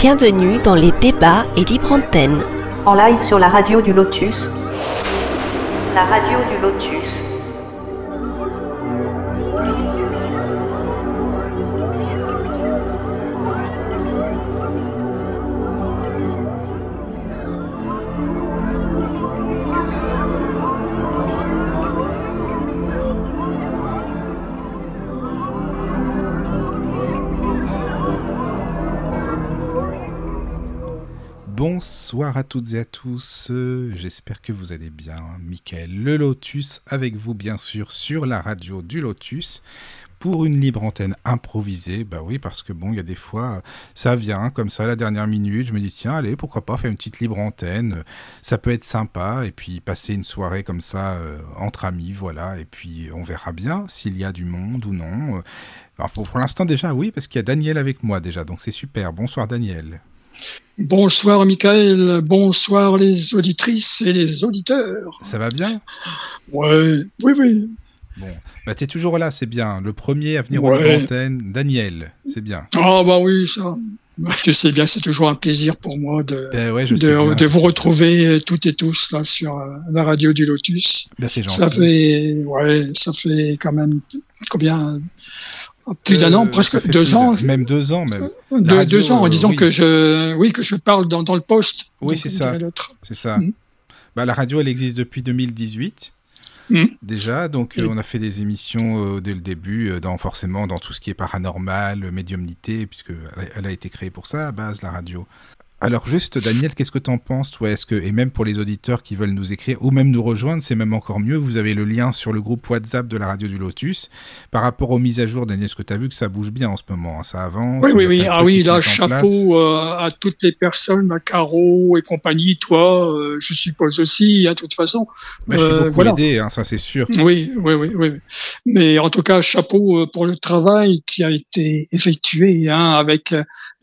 Bienvenue dans les débats et libre antenne. En live sur la radio du Lotus. La radio du Lotus. Bonsoir à toutes et à tous, j'espère que vous allez bien. Michael Le Lotus avec vous bien sûr sur la radio du Lotus pour une libre antenne improvisée. Bah oui, parce que bon, il y a des fois, ça vient comme ça la dernière minute. Je me dis, tiens, allez, pourquoi pas faire une petite libre antenne. Ça peut être sympa. Et puis passer une soirée comme ça euh, entre amis, voilà. Et puis on verra bien s'il y a du monde ou non. Pour l'instant, déjà, oui, parce qu'il y a Daniel avec moi déjà. Donc c'est super. Bonsoir, Daniel. Bonsoir Michael, bonsoir les auditrices et les auditeurs. Ça va bien? Ouais, oui, oui. Bon, bah t'es toujours là, c'est bien. Le premier à venir Ouais. au l'antenne, Daniel, c'est bien. Ah bah oui, ça. Tu sais bien, c'est toujours un plaisir pour moi de, Ben ouais, de vous retrouver euh, toutes et tous là sur euh, la radio du Lotus. Ben, c'est gentil. Ça fait, ouais, ça fait quand même combien? Plus d'un Euh, an, ça presque deux plus ans. Même deux ans, même. Deux, radio, deux ans, euh, disons oui. que je, oui, que je parle dans, dans le poste. Oui, c'est ça. C'est ça. Mhm. Bah, la radio, elle existe depuis 2018. Mhm. Déjà, donc euh, on a fait des émissions euh, dès le début, euh, dans forcément dans tout ce qui est paranormal, euh, médiumnité, puisque elle a- elle a été créée pour ça à base, la radio. Alors juste, Daniel, qu'est-ce que t'en penses, toi? Est-ce que et même pour les auditeurs qui veulent nous écrire ou même nous rejoindre, c'est même encore mieux. Vous avez le lien sur le groupe WhatsApp de la radio du Lotus. Par rapport aux mises à jour, Daniel, est-ce que t'as vu que ça bouge bien en ce moment hein? Ça avance? Oui, oui, oui. Ah oui, là, en chapeau euh, à toutes les personnes, à Caro et compagnie, toi, euh, je suppose aussi, hein, de toute façon. Bah, je suis Euh, beaucoup voilà. aidé, hein, ça c'est sûr. Oui, oui, oui, oui. Mais en tout cas, chapeau pour le travail qui a été effectué hein, avec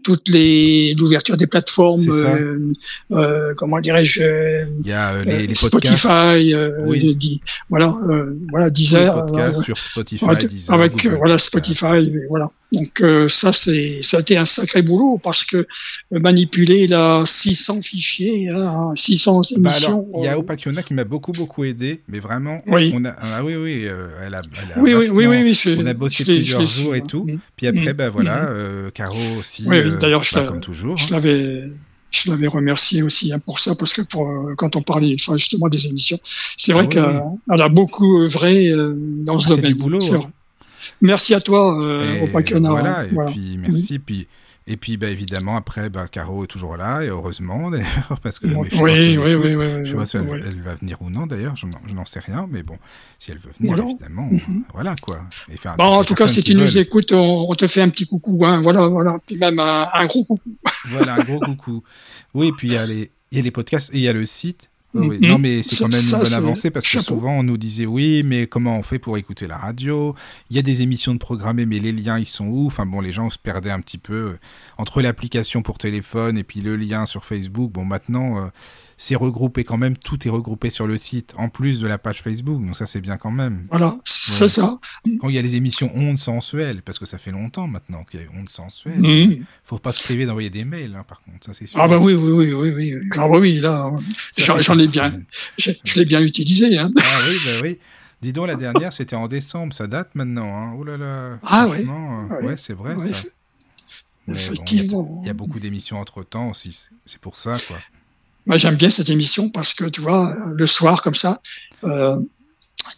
toutes les l'ouverture des plateformes, euh, euh, comment dirais-je, euh, Il y a euh, les, euh, les podcasts. Spotify, euh, Oui. di- voilà, euh, voilà, les Deezer, podcasts sur Spotify, avec, Deezer, avec, euh, voilà. Spotify, voilà. Donc euh, ça c'est ça a été un sacré boulot parce que euh, manipuler là 600 fichiers, hein, 600 Bah émissions. il y a euh, Opakiona qui m'a beaucoup beaucoup aidé, mais vraiment, Oui. on a ah oui oui, euh, elle a, elle a oui, oui, oui, oui, oui, je- on a bossé je je plusieurs jours et hein. tout. Mm. Puis après, Mm. bah voilà, Mm. euh, Caro aussi, Oui, oui, euh, d'ailleurs, je bah, la- comme toujours. Je hein. l'avais, je l'avais remercié aussi hein, pour ça, parce que pour, euh, quand on parlait enfin, justement des émissions, c'est vrai Ah oui, qu'elle elle a beaucoup œuvré euh, dans ce Ah, c'est domaine. du boulot, C'est hein. Merci à toi, euh, au Paquiona. voilà, et Voilà. puis merci, puis et puis bah évidemment après, bah Caro est toujours là et heureusement d'ailleurs parce que Oui, oui, je oui, oui, écoute. oui, oui, Je sais pas si elle, va venir ou non d'ailleurs, je n'en sais rien, mais bon, si elle veut venir Voilà. évidemment, Mhm. voilà quoi. Et faire Bon, en tout cas, si tu nous écoutes, on, on te fait un petit coucou, hein, voilà, voilà, puis même un, un gros coucou. Voilà, un gros coucou. Oui, puis il y, a les, il y a les podcasts et il y a le site. Oh oui. Mhm. Non, mais c'est quand même ça, une bonne avancée parce que souvent on nous disait oui, mais comment on fait pour écouter la radio? Il y a des émissions de programmées, mais les liens ils sont où? Enfin bon, les gens se perdaient un petit peu euh, entre l'application pour téléphone et puis le lien sur Facebook. Bon, maintenant euh, c'est regroupé quand même, tout est regroupé sur le site en plus de la page Facebook, donc ça c'est bien quand même. Voilà, c'est ça. Quand il y a les émissions ondes sensuelles, parce que ça fait longtemps maintenant qu'il y a ondes sensuelles, Mhm. faut pas se priver d'envoyer des mails, hein, par contre, ça c'est sûr. Ah bah oui, oui, oui, oui, oui. Ah bah oui, là, j'en ai bien, je, je l'ai bien utilisé. Hein. Ah oui, bah oui. Dis donc, la dernière, c'était en décembre, ça date maintenant. Hein. Oh là là. Ah ouais. Franchement, euh, Ouais. c'est vrai Ouais, ça. bon, il y a- Effectivement. il y, a beaucoup d'émissions entre temps aussi, c'est pour ça quoi. Moi, j'aime bien cette émission parce que, tu vois, le soir, comme ça, euh,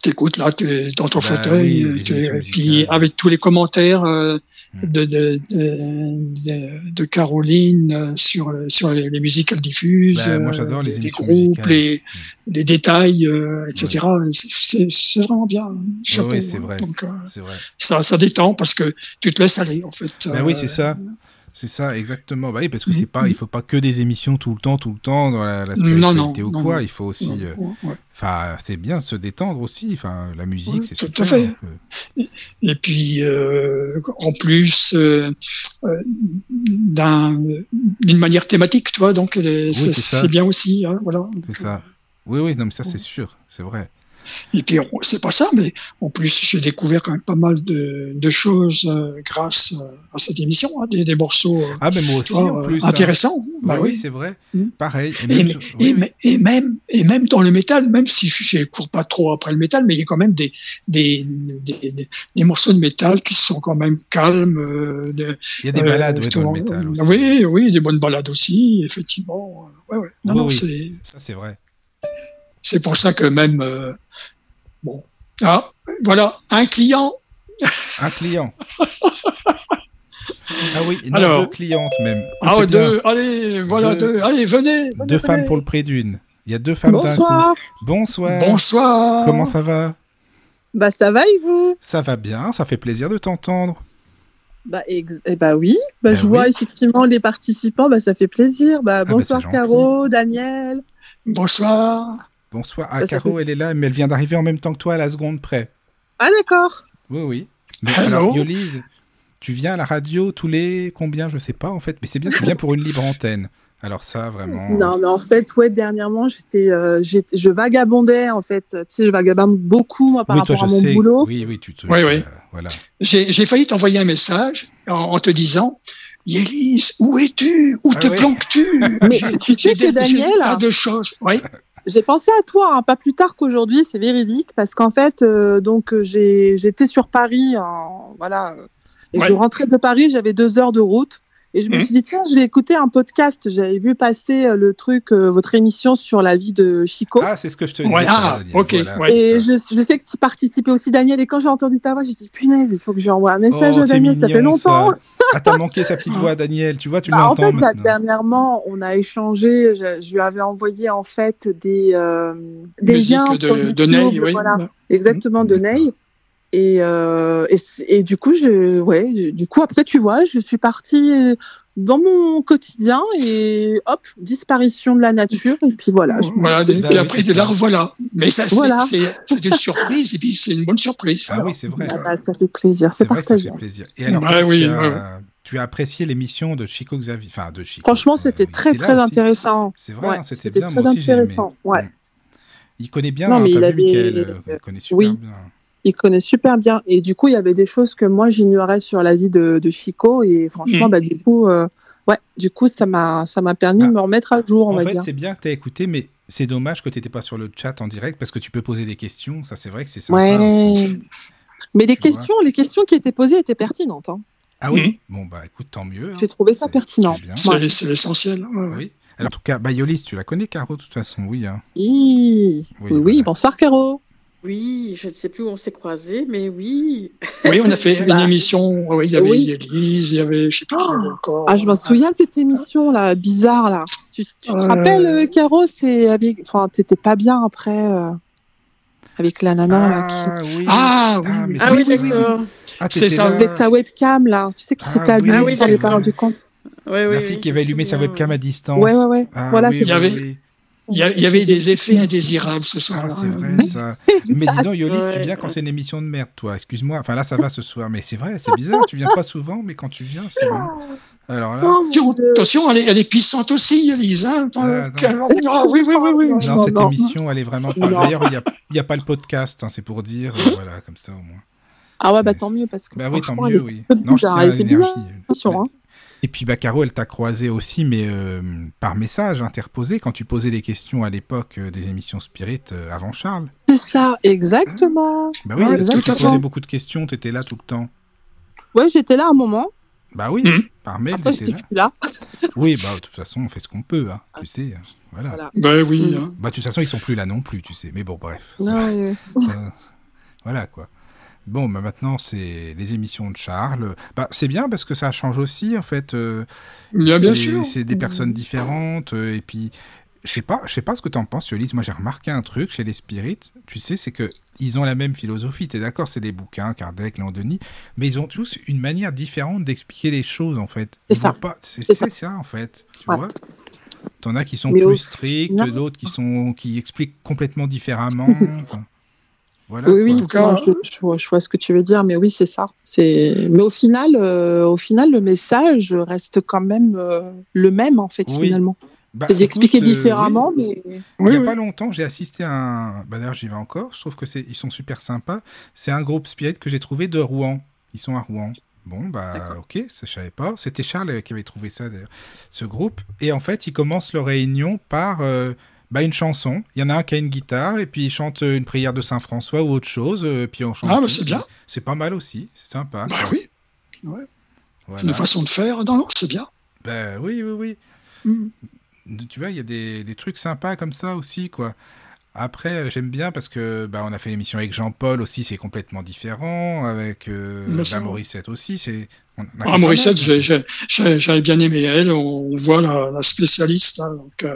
t'écoutes là, tu es dans ton Bah fauteuil, oui, les tu es- émissions puis avec tous les commentaires euh, Hmm. de, de, de, de- de Caroline euh, sur, sur les, les musiques qu'elle diffuse, Bah, moi, euh, les les, groupes, musicales. Hmm. les, les détails, euh, etc. C'est c'est vraiment bien. Chapeau, c'est hein. Donc, euh, C'est vrai. ça, ça détend parce que tu te laisses aller, en fait. Bah oui, Euh, c'est ça. C'est ça, exactement. Bah oui, parce que Mhm. c'est pas, il faut pas que des émissions tout le temps, tout le temps dans la, la Non, non, spiritualité ou non, quoi. Il faut aussi, euh, ouais, enfin, c'est bien de se détendre aussi. Enfin, la musique, Ouais, c'est tout super. à fait. Euh, Et puis, euh, en plus, d'un- d'une manière thématique, tu vois, donc c'est bien aussi, hein, voilà. C'est ça. Oui, oui, non, mais ça, c'est sûr, c'est vrai. Et puis, c'est pas ça, mais en plus, j'ai découvert quand même pas mal de, de choses euh, grâce euh, à cette émission, hein, des, des morceaux euh, Ah, mais moi aussi, vois, en euh, plus. hein. intéressants. Bah Bah oui, oui. c'est vrai. Mm. Pareil. Et même sur- et, oui, mais- et même et même dans le métal, même si je ne cours pas trop après le métal, mais il y a quand même des des, des, des- morceaux de métal qui sont quand même calmes. euh, de- Il y a des balades ouais, dans le métal aussi. Oui, oui, des bonnes balades aussi, effectivement. Ouais, ouais. Non, non, Ça, c'est vrai. C'est pour ça que même euh, bon. Ah, voilà, un client. Un client. ah oui, non, Alors. deux clientes même. Ah, bien. deux, allez, voilà, Deux. deux. Allez, venez. venez, Deux femmes pour le prix d'une. Il y a deux femmes d'un coup. Bonsoir. Bonsoir. Bonsoir. Comment ça va? Bah ça va et vous? Ça va bien, ça fait plaisir de t'entendre. Bah ex- eh bah oui. Bah, Bah je vois oui. effectivement les participants. Bah ça fait plaisir. Bah bah, bonsoir c'est gentil. Caro, Daniel. Bonsoir. Bonsoir. Ah, Caro, elle est là, mais elle vient d'arriver en même temps que toi à la seconde près. Ah d'accord. Oui, oui. Mais alors, Yolise, tu viens à la radio tous les combien Je sais pas en fait, mais c'est bien, tu viens pour une libre antenne. Alors ça, vraiment. Non mais en fait ouais dernièrement j'étais euh, j'étais- je vagabondais en fait. Tu sais je vagabonde beaucoup moi par oui, toi, rapport je à mon sais. boulot. Oui, oui, tu te. Oui, oui. euh, voilà. J'ai failli t'envoyer un message en, en te disant Yélise, où es-tu? Où Ah te ouais. planques-tu? Mais tu sais que Daniel- tas de choses. Oui. J'ai pensé à toi, hein, pas plus tard qu'aujourd'hui, c'est véridique, parce qu'en fait, euh, donc euh, j'ai j'étais sur Paris, en, voilà, euh, et Ouais. je rentrais de Paris, j'avais deux heures de route, et je me Mhm. suis dit tiens, je vais écouter un podcast. J'avais vu passer euh, le truc, euh, votre émission sur la vie de Chico. Ah, c'est ce que je te disais. Voilà, Daniel, ok, voilà, ouais. Et je, je sais que tu participais aussi, Daniel. Et quand j'ai entendu ta voix, j'ai dit punaise, il faut que j'envoie un message Oh, à Daniel. ça fait ça. longtemps. Ah, t'as manqué sa petite voix, Daniel. Tu vois, tu Bah, en l'entends fait, là, maintenant. dernièrement, on a échangé. Je, je lui avais envoyé en fait des euh, des liens de, de Ney, oui. voilà. exactement de D'accord. Ney. Et, euh, et, du coup, je, ouais, du coup, après, tu vois, je suis partie dans mon quotidien et hop, disparition de la nature. Et puis voilà. je- Voilà, Bah et puis après, de ça. revoilà. Mais ça, c'est Voilà. c'est- c'est une surprise, et puis c'est une bonne surprise. Ah oui, c'est vrai. Ah bah, ça fait plaisir, C'est c'est vrai que ça partagé. fait plaisir. Et alors, oui, tu, as, ouais. tu as apprécié l'émission de Chico Xavier. Enfin, de Chico. Franchement, Euh, c'était très là très aussi. intéressant. C'est vrai, Ouais, hein, c'était bien. très Moi aussi, aimé. intéressant. Ouais. Mm. Il connaît bien, Non, hein, mais il vu, avait- euh, il connaît super Oui. bien. Il connaît super bien. Et du coup, il y avait des choses que moi, j'ignorais sur la vie de, de Chico. Et franchement, Mm. bah, du coup, euh, ouais, du coup, ça m'a, ça m'a permis de Bah, me remettre à jour, on En va fait, c'est bien que tu as écouté, mais c'est dommage que tu n'étais pas sur le chat en direct parce que tu peux poser des questions. Ça, c'est vrai que c'est sympa Ouais. aussi. Mais les Tu vois. questions, les questions qui étaient posées étaient pertinentes. hein. Ah oui? Bon, bah écoute, tant mieux. hein. J'ai trouvé ça pertinent. c'est. Ouais. L'essentiel. ouais. Oui. Alors, en tout cas, bah, Yolis, tu la connais, Caro, de toute façon, oui. hein. Oui, Oui, oui, oui, voilà. bonsoir Caro. Oui, je ne sais plus où on s'est croisés, mais oui. Oui, on a fait une Bah, émission. Oui, il y avait oui. Élise, il y avait, je sais pas, encore. Ah, je m'en souviens de cette émission là, bizarre là. Tu, tu te Euh. rappelles, euh, Caro, c'est avec, enfin, t'étais pas bien après euh, avec la nana là, qui... Ah oui. Ah, oui, Ah, oui. mais Ah oui, oui. d'accord. Ah, C'est ça, là. avec ta webcam là. Tu sais qui Ah s'était oui, allumé, ah oui, c'est pas rendu compte. Oui, oui, La oui, fille qui avait allumé sa webcam ouais. à distance. Ouais, ouais, ouais. Ah, voilà, oui, c'est Il y oui, avait- oui. Il y, a- il y avait des effets indésirables ce soir. Ah, c'est vrai ça. Mais dis donc, Yolis, tu viens quand c'est une émission de merde, toi. Excuse-moi. Enfin, là, ça va ce soir. Mais c'est vrai, c'est bizarre. Tu viens pas souvent, mais quand tu viens, c'est bon. Alors là. Oh, Attention, elle est, elle est puissante aussi, Élise. Hein. Ah, Ah, oui, oui, oui, oui. Non, Non, cette non. émission, elle est vraiment pas. D'ailleurs, il n'y a, il y a pas le podcast, hein, c'est pour dire. euh, voilà, comme ça au moins. Ah ouais, bah tant mieux parce que. Bah oui, tant mieux, oui. Non, je tiens à l'énergie. hein. Et puis, bah, Caro, elle t'a croisé aussi, mais euh, par message interposé, quand tu posais des questions à l'époque euh, des émissions Spirit euh, avant Charles. C'est ça, exactement. Bah oui, Ouais, parce que tu exactement. posais beaucoup de questions, tu étais là tout le temps. Ouais, j'étais là un moment. Bah oui, Mhm. par mail, Après, là. plus là. Oui, bah de toute façon, on fait ce qu'on peut, hein, tu sais. euh, Voilà. Voilà. Ben oui. Hein. Bah de toute façon, ils sont plus là non plus, tu sais. Mais bon, bref. Ouais. Euh, voilà quoi. Bon, bah maintenant c'est les émissions de Charles. Bah c'est bien parce que ça change aussi en fait. euh, Bien, bien sûr. C'est des personnes différentes euh, et puis je sais pas, je sais pas ce que t'en penses, Yolis. Moi j'ai remarqué un truc chez les Spirites. Tu sais, c'est que ils ont la même philosophie. T'es d'accord, c'est des bouquins, Kardec, Landoni, mais ils ont tous une manière différente d'expliquer les choses en fait. C'est ça. pas- C'est ça. en fait. Tu Ouais. vois. T'en as qui sont Mais plus stricts, d'autres qui sont qui expliquent complètement différemment. Enfin, voilà. Oui, oui, cas- je, je vois, je vois ce que tu veux dire, mais oui, c'est ça. C'est, mais au final, euh, au final, le message reste quand même euh, le même en fait Oui. finalement. Bah, C'est d'expliquer euh, différemment, oui. mais. Il Oui, n'y a oui. pas longtemps, j'ai assisté à un. Bah, D'ailleurs, j'y vais encore. Je trouve que c'est, ils sont super sympas. C'est un groupe Spirit que j'ai trouvé de Rouen. Ils sont à Rouen. Bon, bah, ok, ça je savais pas. C'était Charles euh, qui avait trouvé ça, d'ailleurs, ce groupe. Et en fait, ils commencent leur réunion par euh, bah, une chanson. Il y en a un qui a une guitare et puis il chante euh, une prière de Saint François ou autre chose. euh, puis on chante. Ah, bah, c'est bien. C'est pas mal aussi. C'est sympa. Bah oui, Voilà. une façon de faire. Non, non, c'est bien. Bah, oui, oui, oui. Mm. Tu vois, il y a des, des trucs sympas comme ça aussi, quoi. Après, euh, j'aime bien parce que bah, on a fait l'émission avec Jean-Paul aussi, c'est complètement différent. Avec euh, sûr. Morissette aussi, c'est. Ah, Morissette, j'avais bien aimé elle. On voit la, la spécialiste. Là, donc, euh,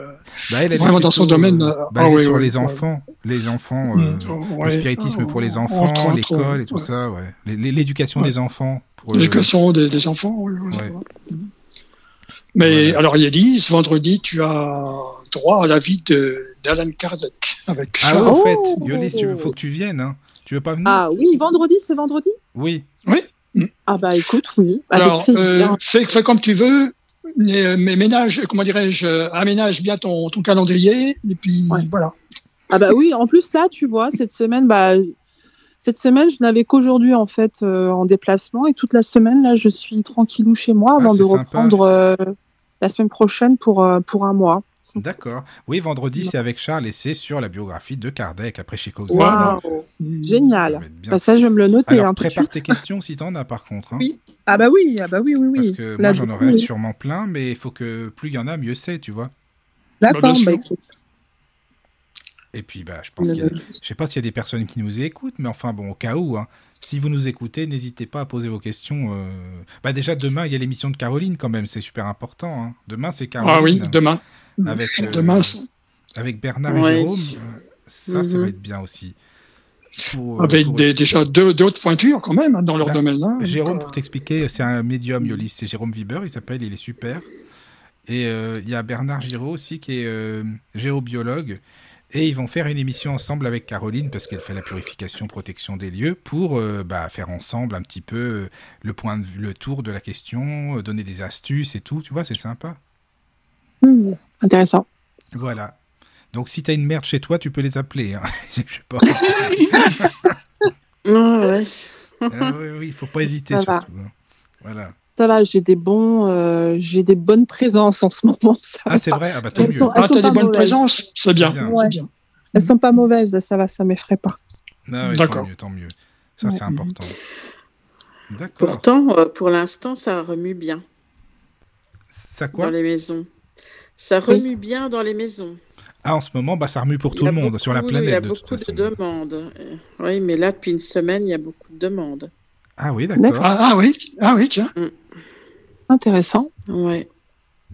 Bah, elle, elle est vraiment dans son domaine, euh, basée ah sur les ouais. enfants, les enfants, euh, mm, le ouais, spiritisme pour les enfants, l'école et tout ouais. ça, L'éducation Ouais. des enfants. L'éducation des, des enfants, oui. oui. Mais Voilà. alors, Yélis, vendredi, tu as droit à la vie de- d'Alan Kardec avec Ah en Oh. fait, Yolis, tu veux, faut que tu viennes, hein. Tu veux pas venir Ah oui, vendredi, c'est vendredi? Oui. Ah bah écoute, oui. Alors, euh, fais, fais comme tu veux, mais, mais ménage, comment dirais-je, aménage bien ton, ton calendrier, et puis Ouais. voilà. Ah bah oui, en plus là, tu vois, cette semaine, bah, cette semaine, je n'avais qu'aujourd'hui en fait euh, en déplacement et toute la semaine là, je suis tranquillou chez moi Ah, avant de sympa. reprendre euh, la semaine prochaine pour euh, pour un mois. D'accord. Oui, vendredi, c'est avec Charles et c'est sur la biographie de Kardec après Chicago. Voilà. Waouh, Mm. Ça génial. bien. Bah, ça, je vais me le noter Alors, hein, prépare suite. tes questions si t'en as par contre. hein. Oui. Ah bah oui, ah bah oui, oui, oui. Parce que Là, moi, j'en aurais oui. sûrement plein, mais il faut que plus il y en a, mieux c'est, tu vois. D'accord, Bah, bah, Et puis, bah, je pense qu'il y a... Je sais pas s'il y a des personnes qui nous écoutent, mais enfin, bon, au cas où, hein, si vous nous écoutez, n'hésitez pas à poser vos questions. euh. Bah, déjà, demain, il y a l'émission de Caroline, quand même, c'est super important. hein. Demain, c'est Caroline. Ah oui, demain. Avec, euh, Demain, c'est- avec Bernard Ouais. et Jérôme. euh, Ça, ça Mhm. va être bien aussi. Pour, euh, avec pour- des- déjà deux d'autres pointures quand même hein, dans leur Bah, domaine. hein. Jérôme, Donc, pour t'expliquer, c'est un médium Yolis, c'est Jérôme Viber, il s'appelle, il est super. Et euh, il y a Bernard Giraud aussi qui est euh, géobiologue. Et ils vont faire une émission ensemble avec Caroline parce qu'elle fait la purification, protection des lieux pour euh, bah, faire ensemble un petit peu euh, le point de vue, le tour de la question, euh, donner des astuces et tout. Tu vois, c'est sympa. Hmm, intéressant. Voilà. Donc si t'as une merde chez toi, tu peux les appeler. hein. Je sais pas. Ah ouais. Ah oui, oui, il faut pas hésiter Ça surtout. va. hein. Voilà. Ça va, j'ai des bons, euh, j'ai des bonnes présences en ce moment. Ça Ah, c'est vrai? Ah, bah tant mieux. sont- Ah, t'as pas des bonnes mauvaises. présences, c'est bien. bien. c'est Ouais. bien. Elles sont pas mauvaises, là, ça va, ça m'effraie pas. Ah oui, tant D'accord. mieux, tant mieux. Ça, Ouais. c'est important. D'accord. Pourtant, euh, pour l'instant, ça remue bien Ça quoi? Dans les maisons. Ça Oui. remue bien dans les maisons. Ah, en ce moment, bah, ça remue pour Il tout le monde, sur la planète. Il y a de beaucoup de demandes. Euh, Oui, mais là, depuis une semaine, il y a beaucoup de demandes. Ah oui, D'accord. Ah, ah oui, ah oui, tiens. Intéressant. Ouais.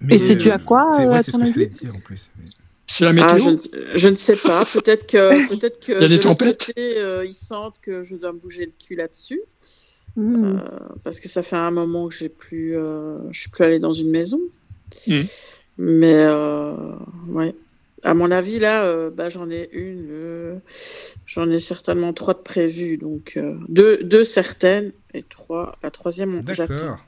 Mais, Et c'est dû à quoi, c'est- euh, ouais, à c'est ton ce que j'allais dire en plus. C'est la Ah, météo. je, ne, je ne sais pas. Peut-être que, peut-être que Il y a des de tempêtes. côté, euh, ils sentent que je dois me bouger le cul là-dessus. Euh, parce que ça fait un moment que j'ai plus, euh, je suis plus allée dans une maison. Mhm. Mais euh, ouais. À mon avis, là, euh, bah, j'en ai une, euh, j'en ai certainement trois de prévues. Donc euh, deux, deux certaines et trois. La troisième, j'attends.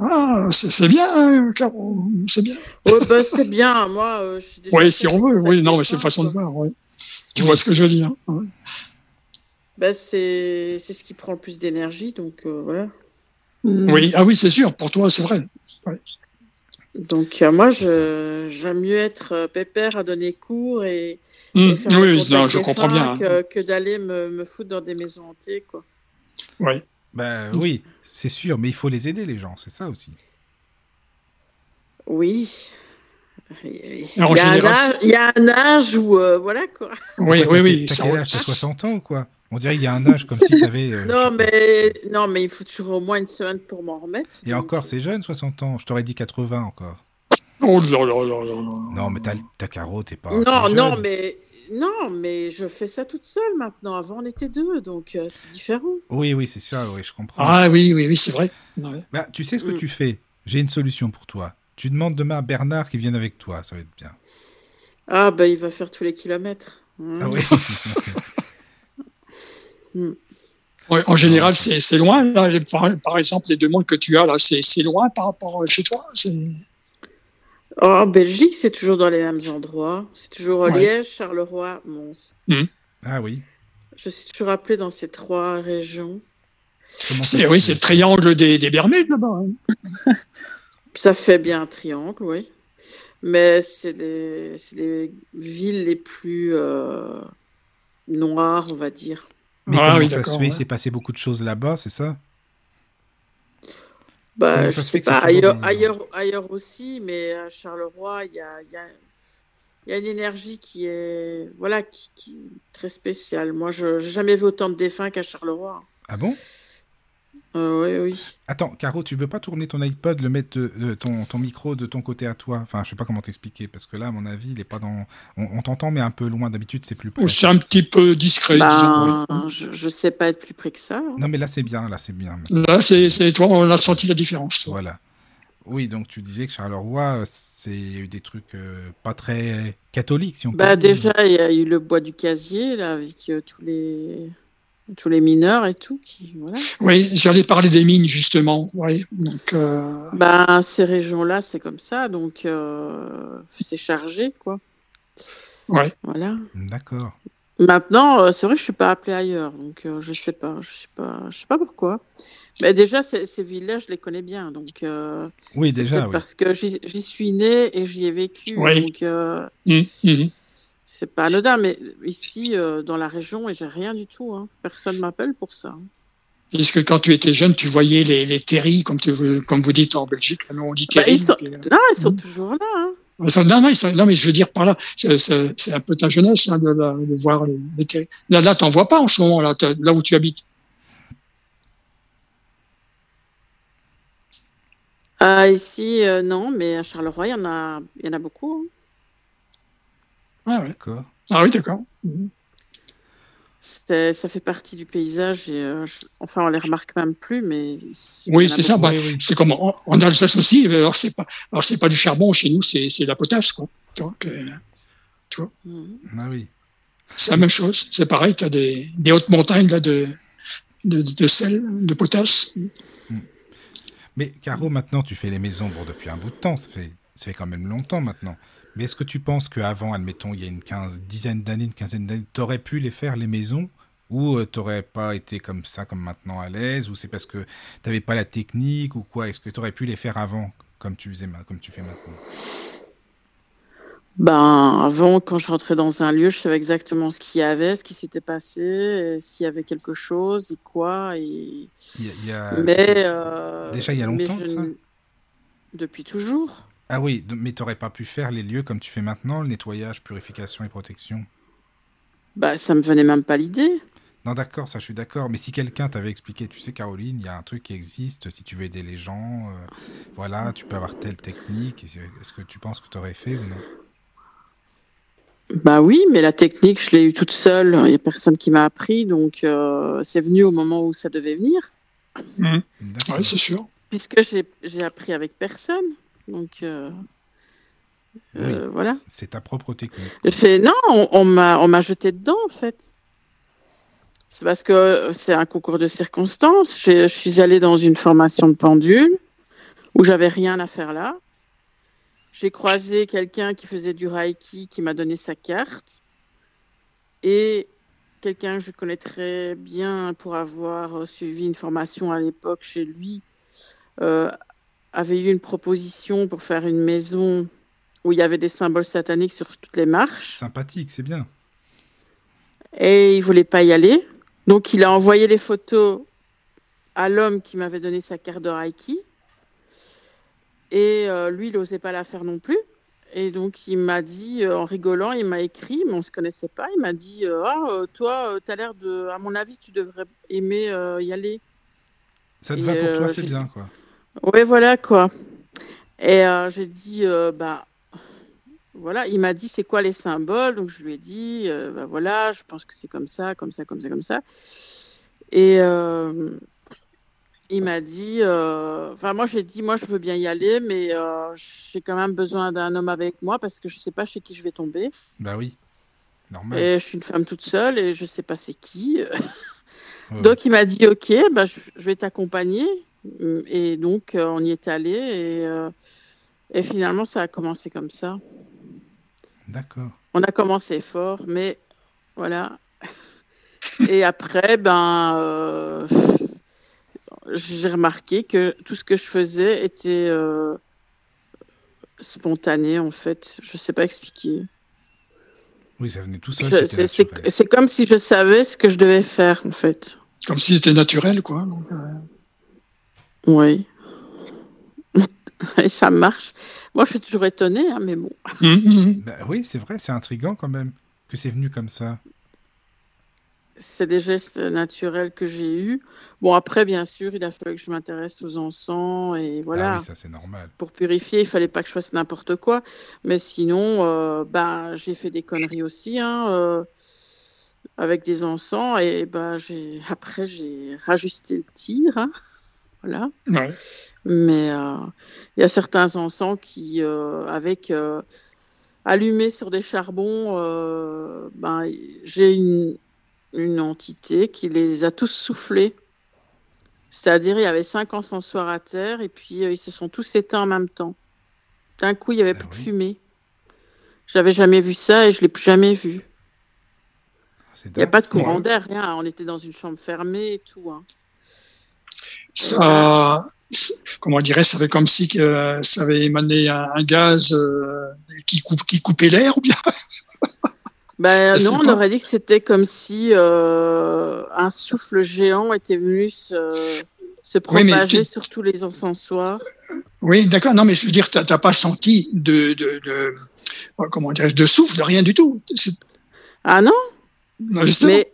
Ah, c'est bien, hein, Caro, c'est bien. Ouais, bah, c'est bien. Moi, euh, je suis déjà Oui, si on veut. Oui, non, mais c'est une façon de voir. ouais. Tu vois ce que je veux dire. ouais. Bah, c'est c'est ce qui prend le plus d'énergie, donc euh, voilà. Oui, ah oui, c'est sûr. Pour toi, c'est vrai. Donc euh, moi, je j'aime mieux être euh, pépère à donner cours et, et faire Oui, non, je des comprends bien. hein. que, que d'aller me, me foutre dans des maisons hantées, quoi. Oui. Bah oui, c'est sûr, mais il faut les aider, les gens, c'est ça aussi. Oui. Il y, a un âge, il y a un âge où, euh, voilà quoi. Oui, oui, oui. T'as ça- quel âge? T'as 60 ans ou quoi On dirait qu'il y a un âge comme si t'avais. euh, Non mais, non, mais il faut toujours au moins une semaine pour m'en remettre. Et donc, encore, c'est jeune, 60 ans. Je t'aurais dit 80 encore. Oh là là là là là. Non, mais t'as t'as Caro, t'es pas. Non, t'es non, mais non, mais je fais ça toute seule maintenant. Avant, on était deux, donc euh, c'est différent. Oui, oui, c'est ça, oui, je comprends. Ah oui, oui, oui, c'est vrai. Ouais. Bah, tu sais ce que Mm. tu fais? J'ai une solution pour toi. Tu demandes demain à Bernard qui vienne avec toi, ça va être bien. Ah bah il va faire tous les kilomètres. Ah oui Ouais, en général, c'est loin. Là, par, par exemple, les demandes que tu as là, c'est loin par rapport à chez toi? En Belgique, c'est toujours dans les mêmes endroits. C'est toujours Ouais. Liège, Charleroi, Mons. Ah oui. Je suis toujours appelée dans ces trois régions. Ça oui, c'est le triangle des, des Bermudes là-bas. hein. Ça fait bien un triangle, oui. Mais c'est les, c'est les villes les plus euh, noires, on va dire. Mais Ah comment oui, ça se d'accord, fait? ouais. C'est passé beaucoup de choses là-bas, c'est ça? Bah, je sais pas, c'est toujours ailleurs, ailleurs, ailleurs aussi, mais à Charleroi, il y a, il y a- il y a une énergie qui est, voilà, qui, qui est très spéciale. Moi, je n'ai jamais vu autant de défunts qu'à Charleroi. Ah bon? Euh, oui, oui. Attends, Caro, tu veux pas tourner ton iPod, le mettre de, de ton, ton micro de ton côté à toi? Enfin, je sais pas comment t'expliquer, parce que là, à mon avis, il est pas dans. On, on t'entend, mais un peu loin. D'habitude, c'est plus près. Ou c'est un petit peu discret. Ben, disons, je, je sais pas être plus près que ça. hein. Non, mais là, c'est bien. Là, c'est bien. Là, c'est, c'est toi, on a senti la différence. Voilà. Oui, donc tu disais que Charleroi, c'est des trucs euh, pas très catholiques, si on peut Bah, dire. déjà, il y a eu le bois du casier, là, avec euh, tous les, tous les mineurs et tout. Qui, voilà. Oui, j'allais parler des mines justement. Oui, donc euh, Ben, ces régions-là, c'est comme ça, donc euh, c'est chargé, quoi. ouais. Voilà. D'accord. Maintenant, euh, c'est vrai que je suis pas appelée ailleurs, donc euh, je sais pas, je sais pas, je sais pas pourquoi. Mais déjà, ces, ces villes-là, je les connais bien, donc euh, Oui, déjà, oui. parce que j'y suis née et j'y ai vécu, Oui. donc euh, Hum, hum. C'est pas anodin. Mais ici, euh, dans la région, et j'ai rien du tout. Hein. Personne m'appelle pour ça. Puisque quand tu étais jeune, tu voyais les, les terris, comme, tu, comme vous dites en Belgique. Nous, on dit Bah, terris. ils sont- puis, euh, Non, ils sont Mhm. toujours là. hein. non, non, sont- non, mais je veux dire par là, c'est- un peu ta jeunesse hein, de, voir les, les terris. Là, là, t'en vois pas en ce moment, là, où tu habites. Ah, ici, euh, non, mais à Charleroi, il y en a, il y en a beaucoup. hein. Ah, ouais. D'accord. Ah oui, d'accord. Mhm. C'est- Ça fait partie du paysage et euh, je- enfin, on les remarque même plus, mais Oui, c'est ça. bah, C'est comme en, en Alsace aussi. Alors c'est pas, alors c'est pas du charbon chez nous, c'est c'est de la potasse, quoi. Tu vois, Mhm. Ah oui. C'est la même chose. C'est pareil. Tu as des, des hautes montagnes là de de, de sel, de potasse. Mais Caro, maintenant, tu fais les maisons bon, depuis un bout de temps. Ça fait, ça fait quand même longtemps maintenant. Mais est-ce que tu penses qu'avant, admettons, il y a une quinze, dizaine d'années, une quinzaine d'années, t'aurais pu les faire, les maisons? Ou euh, t'aurais pas été comme ça, comme maintenant, à l'aise? Ou c'est parce que t'avais pas la technique ou quoi? Est-ce que t'aurais pu les faire avant, comme tu, faisais, comme tu fais maintenant? Ben, avant, quand je rentrais dans un lieu, je savais exactement ce qu'il y avait, ce qui s'était passé, s'il y avait quelque chose, et quoi. Et... Il y a- il y a- mais, euh, déjà il y a longtemps je ça? Depuis toujours. Ah oui, mais t'aurais pas pu faire les lieux comme tu fais maintenant, le nettoyage, purification et protection Bah, ça me venait même pas l'idée. Non, d'accord, ça je suis d'accord. Mais si quelqu'un t'avait expliqué, tu sais, Caroline, il y a un truc qui existe, si tu veux aider les gens, euh, voilà, tu peux avoir telle technique. Est-ce que tu penses que tu aurais fait ou non? Bah oui, mais la technique, je l'ai eue toute seule. Il n'y a personne qui m'a appris, donc euh, c'est venu au moment où ça devait venir. D'accord. Ouais, c'est sûr. puisque j'ai appris avec personne. Donc euh, euh, voilà. C'est ta propre technique. Non, on, on m'a jeté dedans en fait. C'est parce que c'est un concours de circonstances. Je suis allée dans une formation de pendule où j'avais rien à faire là. J'ai croisé quelqu'un qui faisait du reiki qui m'a donné sa carte et quelqu'un que je connais très bien pour avoir suivi une formation à l'époque chez lui euh, avait eu une proposition pour faire une maison où il y avait des symboles sataniques sur toutes les marches Sympathique, c'est bien. et il voulait pas y aller. Donc il a envoyé les photos à l'homme qui m'avait donné sa carte de Reiki. Et euh, lui, il n'osait pas la faire non plus. Et donc il m'a dit, euh, en rigolant, il m'a écrit, mais on se connaissait pas. Il m'a dit, euh, ah, toi, tu as l'air de, à mon avis, tu devrais aimer y aller. Ça te Et, va pour toi, c'est bien, quoi. Ouais, voilà quoi. Et euh, j'ai dit, euh, bah, voilà, il m'a dit c'est quoi les symboles? Donc je lui ai dit, euh, bah, voilà, je pense que c'est comme ça, comme ça, comme ça, comme ça. Et euh, il m'a dit, euh, enfin, moi j'ai dit, moi je veux bien y aller, mais j'ai quand même besoin d'un homme avec moi parce que je sais pas chez qui je vais tomber. Bah oui, normal. Et je suis une femme toute seule et je sais pas c'est qui. Ouais, Donc il m'a dit ok, bah, je, je vais t'accompagner. Et donc euh, on y est allé et, euh, Et finalement, ça a commencé comme ça. D'accord. On a commencé fort, mais voilà. Et après, ben, euh, j'ai remarqué que tout ce que je faisais était euh, spontané, en fait. Je sais pas expliquer. Oui, ça venait tout seul. C'est comme si je savais ce que je devais faire, en fait. Comme si c'était naturel, quoi. Donc, euh, Oui. Et ça marche. Moi, je suis toujours étonnée, hein, mais bon. hum. Bah oui, c'est vrai, c'est intriguant quand même que c'est venu comme ça. C'est des gestes naturels que j'ai eus. Bon, après, bien sûr, il a fallu que je m'intéresse aux encens et voilà. Ah oui, ça c'est normal. Pour purifier, il fallait pas que je fasse n'importe quoi. Mais sinon, euh, ben, j'ai fait des conneries aussi, hein, euh, avec des encens. Et ben, j'ai... après, j'ai rajusté le tir. hein. Voilà. Ouais. Mais euh, il y a certains encens qui, euh, avec euh, allumés sur des charbons, euh, ben, j'ai une, une entité qui les a tous soufflés. C'est-à-dire, il y avait cinq encensoirs à terre et puis euh, ils se sont tous éteints en même temps. D'un coup, il y avait Ah plus de fumée. J'avais jamais vu ça et je l'ai plus jamais vu. Il n'y a pas de courant Ouais. d'air, rien. On était dans une chambre fermée et tout. hein. Ça, comment on dirait, ça avait comme si euh, ça avait émané un, un gaz euh, qui, coupe, qui coupait l'air, ou bien? Ben, non, on aurait dit que c'était comme si euh, un souffle géant était venu se, se propager tu- sur tous les encensoirs. Oui, d'accord. Non, mais je veux dire, t'as t'as pas senti de, de, de euh, comment dirais-je, de souffle, de rien du tout. Ah non, non, justement. mais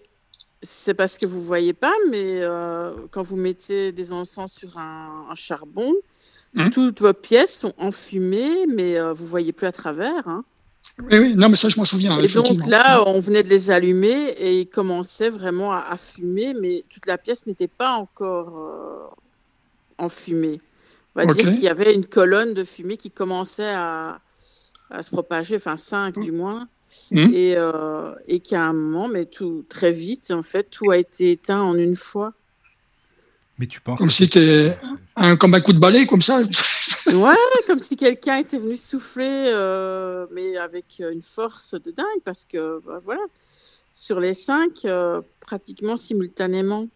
c'est parce que vous voyez pas, mais euh, quand vous mettez des encens sur un, un charbon, Hum. toutes vos pièces sont enfumées, mais euh, vous voyez plus à travers. hein. Oui, oui, non, mais ça, je m'en souviens. Et donc là, on venait de les allumer et ils commençaient vraiment à, à fumer, mais toute la pièce n'était pas encore euh, enfumée. On va dire qu'il y avait une colonne de fumée qui commençait à, à se propager, enfin cinq du moins, Mhm. et, euh, et qu'à un moment, mais tout très vite, en fait, tout a été éteint en une fois. Mais tu penses Comme si c'était un, comme un coup de balai, comme ça. Ouais, comme si quelqu'un était venu souffler, euh, mais avec une force de dingue, parce que bah, voilà, sur les cinq, euh, pratiquement simultanément.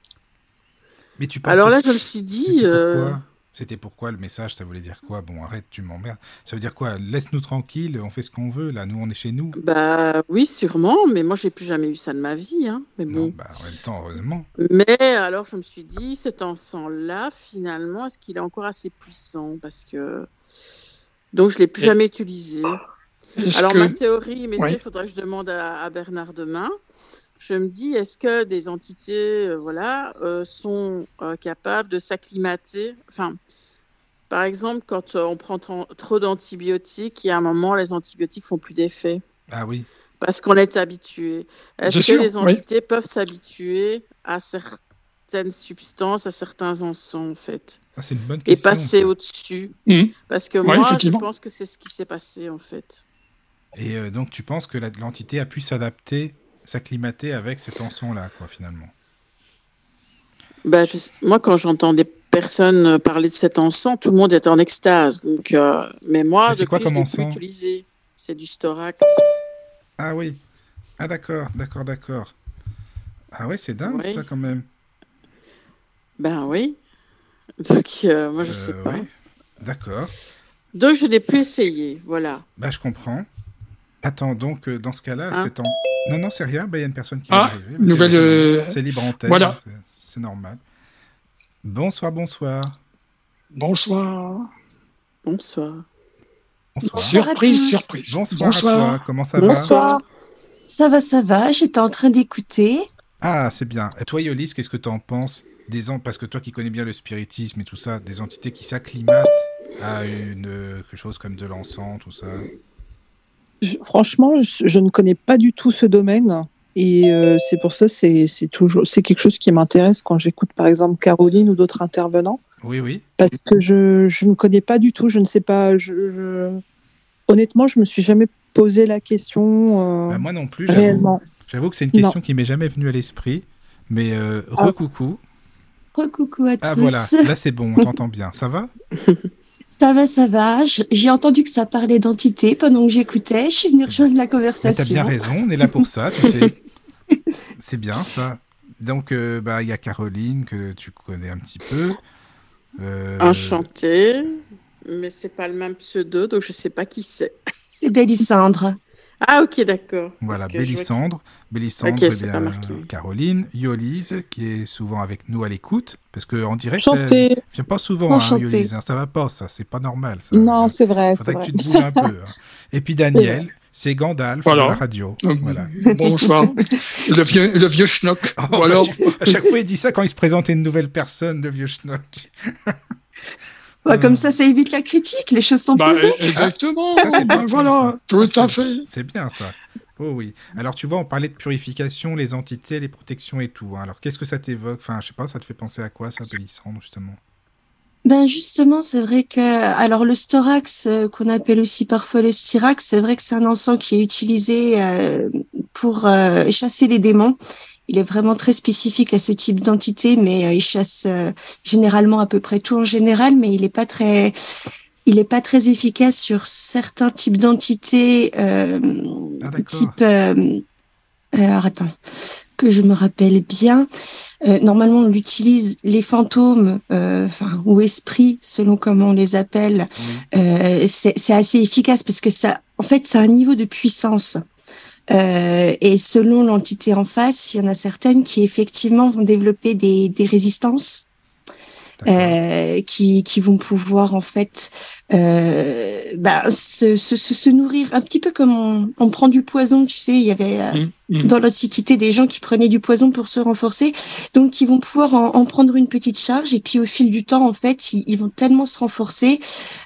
Mais tu penses Alors là, je me suis dit, euh, pourquoi? C'était pourquoi le message Ça voulait dire quoi? Bon, arrête, tu m'emmerdes. Ça veut dire quoi? Laisse-nous tranquille, on fait ce qu'on veut. Là, nous, on est chez nous. bah oui, sûrement, mais moi, j'ai plus jamais eu ça de ma vie. Hein, mais Non, bon. bah, en même temps, heureusement. Mais alors, je me suis dit, cet encens-là, finalement, est-ce qu'il est encore assez puissant? Parce que. Donc, je l'ai plus Et- jamais utilisé. Est-ce Alors, que- ma théorie, mais Ouais. il faudrait que je demande à, à Bernard demain. Je me dis, est-ce que des entités euh, voilà, euh, sont euh, capables de s'acclimater? Enfin, par exemple, quand euh, on prend tro- trop d'antibiotiques, il y a un moment, les antibiotiques font plus d'effet Ah oui. parce qu'on est habitué. Est-ce que sûr, les oui. entités peuvent s'habituer à certaines substances, à certains encens, en fait, Ah, c'est une bonne et question. passer ça. au-dessus? Mhm. Parce que Ouais, moi, je pense que c'est ce qui s'est passé, en fait. Et euh, donc, tu penses que l'entité a pu s'adapter, s'acclimater avec cet encens-là, quoi, finalement je sais- moi, quand j'entends des personnes parler de cet encens, tout le monde est en extase. Donc, euh, mais moi, Mais c'est quoi depuis, comme je l'ai utilisé. C'est du Storax. Ah oui. Ah d'accord, d'accord, d'accord. Ah ouais, c'est dingue Oui. ça quand même. Ben oui. Donc, euh, moi, je Euh, sais pas. oui. D'accord. Donc, je n'ai plus essayé. Voilà. Bah je comprends. Attends, donc euh, dans ce cas-là, Hein c'est en... Non, non, c'est rien, bah, il y a une personne qui Ah, va arriver. mais nouvelle, c'est- euh, libre antenne, voilà. c'est- c'est normal. Bonsoir, bonsoir. Bonsoir. Bonsoir. Surprise, surprise. Bonsoir, Bonsoir. à toi, comment ça va Bonsoir. Ça va, ça va. J'étais en train d'écouter. Ah, c'est bien. Et toi, Yolis, qu'est-ce que tu en penses des en... Parce que toi qui connais bien le spiritisme et tout ça, des entités qui s'acclimatent à une euh, quelque chose comme de l'encens, tout ça? Je- franchement, je, je ne connais pas du tout ce domaine. Et euh, c'est pour ça, c'est c'est toujours, c'est quelque chose qui m'intéresse quand j'écoute, par exemple, Caroline ou d'autres intervenants, Oui, oui. parce que je, je ne connais pas du tout. Je ne sais pas. Je, je- Honnêtement, je me suis jamais posé la question euh, Bah, moi non plus, j'avoue. réellement. J'avoue que c'est une question qui m'est jamais venue à l'esprit. Mais euh, Ah. recoucou. Recoucou à Ah tous. voilà, là c'est bon, on t'entend bien. Ça va? Ça va, ça va. J'ai entendu que ça parlait d'entité pendant que j'écoutais. Je suis venue rejoindre la Mais t'as conversation. bien raison, on est là pour ça, tu sais. C'est bien ça. Donc, euh, bah, il y a Caroline que tu connais un petit peu. Euh, Enchantée, mais c'est pas le même pseudo, donc je sais pas qui c'est. C'est Bélissandre. Ah, ok, d'accord. Voilà, je vois Bélissandre. Eh bien. Caroline. Yolise, qui est souvent avec nous à l'écoute. Parce qu'en direct, Enchantée. elle vient pas souvent, hein. Yolise. hein, ça va pas, ça. C'est pas normal. Ça. Non, c'est vrai, c'est Faudrait vrai. que tu te bouges un peu. hein. Et puis Daniel, c'est Gandalf Voilà. de la radio. Euh, Voilà. Bonsoir. le vieux, le vieux schnock. Oh, alors, tu- à chaque fois, il dit ça quand il se présente à une nouvelle personne, le vieux schnock. Ouais, comme ça, ça évite la critique. Les choses sont bah, posées. exactement. Ça, bien, voilà, tout Ça, à fait. C'est bien ça. Oh oui. Alors tu vois, on parlait de purification, les entités, les protections et tout. hein. Alors qu'est-ce que ça t'évoque? Enfin, je sais pas, ça te fait penser à quoi ça, Bélissandre, justement? Ben justement, c'est vrai que alors le storax euh, qu'on appelle aussi parfois le styrax, c'est vrai que c'est un encens qui est utilisé euh, pour euh, chasser les démons. Il est vraiment très spécifique à ce type d'entité, mais il chasse généralement à peu près tout en général, mais il est pas très il est pas très efficace sur certains types d'entités euh, Ah, type euh, euh, alors, attends que je me rappelle bien. Euh, normalement, on utilise les fantômes, euh, enfin, ou esprits, selon comment on les appelle. Euh, c'est c'est assez efficace parce que ça, en fait, a un niveau de puissance. Euh, et selon l'entité en face, il y en a certaines qui effectivement vont développer des, des résistances. Euh, qui, qui vont pouvoir en fait euh, bah, se, se, se, se nourrir un petit peu comme on, on prend du poison, tu sais, il y avait euh, Mm, mm. dans l'Antiquité des gens qui prenaient du poison pour se renforcer, donc ils vont pouvoir en, en prendre une petite charge et puis au fil du temps en fait ils, ils vont tellement se renforcer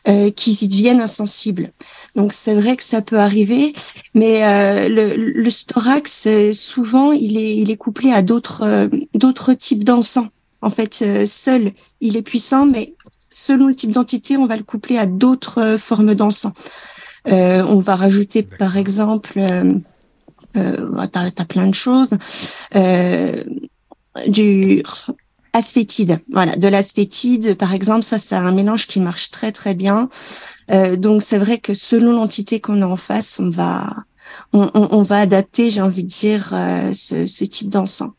euh, qu'ils y deviennent insensibles. Donc c'est vrai que ça peut arriver, mais euh, le, le storax euh, souvent il est il est couplé à d'autres d'autres types d'encens. En fait, euh, seul il est puissant, mais selon le type d'entité, on va le coupler à d'autres euh, formes d'encens. Euh, on va rajouter, par exemple, euh, euh, t'as as plein de choses, du asphétide. Voilà, de l'asphétide, par exemple, ça, c'est un mélange qui marche très très bien. Donc, c'est vrai que selon l'entité qu'on a en face, on va on, on, on va adapter, j'ai envie de dire, ce, ce type d'encens.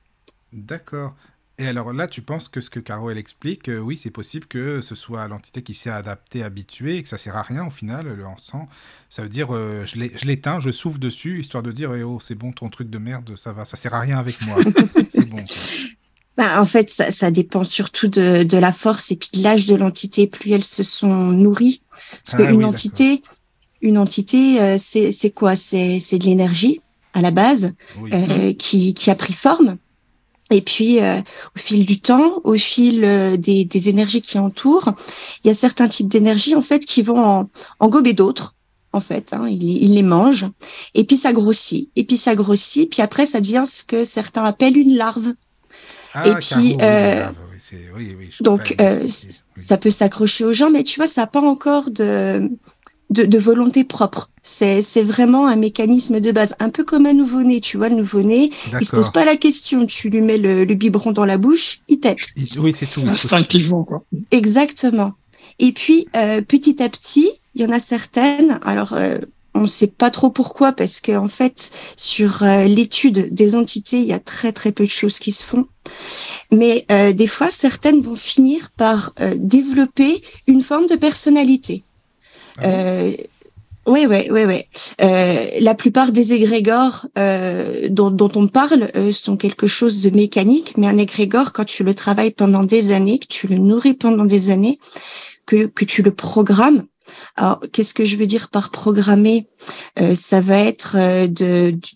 D'accord. Et alors là, tu penses que ce que Caro elle explique, euh, oui, c'est possible que ce soit l'entité qui s'est adaptée, habituée, et que ça sert à rien au final, le encens. Ça veut dire, euh, je l'éteins, je souffle dessus, histoire de dire, eh oh, c'est bon, ton truc de merde, ça va, ça sert à rien avec moi. c'est bon. quoi. Bah, en fait, ça, ça dépend surtout de, de la force et puis de l'âge de l'entité. Plus elles se sont nourries, parce Ah qu'une oui, entité, une entité, euh, c'est quoi? C'est de l'énergie à la base Oui. qui, qui a pris forme. Et puis, euh, au fil du temps, au fil euh, des, des énergies qui entourent, il y a certains types d'énergie en fait qui vont en, en gober d'autres. En fait, hein, ils, ils les mangent. Et puis ça grossit. Et puis ça grossit. Puis après, ça devient ce que certains appellent une larve. Ah, et puis, euh, oui, oui, oui, Donc, euh, ça peut s'accrocher aux gens, mais tu vois, ça n'a pas encore de, de, de volonté propre. C'est c'est vraiment un mécanisme de base, un peu comme un nouveau-né. Tu vois, le nouveau-né, il se pose D'accord. pas la question. Tu lui mets le, le biberon dans la bouche, il tète. Oui, c'est tout. Instinctivement, quoi. Exactement. Et puis, euh, petit à petit, il y en a certaines. Alors, euh, on ne sait pas trop pourquoi, parce que en fait, sur euh, l'étude des entités, il y a très très peu de choses qui se font. Mais euh, des fois, certaines vont finir par euh, développer une forme de personnalité. Ah Euh, oui, oui, oui, oui. Euh, la plupart des égrégores euh, dont, dont on parle euh, sont quelque chose de mécanique, mais un égrégore, quand tu le travailles pendant des années, que tu le nourris pendant des années, que, que tu le programmes. Alors, qu'est-ce que je veux dire par programmer? Euh, Ça va être euh,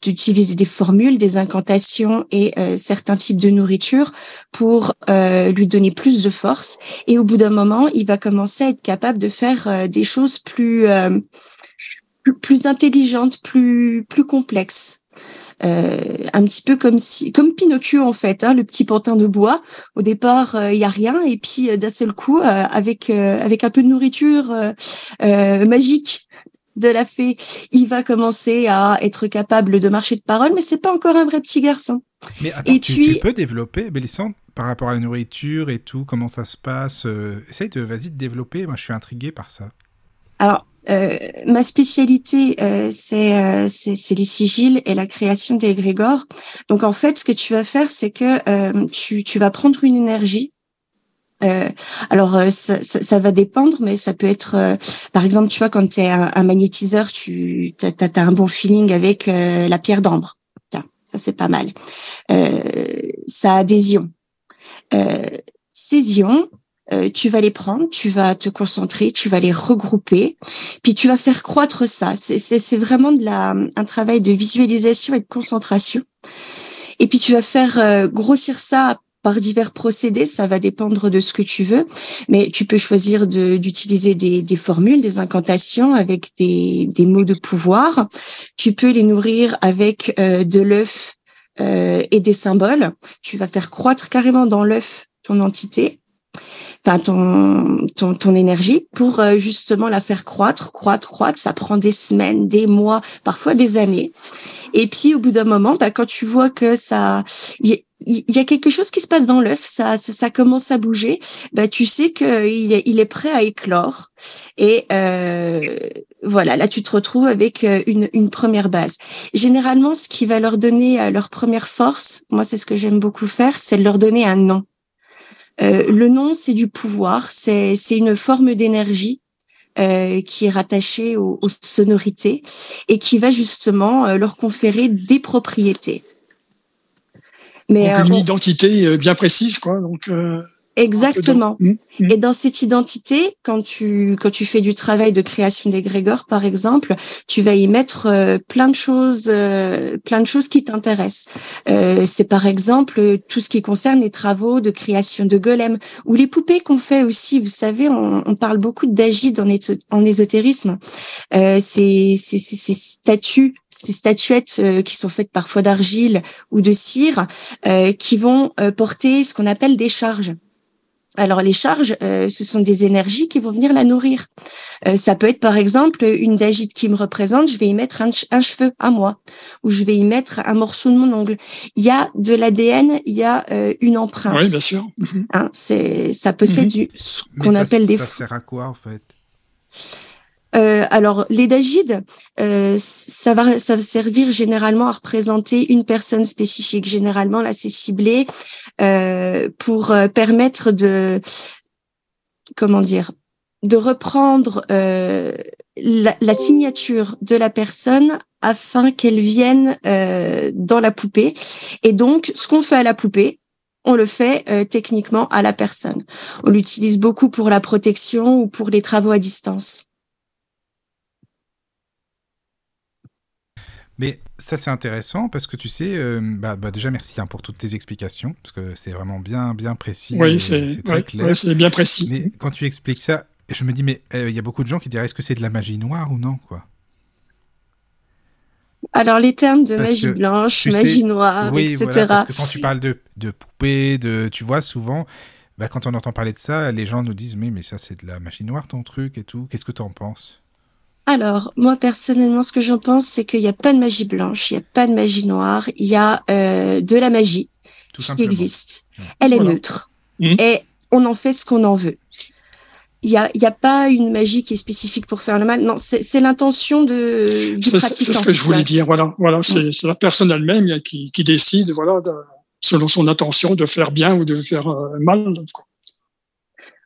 d'utiliser des formules, des incantations et euh, certains types de nourriture pour euh, lui donner plus de force. Et au bout d'un moment, il va commencer à être capable de faire euh, des choses plus euh, plus, plus intelligentes, plus plus complexes. Euh, un petit peu comme si comme Pinocchio en fait, hein, le petit pantin de bois. Au départ, il y a rien et puis euh, d'un seul coup, euh, avec euh, avec un peu de nourriture euh, euh, magique de la fée, il va commencer à être capable de marcher de parole, mais c'est pas encore un vrai petit garçon. Mais attends, Et tu, puis- tu peux développer, Bélissandre, par rapport à la nourriture et tout, comment ça se passe euh, Essaye de, vas-y, de développer. Moi, je suis intrigué par ça. Alors, euh, ma spécialité, euh, c'est c'est les sigils et la création des égrégores. Donc, en fait, ce que tu vas faire, c'est que tu, tu vas prendre une énergie euh, alors ça, ça, ça, va dépendre, mais ça peut être, euh, par exemple, tu vois, quand tu es un, magnétiseur, tu as, as, un bon feeling avec euh, la pierre d'ambre. Ça c'est pas mal. ça a des ions. ces ions, tu vas les prendre, tu vas te concentrer, tu vas les regrouper, puis tu vas faire croître ça. C'est vraiment de la, un travail de visualisation et de concentration. Et puis tu vas faire grossir ça par divers procédés, ça va dépendre de ce que tu veux, mais tu peux choisir d'utiliser des, des, formules, des incantations avec des, des, mots de pouvoir. Tu peux les nourrir avec euh, de l'œuf euh, et des symboles. Tu vas faire croître carrément dans l'œuf ton entité enfin ton, ton, ton énergie pour euh, justement la faire croître, croître, croître. Ça prend des semaines, des mois, parfois des années. Et puis au bout d'un moment, bah, quand tu vois que ça, il y a quelque chose qui se passe dans l'œuf, ça, ça, commence à bouger, bah, tu sais qu'il est, il est prêt à éclore. Et euh, voilà, là tu te retrouves avec euh, une, une première base. Généralement, ce qui va leur donner euh, leur première force, moi c'est ce que j'aime beaucoup faire, c'est de leur donner un nom. Euh, le nom, c'est du pouvoir, c'est une forme d'énergie euh, qui est rattachée aux, aux, sonorités et qui va justement euh, leur conférer des propriétés. Mais donc une identité bien précise, quoi. Donc Exactement. Mmh, mmh. Et dans cette identité, quand tu quand tu fais du travail de création d'égrégore, par exemple, tu vas y mettre euh, plein de choses, euh, plein de choses qui t'intéressent. Euh, c'est par exemple tout ce qui concerne les travaux de création de golems ou les poupées qu'on fait aussi. Vous savez, on, on parle beaucoup d'agide en, en ésotérisme. ces, ces, ces statues, ces statuettes qui sont faites parfois d'argile ou de cire, qui vont porter ce qu'on appelle des charges. Alors les charges, euh, ce sont des énergies qui vont venir la nourrir. Euh, ça peut être par exemple une dagite qui me représente, je vais y mettre un, cheveu à moi, ou je vais y mettre un morceau de mon ongle. Il y a de l'ADN, il y a euh, une empreinte. Oui, bien sûr. Mhm. Hein, c'est, ça possède mhm. du ce qu'on appelle des. Ça sert à quoi en fait? Euh, alors, l'édagide, euh, ça, va, ça va servir généralement à représenter une personne spécifique. Généralement, là, c'est ciblé euh, pour euh, permettre de, comment dire, de reprendre euh, la, la, signature de la personne afin qu'elle vienne euh, dans la poupée. Et donc, ce qu'on fait à la poupée, on le fait techniquement à la personne. On l'utilise beaucoup pour la protection ou pour les travaux à distance. Mais ça, c'est intéressant parce que tu sais, euh, bah, bah, déjà, merci hein, pour toutes tes explications, parce que c'est vraiment bien, bien précis. Oui, c'est très clair. c'est bien précis. Mais quand tu expliques ça, je me dis, mais euh, il y a beaucoup de gens qui diraient, est-ce que c'est de la magie noire ou non, quoi? Alors les termes de magie blanche, magie noire, etc. parce que quand tu parles de, de poupées, de, tu vois souvent, bah, quand on entend parler de ça, les gens nous disent mais mais ça c'est de la magie noire ton truc et tout. Qu'est-ce que tu en penses? Alors, moi personnellement, ce que j'en pense, c'est qu'il n'y a pas de magie blanche, il n'y a pas de magie noire, il y a euh, de la magie qui existe. Elle est neutre mmh. et on en fait ce qu'on en veut. Il n'y a, y a pas une magie qui est spécifique pour faire le mal. Non, c'est l'intention de du pratiquant. C'est ce que je voulais dire. Voilà, voilà, c'est la personne elle-même qui, qui, décide, voilà, selon son intention, de faire bien ou de faire euh, mal.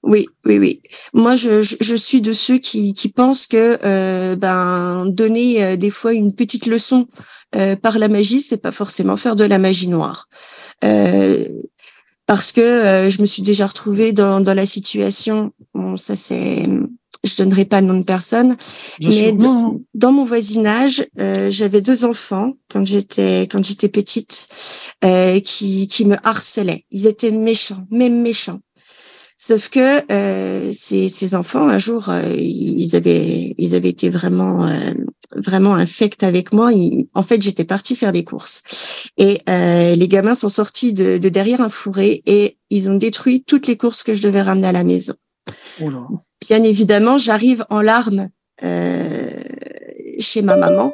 Oui, oui, oui. Moi, je, je, suis de ceux qui, qui pensent que euh, ben donner euh, des fois une petite leçon euh, par la magie, c'est pas forcément faire de la magie noire. Euh, parce que euh, je me suis déjà retrouvée dans, dans la situation. Bon, ça c'est, je donnerai pas nom de personne, mais dans, dans, mon voisinage, j'avais deux enfants quand j'étais quand j'étais petite qui qui me harcelaient. Ils étaient méchants, même méchants. Sauf que euh, ces, ces, enfants, un jour, euh, ils avaient, ils avaient été vraiment, euh, vraiment infects avec moi. en fait, j'étais partie faire des courses et euh, les gamins sont sortis de, de, derrière un fourré et ils ont détruit toutes les courses que je devais ramener à la maison. Oh Bien évidemment, j'arrive en larmes chez ma maman.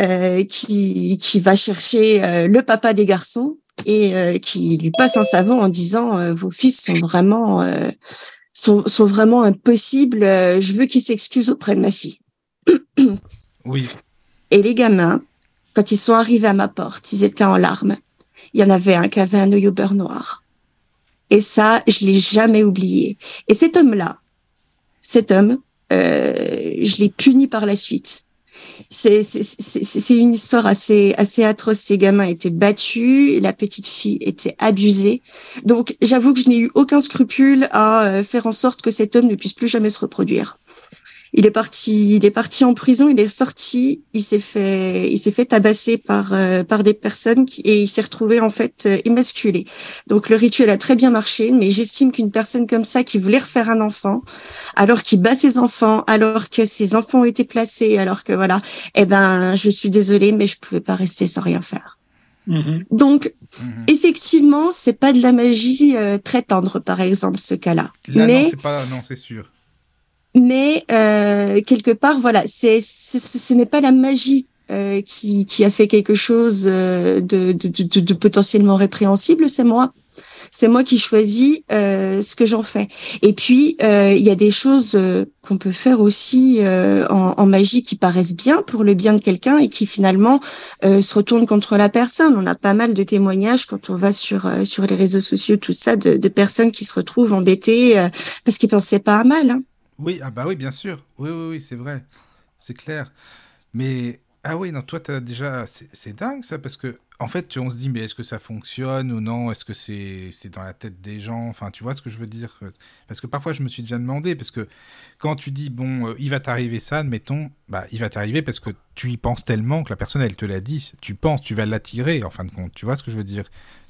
Euh, qui, qui va chercher euh, le papa des garçons et euh, qui lui passe un savon en disant euh, vos fils sont vraiment euh, sont, sont vraiment impossibles. euh, je veux qu'ils s'excusent auprès de ma fille. Oui. Et les gamins, quand ils sont arrivés à ma porte, ils étaient en larmes. Il y en avait un qui avait un œil au beurre noir. Et ça, je l'ai jamais oublié. Et cet homme-là, cet homme, euh, je l'ai puni par la suite. C'est une histoire assez assez atroce. Ces gamins étaient battus, la petite fille était abusée. Donc j'avoue que je n'ai eu aucun scrupule à euh, faire en sorte que cet homme ne puisse plus jamais se reproduire. Il est parti, il est parti en prison, il est sorti, il s'est fait, il s'est fait tabasser par euh, par des personnes qui, et il s'est retrouvé en fait euh, émasculé. Donc le rituel a très bien marché, mais j'estime qu'une personne comme ça qui voulait refaire un enfant, alors qu'il bat ses enfants, alors que ses enfants ont été placés, alors que voilà, eh ben je suis désolée, mais je pouvais pas rester sans rien faire. Mhm. Donc Mhm. effectivement, c'est pas de la magie euh, très tendre, par exemple, ce cas-là. Là, mais non, c'est pas, non, c'est sûr. Mais euh, quelque part, voilà, c'est ce, ce- n'est pas la magie euh, qui, qui a fait quelque chose euh, de, de, de, de potentiellement répréhensible, c'est moi. C'est moi qui choisis euh, ce que j'en fais. Et puis, euh, il y a des choses euh, qu'on peut faire aussi en, en magie qui paraissent bien pour le bien de quelqu'un et qui finalement se retournent contre la personne. On a pas mal de témoignages quand on va sur sur les réseaux sociaux, tout ça, de, personnes qui se retrouvent embêtées parce qu'ils pensaient pas à mal. Hein. Oui, ah bah oui, bien sûr. Oui, oui, oui, c'est vrai. C'est clair. Mais, ah oui, non, toi, t'as déjà. C'est dingue ça, parce que, en fait, tu- on se dit, mais est-ce que ça fonctionne ou non? Est-ce que c'est c'est dans la tête des gens? Enfin, tu vois ce que je veux dire? Parce que parfois, je me suis déjà demandé, parce que quand tu dis, bon, euh, il va t'arriver ça, admettons, bah, il va t'arriver parce que tu y penses tellement que la personne, elle te l'a dit. Tu penses, tu vas l'attirer, en fin de compte. Tu vois ce que je veux dire?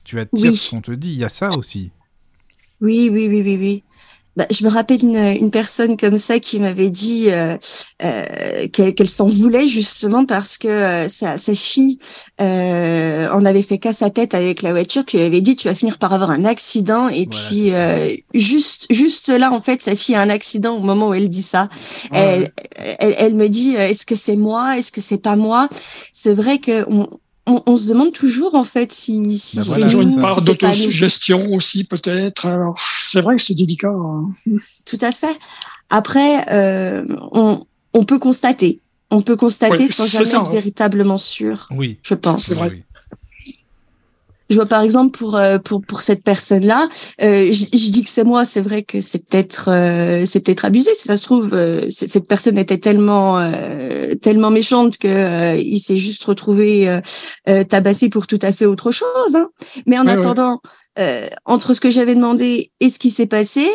Tu attires Oui. ce qu'on te dit. Il y a ça aussi. Oui, oui, oui, oui, oui. Bah, je me rappelle une, une personne comme ça qui m'avait dit euh, euh, qu'elle qu'elle s'en voulait justement parce que euh, sa, sa fille euh, en avait fait casse à tête avec la voiture, puis elle avait dit tu vas finir par avoir un accident. Et Voilà, puis euh, juste juste là en fait sa fille a un accident au moment où elle dit ça. Elle, elle, elle me dit euh, est-ce que c'est moi, est-ce que c'est pas moi? C'est vrai que on, on, on se demande toujours en fait si, si c'est voilà, nous, une part d'autosuggestion aussi, peut-être. Alors, c'est vrai que c'est délicat. hein. Tout à fait. Après, euh, on, on peut constater. On peut constater Ouais, sans jamais ça, être hein. véritablement sûr, Oui. je pense. C'est vrai. Oui. Je vois par exemple pour euh, pour pour cette personne-là, euh, je, je dis que c'est moi, c'est vrai que c'est peut-être euh, c'est peut-être abusé. Si ça se trouve, euh, cette personne était tellement euh, tellement méchante que euh, il s'est juste retrouvé tabassé pour tout à fait autre chose. hein. Mais en ouais. attendant, euh, entre ce que j'avais demandé et ce qui s'est passé,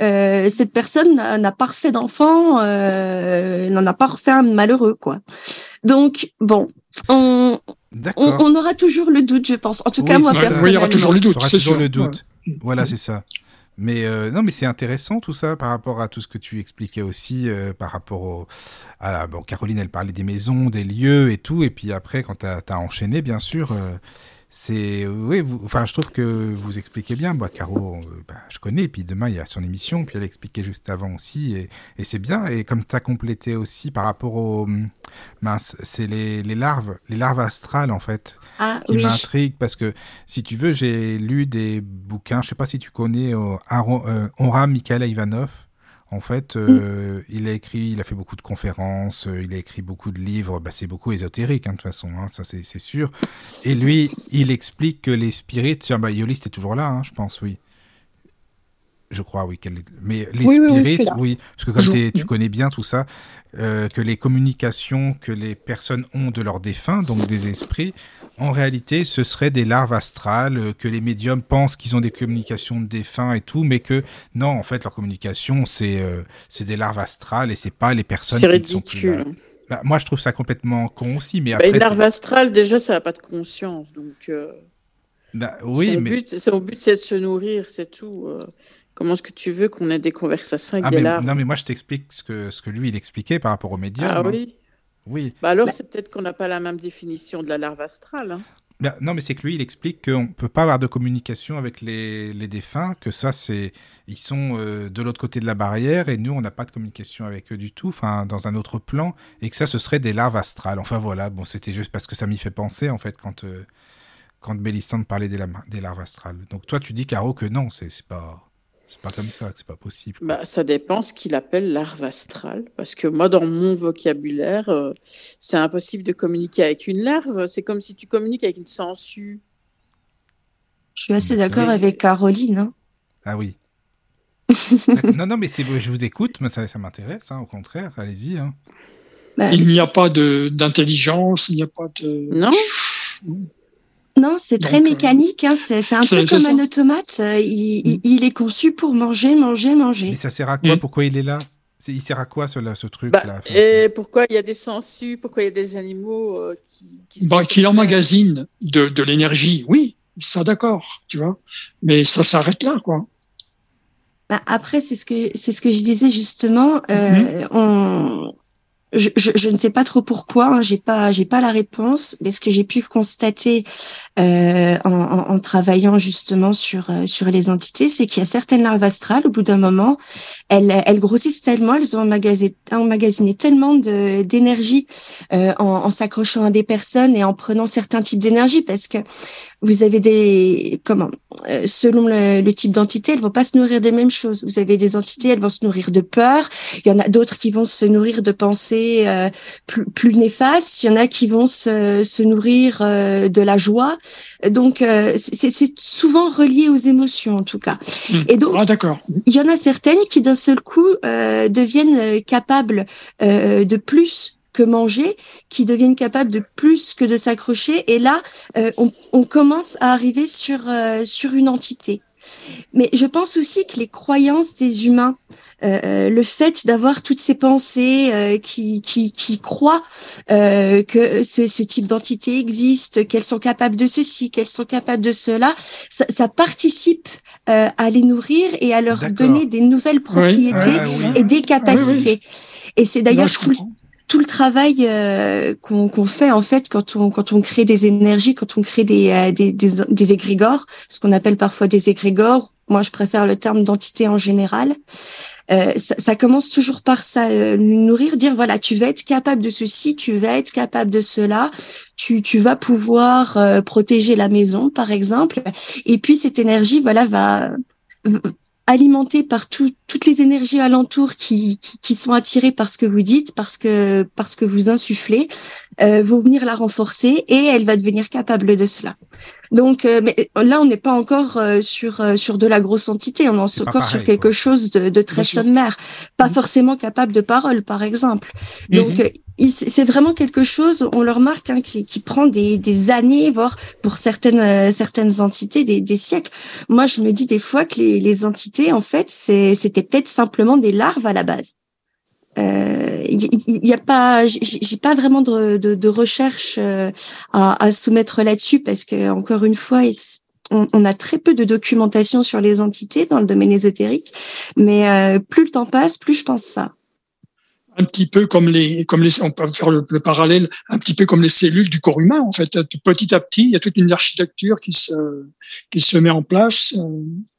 euh, cette personne n'a pas refait d'enfant, euh, n'en a pas refait un malheureux, quoi. Donc bon, on, on, D'accord. on aura toujours le doute, je pense. En tout cas, moi, personnellement. Oui, il y aura toujours le doute, c'est toujours sûr. le doute. Ouais. Voilà, c'est ça. Mais euh, non, mais c'est intéressant tout ça par rapport à tout ce que tu expliquais aussi euh, par rapport au. À la- bon, Caroline, elle parlait des maisons, des lieux et tout, et puis après, quand tu as, enchaîné, bien sûr, euh, c'est. Oui, vous- enfin, je trouve que vous expliquez bien. Bah, Caro, euh, bah, je connais, puis demain, il y a son émission, puis elle expliquait juste avant aussi, et, et c'est bien. Et comme tu as complété aussi par rapport au. Mince, c'est les, les larves, les larves astrales, en fait Ah qui oui. m'intrigue parce que si tu veux, j'ai lu des bouquins. Je sais pas si tu connais euh, Aro- euh, Mikhail Ivanov. En fait, euh, il a écrit, il a fait beaucoup de conférences, euh, il a écrit beaucoup de livres. Bah, c'est beaucoup ésotérique, hein, de toute façon, hein, ça c'est sûr. Et lui, il explique que les spirites, tiens, bah, toujours là, hein, je pense, oui. Je crois, oui, est. Mais les Oui, oui, spirites, oui, parce que comme tu connais bien tout ça, euh, que les communications que les personnes ont de leurs défunts, donc des esprits, en réalité, ce seraient des larves astrales, euh, que les médiums pensent qu'ils ont des communications de défunts et tout, mais que non, en fait, leur communication, c'est euh, des larves astrales et c'est pas les personnes qui ne sont plus là. ridicule. Bah, moi, je trouve ça complètement con aussi, mais Bah, après. une larve astrale, déjà, ça n'a pas de conscience. Donc, euh, Bah, oui, son, mais. but, son but, c'est de se nourrir, c'est tout. euh. comment est-ce que tu veux qu'on ait des conversations avec Ah, des mais- larves? non, mais moi, je t'explique ce que, ce que lui, il expliquait par rapport aux médiums. Ah hein. oui Oui. bah Alors, c'est peut-être qu'on n'a pas la même définition de la larve astrale. hein. Bah, non, mais c'est que lui, il explique qu'on ne peut pas avoir de communication avec les, les défunts, que ça, c'est. Ils sont euh, de l'autre côté de la barrière et nous, on n'a pas de communication avec eux du tout, enfin, dans un autre plan, et que ça, ce serait des larves astrales. Enfin, voilà, bon, c'était juste parce que ça m'y fait penser, en fait, quand. euh, quand Bélissande parlait des, lam- des larves astrales. Donc toi, tu dis, Caro, que non, c'est c'est pas, c'est pas comme ça, c'est pas possible. Bah, ça dépend ce qu'il appelle larve astrale. Parce que moi, dans mon vocabulaire, euh, c'est impossible de communiquer avec une larve. C'est comme si tu communiques avec une sangsue. Je suis assez d'accord avec Caroline. hein. Ah oui. Non, non, mais je vous écoute, mais ça, ça m'intéresse, hein, au contraire, allez-y. Hein. Bah, Il n'y a pas de- d'intelligence, il n'y a pas de. Non Non, c'est très Donc, euh, mécanique. Hein. C'est un peu comme ça. un automate. euh, Il, il- il est conçu pour manger, manger, manger. Mais ça sert à quoi? Mm. Pourquoi il est là? Il sert à quoi, ce, là, ce truc Bah, là et pourquoi il y a des sangsues? Pourquoi il y a des animaux euh, qui, qui Bah, qu'il emmagasine de, de l'énergie, oui, ça d'accord, tu vois. Mais ça s'arrête là, quoi. Bah, après, c'est ce que c'est ce que je disais justement. Euh, Mhm. on, je, je, ne sais pas trop pourquoi. Hein, j'ai pas j'ai pas la réponse. Mais ce que j'ai pu constater euh, en, en, en travaillant justement sur euh, sur les entités, c'est qu'il y a certaines larves astrales. Au bout d'un moment, elles elles grossissent tellement, elles ont emmagasiné, emmagasiné tellement d'énergie euh, en, en s'accrochant à des personnes et en prenant certains types d'énergie, parce que vous avez des comment euh, selon le, le type d'entité, elles vont pas se nourrir des mêmes choses. Vous avez des entités, elles vont se nourrir de peur. Il y en a d'autres qui vont se nourrir de pensées euh, plus, plus néfastes. Il y en a qui vont se, se nourrir euh, de la joie. Donc, euh, c'est c'est souvent relié aux émotions, en tout cas. Hmm. Et donc, Ah, d'accord. il y en a certaines qui d'un seul coup euh, deviennent capables euh, de plus que manger, qui deviennent capables de plus que de s'accrocher. Et là, euh, on, on commence à arriver sur euh, sur une entité. Mais je pense aussi que les croyances des humains, euh, le fait d'avoir toutes ces pensées euh, qui, qui, qui croient euh, que ce, ce type d'entité existe, qu'elles sont capables de ceci, qu'elles sont capables de cela, ça, ça participe euh, à les nourrir et à leur donner des nouvelles propriétés Ah, oui. et des capacités. Et c'est d'ailleurs tout. Tout le travail euh, qu'on fait en fait quand on quand on crée des énergies, quand on crée des euh, des, des égrégores, ce qu'on appelle parfois des égrégores. Moi, je préfère le terme d'entité en général. Euh, ça, ça commence toujours par ça, euh, nous nourrir, dire voilà, tu vas être capable de ceci, tu vas être capable de cela, tu, tu vas pouvoir euh, protéger la maison, par exemple. Et puis cette énergie, voilà, va alimentée par tout- toutes les énergies alentours qui, qui, qui sont attirées par ce que vous dites, parce que parce que vous insufflez, euh, vont venir la renforcer et elle va devenir capable de cela. Donc euh, mais là, on n'est pas encore euh, sur euh, sur de la grosse entité, on est encore sur quelque quoi. chose de, de très Bien sûr. sommaire, pas Mhm. forcément capable de parole, par exemple. Donc Mhm. Euh, c'est vraiment quelque chose, on le remarque, hein, qui, qui prend des, des années, voire pour certaines euh, certaines entités des, des siècles. Moi, je me dis des fois que les, les entités, en fait, c'était peut-être simplement des larves à la base. Euh, Il y, y a pas, j'ai pas vraiment de, de, de recherche euh, à, à soumettre là-dessus parce que encore une fois, on a très peu de documentation sur les entités dans le domaine ésotérique, mais euh, plus le temps passe, plus je pense ça. Un petit peu comme les, comme les, on peut faire le, le parallèle, un petit peu comme les cellules du corps humain, en fait. Petit à petit, il y a toute une architecture qui se, qui se met en place, euh,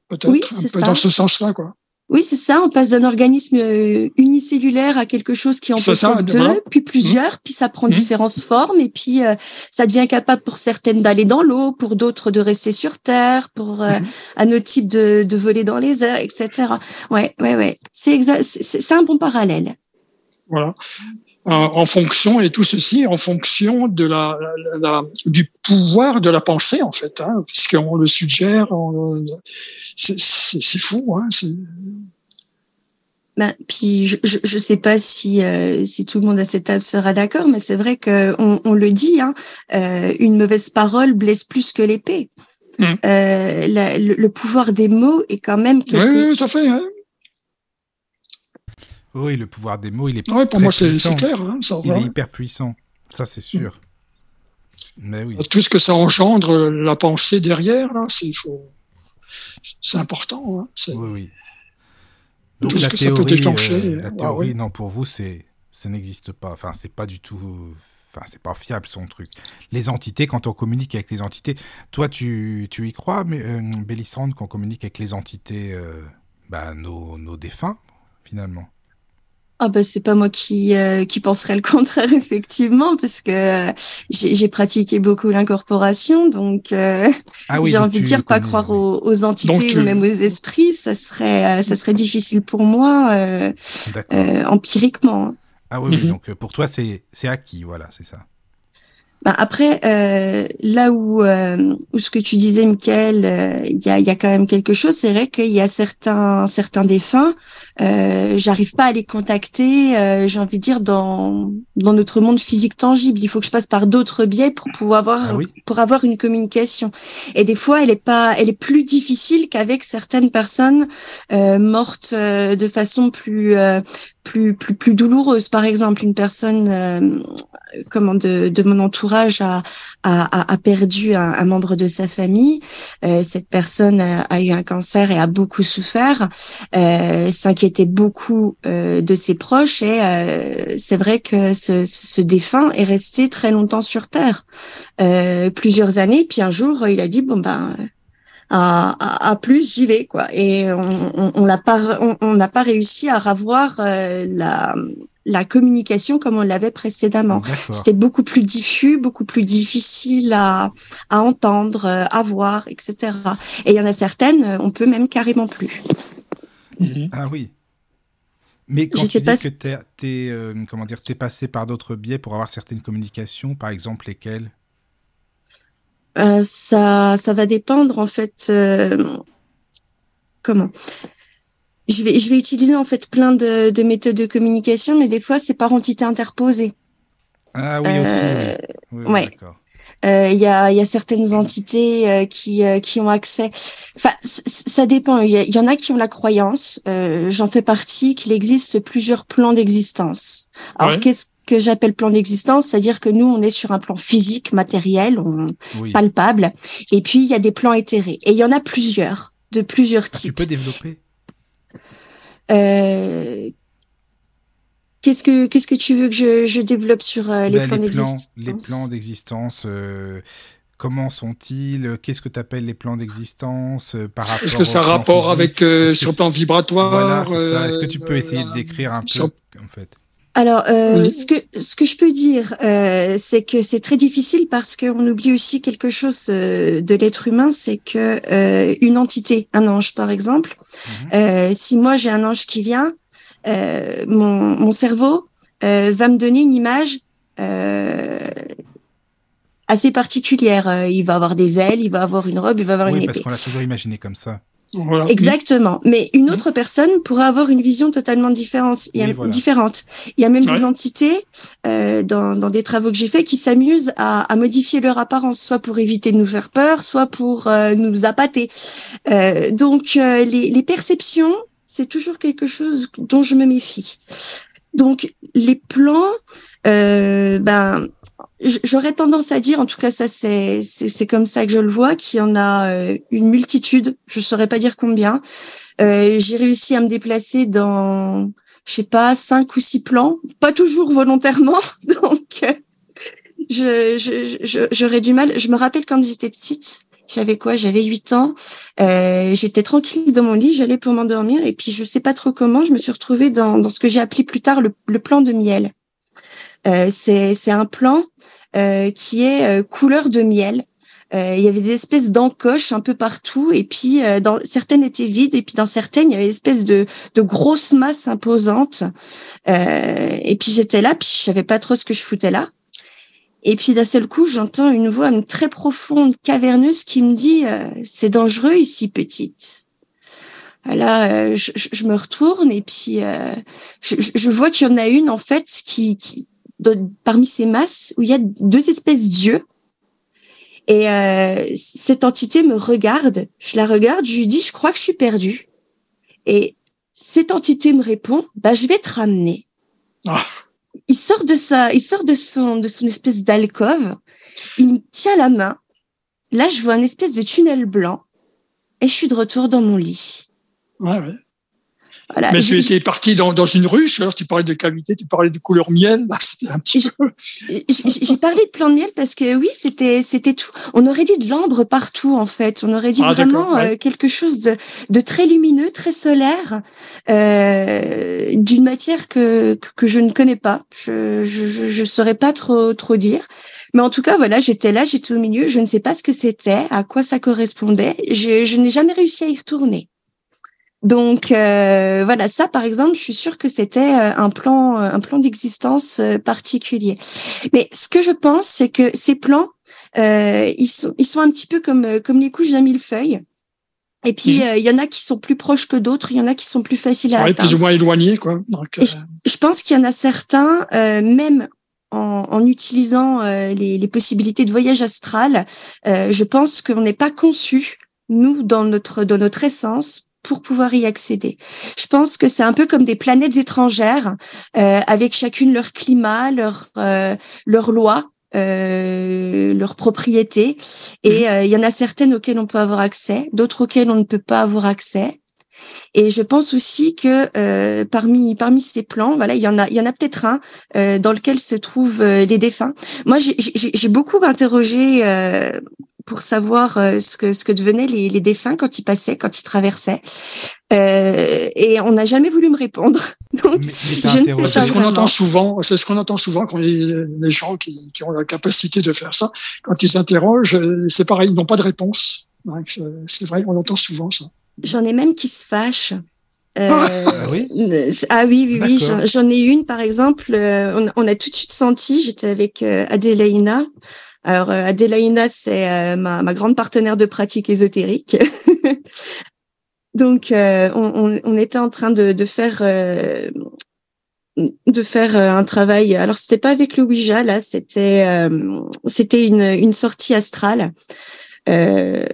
peut-être Oui, un peu ça. dans ce sens-là, quoi. Oui, c'est ça. On passe d'un organisme euh, unicellulaire à quelque chose qui en ça, possède deux, voilà. puis plusieurs, puis ça prend Mhm. différentes formes, et puis euh, ça devient capable pour certaines d'aller dans l'eau, pour d'autres de rester sur terre, pour euh, Mhm. à nos types de, de voler dans les airs, etc. Ouais, ouais, ouais. C'est c'est un bon parallèle. Voilà. Euh, en fonction, et tout ceci en fonction de la, la- la- du pouvoir de la pensée, en fait, hein, puisqu'on le suggère, on- c'est c'est- c'est fou, hein, c'est- Ben, puis je, je, je sais pas si euh, si tout le monde à cette table sera d'accord, mais c'est vrai que on, on le dit, hein, euh, une mauvaise parole blesse plus que l'épée. Mm. Euh, la- le, le pouvoir des mots est quand même Oui, oui, tout à fait. Hein. Oui, le pouvoir des mots, il est Ouais, pour moi, c'est clair. Hein, ça, Il est hyper puissant. Ça, c'est sûr. Mais oui. Tout ce que ça engendre, la pensée derrière, là, c'est faut... important. Hein, Oui, oui. Donc Tout ce la que ça peut théorie, déclencher, euh, la ah théorie, non, pour vous, c'est, ça n'existe pas. Enfin, c'est pas du tout. Enfin, c'est pas fiable son truc. Les entités, quand on communique avec les entités, toi, tu, tu y crois, mais euh, Bélissande, qu'on communique avec les entités, euh, bah, nos, nos défunts, finalement? Ah bah c'est pas moi qui euh, qui penserais le contraire effectivement parce que euh, j'ai j'ai pratiqué beaucoup l'incorporation donc euh, Ah oui, j'ai envie de dire pas croire aux, aux entités Donc, ou même aux esprits ça serait euh, ça serait difficile pour moi euh, euh, empiriquement. Ah oui, oui, Mhm. donc pour toi, c'est c'est acquis, voilà, c'est ça. Bah après, euh, là où, euh, où ce que tu disais, Michael, euh, il y, a, il y a quand même quelque chose. C'est vrai qu'il y a certains certains défunts, euh, j'arrive pas à les contacter. euh, J'ai envie de dire dans dans notre monde physique tangible, il faut que je passe par d'autres biais pour pouvoir avoir Ah oui pour avoir une communication. Et des fois, elle est pas, elle est plus difficile qu'avec certaines personnes euh, mortes euh, de façon plus euh, plus plus plus douloureuse. Par exemple, une personne euh, comment de, de mon entourage a, a, a- perdu un, un membre de sa famille. Euh, cette personne a, eu un cancer et a beaucoup souffert, euh, s'inquiétait beaucoup euh, de ses proches et euh, c'est vrai que ce, ce défunt est resté très longtemps sur Terre, euh, plusieurs années. Puis un jour, il a dit bon ben à, à, plus j'y vais quoi et on on, on pas on n'a pas réussi à revoir euh, la la communication comme on l'avait précédemment c'était beaucoup plus diffus beaucoup plus difficile à à entendre euh, à voir etc et il y en a certaines euh, on peut même carrément plus Mhm. Ah oui. Mais quand Je tu sais dis pas que euh, comment dire, t'es passé par d'autres biais pour avoir certaines communications, par exemple lesquelles? Euh, ça, ça va dépendre en fait. euh, comment? Je vais, je vais utiliser en fait plein de, de méthodes de communication, mais des fois c'est par entité interposée. Ah oui, Euh, aussi, oui. Oui, ouais. Euh, Il y, a, y a certaines entités euh, qui, euh, qui ont accès. Enfin, ça dépend. Il y, en a qui ont la croyance. euh, J'en fais partie qu'il existe plusieurs plans d'existence. Alors Ouais. qu'est-ce que j'appelle plan d'existence? C'est-à-dire que nous, on est sur un plan physique, matériel. On, Oui. palpable. Et puis, il y a des plans éthérés. Et il y en a plusieurs, de plusieurs Ah, tu types. peux développer? Euh, Qu'est-ce que qu'est-ce que tu veux que je, je développe sur euh, les Ben, plans les plans, d'existence les plans d'existence, euh, comment sont-ils? Qu'est-ce que tu appelles les plans d'existence euh, par rapport Est-ce que ça a rapport physique avec euh, sur plan vibratoire Voilà. Est-ce que tu peux essayer de décrire un peu, sur- en fait? Alors, euh, Oui. ce que ce que je peux dire, euh, c'est que c'est très difficile parce qu'on oublie aussi quelque chose euh, de l'être humain, c'est que euh, une entité, un ange par exemple, Mhm. euh, si moi j'ai un ange qui vient, euh, mon mon cerveau euh, va me donner une image euh, assez particulière. Il va avoir des ailes, il va avoir une robe, il va avoir Oui, une parce épée. qu'on l'a toujours imaginé comme ça. Voilà. Exactement. Mais une Mhm. autre personne pourrait avoir une vision totalement différente. Il y a, Oui, voilà. différente. Il y a même Ouais. des entités euh, dans, dans des travaux que j'ai faits qui s'amusent à, à modifier leur apparence, soit pour éviter de nous faire peur, soit pour euh, nous appâter. Euh, donc euh, les, les perceptions, c'est toujours quelque chose dont je me méfie. Donc les plans, euh, ben j'aurais tendance à dire, en tout cas ça c'est c'est comme ça que je le vois, qu'il y en a euh, une multitude. Je saurais pas dire combien. Euh, J'ai réussi à me déplacer dans, je sais pas, cinq ou six plans, pas toujours volontairement. Donc euh, je je- je- j'aurais du mal. Je me rappelle quand j'étais petite. J'avais quoi? J'avais 8 ans. Euh, J'étais tranquille dans mon lit, j'allais pour m'endormir et puis je sais pas trop comment, je me suis retrouvée dans, dans ce que j'ai appelé plus tard le, le plan de miel. Euh, C'est c'est un plan euh, qui est euh, couleur de miel. Il y avait des espèces d'encoches un peu partout et puis dans certaines étaient vides et puis dans certaines il y avait des espèces de, de grosses masses imposantes. Et puis j'étais là puis je savais pas trop ce que je foutais là. Et puis d'un seul coup, j'entends une voix très profonde, caverneuse, qui me dit euh, "C'est dangereux ici, petite." Là, euh, je, je- me retourne et puis euh, je- je vois qu'il y en a une en fait qui, qui de- parmi ces masses où il y a deux espèces d'yeux. Et euh, cette entité me regarde. Je la regarde. Je lui dis "Je crois que je suis perdue." Et cette entité me répond "Bah, je vais te ramener." Ah. il sort de sa, il sort de son, de son espèce d'alcôve. Il me tient la main. Là, je vois un espèce de tunnel blanc. Et je suis de retour dans mon lit. Ouais, ouais. Voilà. Mais J'ai- tu étais parti dans, dans une ruche, alors tu parlais de cavité, tu parlais de couleur miel, là, c'était un petit peu. J'ai parlé de plan de miel parce que oui, c'était c'était tout. On aurait dit de l'ambre partout en fait. On aurait dit Ah, vraiment ouais. euh, quelque chose de, de très lumineux, très solaire, euh, d'une matière que, que que je ne connais pas. Je je je, je saurais pas trop trop dire. Mais en tout cas, voilà, j'étais là, j'étais au milieu, je ne sais pas ce que c'était, à quoi ça correspondait. Je, je n'ai jamais réussi à y retourner. Donc euh, voilà, ça par exemple, je suis sûre que c'était euh, un plan, euh, un plan d'existence euh, particulier. Mais ce que je pense, c'est que ces plans, euh, ils sont, ils sont un petit peu comme, comme les couches d'un millefeuille. Et puis euh, il y en a qui sont plus proches que d'autres, il y en a qui sont plus faciles à Ouais, atteindre. plus ou moins éloigné, quoi. Donc, Et Je pense qu'il y en a certains, euh, même en, en utilisant euh, les, les possibilités de voyage astral, euh, je pense qu'on n'est pas conçu, nous, dans notre, dans notre essence, pour pouvoir y accéder. Je pense que c'est un peu comme des planètes étrangères, euh, avec chacune leur climat, leur, euh, leur loi, euh, leurs propriétés. Et euh, il y en a certaines auxquelles on peut avoir accès, d'autres auxquelles on ne peut pas avoir accès. Et je pense aussi que euh, parmi parmi ces plans, voilà, il y en a il y en a peut-être un euh, dans lequel se trouvent euh, les défunts. Moi, j'ai- j'ai j'ai beaucoup interrogé euh, pour savoir euh, ce que ce que devenaient les, les défunts quand ils passaient, quand ils traversaient, Euh, et on n'a jamais voulu me répondre. Donc, Mais, mais t'as Je ne sais interrogé- c'est ce qu'on entend souvent. C'est ce qu'on entend souvent quand les, les gens qui, qui ont la capacité de faire ça, quand ils s'interrogent, euh, c'est pareil, ils n'ont pas de réponse. C'est- C'est vrai, on entend souvent ça. J'en ai même qui se fâchent. Euh, Ah oui ah oui, oui, oui, j'en- ai une par exemple. euh, on, on a tout de suite senti. J'étais avec euh, Adélaïna. Alors euh, Adélaïna, c'est euh, ma, ma grande partenaire de pratique ésotérique. Donc euh, on, on, on était en train de, de faire euh, de faire euh, un travail. Alors c'était pas avec le Ouija là, c'était euh, c'était une, une sortie astrale. Euh,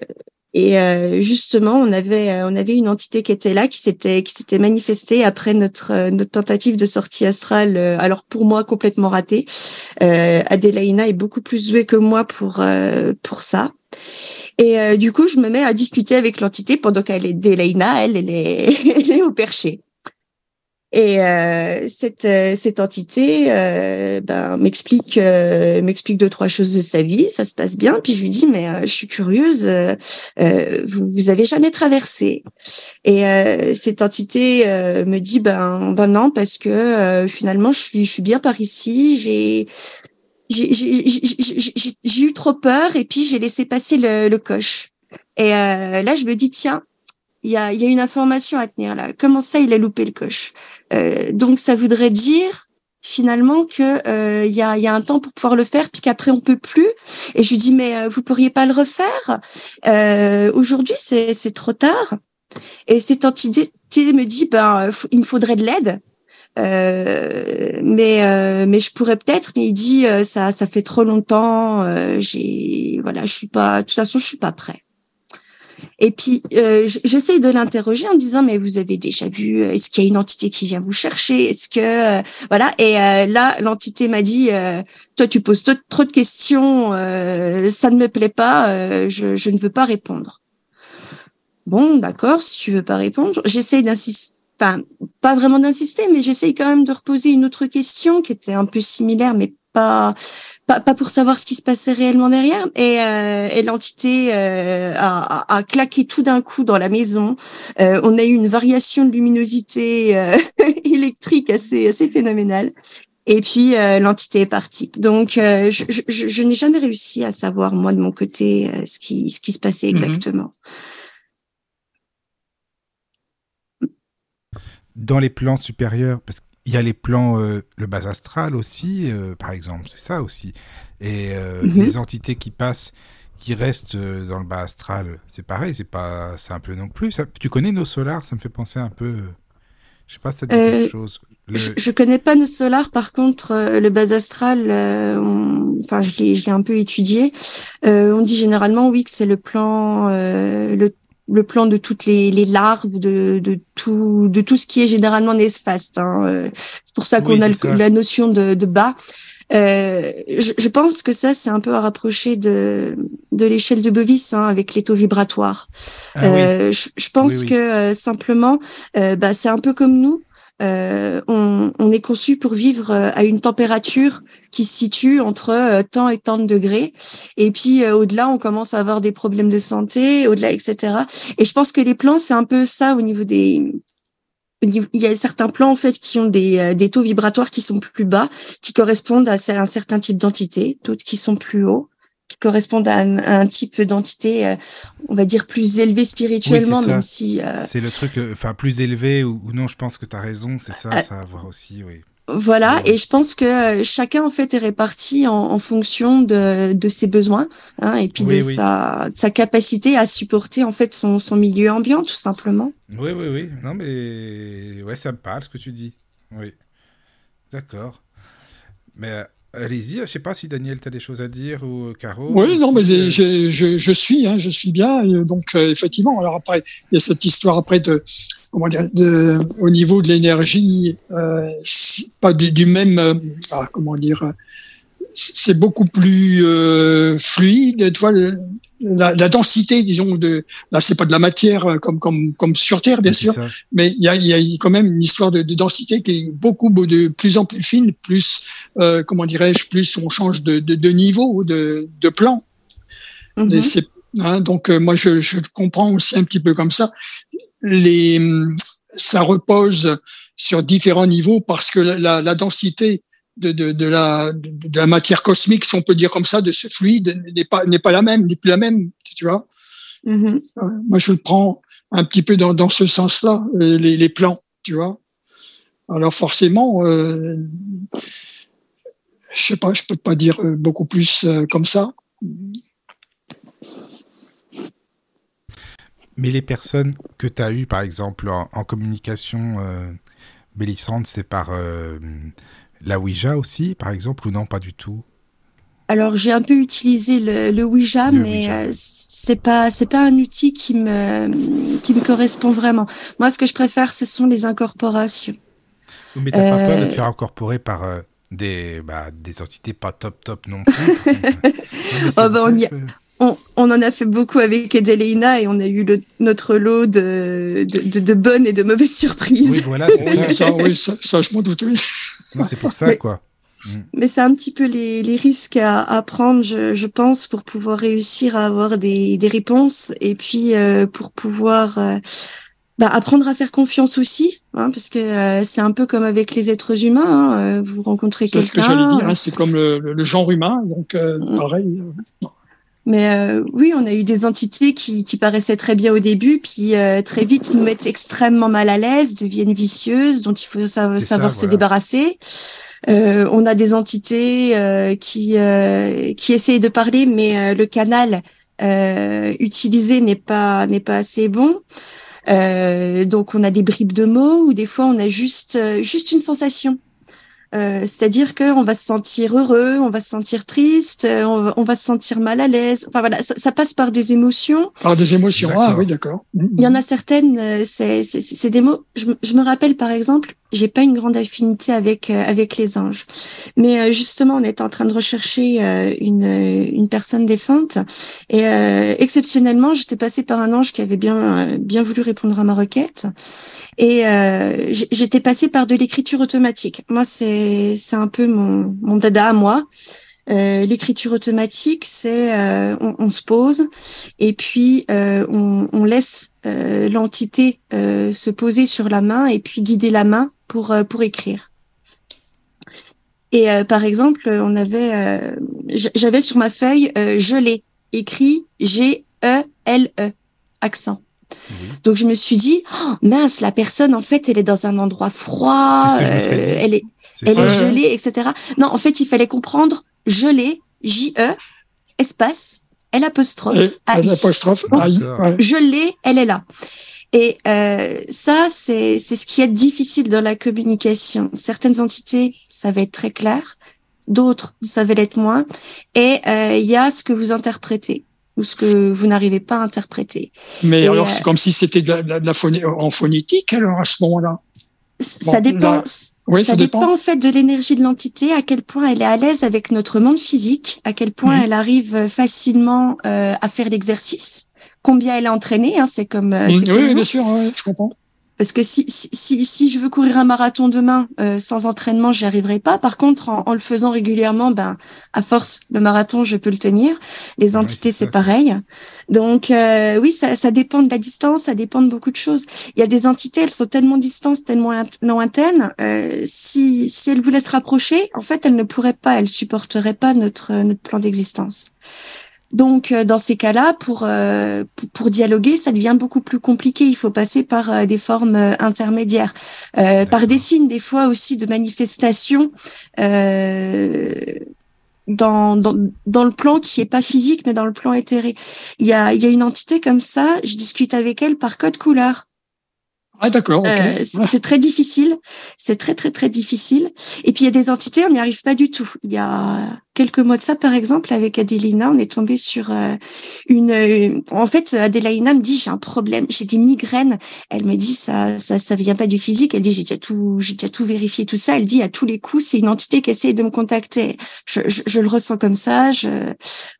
et euh, justement, on avait euh, on avait une entité qui était là, qui s'était qui s'était manifestée après notre euh, notre tentative de sortie astrale. euh, alors pour moi complètement ratée. Euh, Adélaïna est beaucoup plus douée que moi pour euh, pour ça. Et euh, du coup, je me mets à discuter avec l'entité pendant qu'elle est Adélaïna, elle elle est elle est au perché. Et euh, cette euh, cette entité euh, ben, m'explique euh, m'explique deux trois choses de sa vie, ça se passe bien. Puis je lui dis mais euh, je suis curieuse, vous vous avez jamais traversé Et cette entité me dit ben ben non parce que finalement je suis je suis bien par ici, j'ai j'ai eu trop peur et puis j'ai laissé passer le, le coche. Et là je me dis tiens il y a, y a une information à tenir là. Comment ça, il a loupé le coche? Euh, Donc, ça voudrait dire finalement que euh, il y, a, y a un temps pour pouvoir le faire, puis qu'après on peut plus. Et je lui dis mais euh, vous pourriez pas le refaire? Euh, Aujourd'hui, c'est trop tard. Et cette entité me dit ben il me faudrait de l'aide. Euh, mais euh, mais je pourrais peut-être mais il dit euh, ça ça fait trop longtemps euh, j'ai voilà je suis pas de toute façon je suis pas prêt et puis, euh, j'essaye de l'interroger en disant, mais vous avez déjà vu, euh, est-ce qu'il y a une entité qui vient vous chercher? Est-ce que... euh, voilà. Et euh, là, l'entité m'a dit, toi, tu poses trop de questions, ça ne me plaît pas, je, je ne veux pas répondre. Bon, d'accord, si tu veux pas répondre, j'essaye d'insister. Enfin, pas vraiment d'insister, mais j'essaye quand même de reposer une autre question qui était un peu similaire, mais pas pas, pas pour savoir ce qui se passait réellement derrière. Et, euh, et l'entité euh, a, claqué tout d'un coup dans la maison. Euh, on a eu une variation de luminosité électrique assez, assez phénoménale. Et puis l'entité est partie. Donc je, je, je- je n'ai jamais réussi à savoir moi de mon côté ce qui ce qui se passait Mhm. exactement. Dans les plans supérieurs, parce qu'il y a les plans, euh, le bas astral aussi, euh, par exemple, c'est ça aussi. Et euh, Mhm. les entités qui passent, qui restent dans le bas astral, c'est pareil, c'est pas simple non plus. Ça, tu connais nos solars, ça me fait penser un peu. je sais pas si ça dit quelque chose. Le- Je, je connais pas nos solars, par contre, le bas astral, on- enfin, je l'ai, je l'ai un peu étudié. On dit généralement, oui, que c'est le plan, le, le plan de toutes les, les larves, de, de tout, de tout ce qui est généralement néfaste. Hein. Euh, C'est pour ça Oui, qu'on a ça. la notion de, de bas. Euh, je, je pense que ça, c'est un peu à rapprocher de, de l'échelle de Bovis hein, avec les taux vibratoires. Ah oui. Euh, je, je pense Oui, que euh, simplement, bah, c'est un peu comme nous. Euh, on, on est conçu pour vivre euh, à une température qui se situe entre euh, tant et tant de degrés. Et puis euh, au-delà, on commence à avoir des problèmes de santé, au-delà, etc. Et je pense que les plans, c'est un peu ça au niveau des. Il y a certains plans en fait qui ont des, euh, des taux vibratoires qui sont plus bas, qui correspondent à un certain type d'entité, d'autres qui sont plus hauts, correspondent à un, à un type d'entité, euh, on va dire plus élevé spirituellement, même si euh, C'est le truc, le- enfin, plus élevé ou, ou non, je pense que tu as raison, c'est ça, ça a à voir aussi, oui. Voilà, et je pense que euh, chacun en fait est réparti en, en fonction de, de ses besoins hein, et puis Oui, de, oui. Sa, de sa capacité à supporter en fait son, son milieu ambiant tout simplement. Oui, oui, oui. Non, mais ouais, ça me parle ce que tu dis. Oui. D'accord. Mais euh, allez-y, je sais pas si Daniel, tu as des choses à dire ou euh, Caro. Oui, non, mais je, je, je suis, hein, je suis bien. Et donc, euh, effectivement, alors après, il y a cette histoire après de, comment dire, de, au niveau de l'énergie, euh, pas du, du même, euh, ah, comment dire, c'est beaucoup plus euh, fluide. Tu vois, le- la, la densité, disons, de, là, c'est pas de la matière euh, comme, comme, comme sur Terre, bien sûr, ça. mais il y a, il y a quand même une histoire de, de densité qui est beaucoup de plus en plus fine, plus euh, comment dirais-je, plus on change de, de, de niveau, de, de plan. Mhm. Hein, donc euh, moi je, je comprends aussi un petit peu comme ça. Les, ça repose sur différents niveaux parce que la, la, la densité de, de, de, la, de, de la matière cosmique, si on peut dire comme ça, de ce fluide n'est pas n'est pas la même, n'est plus la même, tu vois. Mhm. Euh, Moi, je le prends un petit peu dans, dans ce sens-là, euh, les, les plans, tu vois. Alors forcément, euh, je sais pas, je peux pas dire beaucoup plus euh, comme ça. Mais les personnes que tu as eues, par exemple, en, en communication euh, bellissante, c'est par euh, la Ouija aussi, par exemple, ou non, pas du tout? Alors j'ai un peu utilisé le, le Ouija, Le mais euh, c'est pas c'est pas un outil qui me qui me correspond vraiment. Moi, ce que je préfère, ce sont les incorporations. Oui, Mais t'as pas peur de Euh, te faire incorporer par euh, des, bah, des entités pas top top non plus? Non, Oh, bah, on y a- On, on en a fait beaucoup avec Edeleina et on a eu le- notre lot de, de, de, de bonnes et de mauvaises surprises. Oui, voilà, c'est ça. ça, oui, ça, ça, je m'en doute. oui. C'est pour ça, Mais- quoi. Mais c'est un petit peu les, les risques à, à prendre, je, je pense, pour pouvoir réussir à avoir des, des réponses et puis euh, pour pouvoir euh, bah, apprendre à faire confiance aussi, hein, parce que euh, c'est un peu comme avec les êtres humains. hein, vous rencontrez C'est ce que quelqu'un, j'allais dire. hein, c'est comme le, le- le genre humain, donc euh, Mm. pareil. euh, Mais euh, oui, on a eu des entités qui, qui paraissaient très bien au début, puis euh, très vite nous mettent extrêmement mal à l'aise, deviennent vicieuses, dont il faut sa- C'est ça, savoir se voilà. débarrasser. Euh, on a des entités euh, qui euh, qui essayent de parler, mais euh, le canal euh, utilisé n'est pas n'est pas assez bon. Euh, donc on a des bribes de mots ou des fois on a juste euh, juste une sensation. Euh, C'est-à-dire qu'on va se sentir heureux, on va se sentir triste, euh, on va, on va se sentir mal à l'aise. Enfin voilà, ça, ça passe par des émotions. Par des émotions. Ah oui, d'accord. Il y en a certaines, euh, c'est c'est- c'est des mots. Je, me- je me rappelle par exemple, j'ai pas une grande affinité avec euh, avec les anges, mais euh, justement, on était en train de rechercher euh, une euh, une personne défunte et euh, exceptionnellement, j'étais passée par un ange qui avait bien euh, bien voulu répondre à ma requête et j'étais passée par de l'écriture automatique. Moi, c'est c'est un peu mon mon dada à moi. Euh, l'écriture automatique, c'est euh, on, on se pose et puis euh, on, on laisse euh, l'entité euh, se poser sur la main et puis guider la main pour euh, pour écrire. Et euh, par exemple, on avait, euh, j'avais sur ma feuille, euh, je l'ai écrit G E L E accent. Donc je me suis dit oh, mince, la personne en fait, elle est dans un endroit froid, elle est elle ça. est gelée, etc. Non, en fait, il fallait comprendre gelée, J-E, espace, L apostrophe, ouais. Je l'ai, elle est là. Et euh, ça, c'est c'est ce qui est difficile dans la communication. Certaines entités, ça va être très clair. D'autres, ça va l'être moins. Et euh, il y a ce que vous interprétez ou ce que vous n'arrivez pas à interpréter. Mais Et, alors, euh, c'est comme si c'était de la, de la- de la phoné- en phonétique, alors, à ce moment-là? Ça dépend. là- oui, ça, ça dépend. dépend. en fait de l'énergie de l'entité, à quel point elle est à l'aise avec notre monde physique, à quel point elle arrive facilement euh, à faire l'exercice, combien elle est entraînée. Hein, c'est comme. euh, oui, oui, bien sûr, ouais, je comprends. Parce que si, si, si, si je veux courir un marathon demain euh, sans entraînement, j'y arriverai pas. Par contre, en, en le faisant régulièrement, ben, à force, le marathon, je peux le tenir. Les entités, c'est pareil. Donc, euh, oui, ça, ça dépend de la distance, ça dépend de beaucoup de choses. Il y a des entités, elles sont tellement distantes, tellement loin- lointaines. Euh, si, si elles voulaient se rapprocher, en fait, elles ne pourraient pas, elles supporteraient pas notre, notre plan d'existence. Donc, euh, dans ces cas-là, pour, euh, pour pour dialoguer, ça devient beaucoup plus compliqué. Il faut passer par euh, des formes euh, intermédiaires, euh, par des signes, des fois aussi de manifestation euh, dans, dans dans le plan qui est pas physique, mais dans le plan éthéré. Il y a il y a une entité comme ça. Je discute avec elle par code couleur. Ah, d'accord, ok. Euh, c'est c'est très difficile, c'est très très très difficile. Et puis il y a des entités, on n'y arrive pas du tout. Il y a quelques mois de ça, par exemple, avec Adelina, on est tombé sur euh, une. euh, en fait, Adelina me dit j'ai un problème, j'ai des migraines. Elle me dit ça ça ça vient pas du physique. Elle dit j'ai déjà tout j'ai déjà tout vérifié tout ça. Elle dit à tous les coups c'est une entité qui essaye de me contacter. Je, je, je le ressens comme ça. Je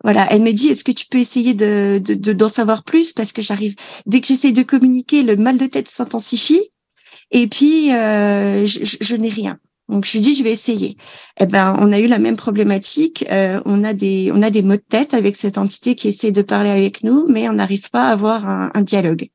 voilà. Elle me dit est-ce que tu peux essayer de de de- d'en savoir plus? Parce que j'arrive dès que j'essaye de communiquer, le mal de tête s'intensifie. Et puis, euh, je- je n'ai rien. Donc, je lui dis, je vais essayer. Eh ben, on a eu la même problématique. Euh, on a des, on a des mots de tête avec cette entité qui essaie de parler avec nous, mais on n'arrive pas à avoir un dialogue.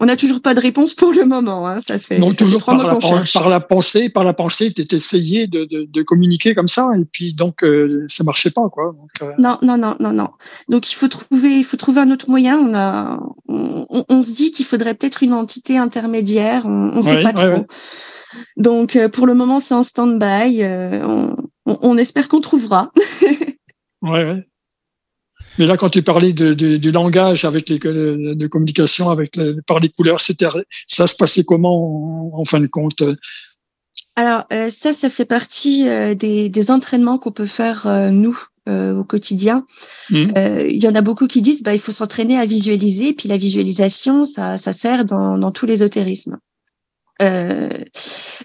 On n'a toujours pas de réponse pour le moment. Hein. Ça fait, ça toujours par la, qu'on par, cherche. par la pensée, par la pensée, tu essayé de, de, de communiquer comme ça, et puis donc euh, ça marchait pas, quoi. Donc, euh, Non, non, non, non, non. Donc il faut trouver, il faut trouver un autre moyen. On a, on, on- on se dit qu'il faudrait peut-être une entité intermédiaire. On, on sait Ouais, pas ouais, trop. ouais. Donc euh, pour le moment c'est en stand-by. Euh, on espère qu'on trouvera. ouais, ouais. Mais là, quand tu parlais de, de- du langage avec les euh, de communication avec le- par les couleurs, c'était ça se passait comment en, en fin de compte? Alors euh, ça, ça fait partie euh, des, des entraînements qu'on peut faire euh, nous euh, au quotidien. Mhm. Euh, Il y en a beaucoup qui disent bah il faut s'entraîner à visualiser. Puis la visualisation, ça, ça sert dans, dans tout l'ésotérisme. Euh,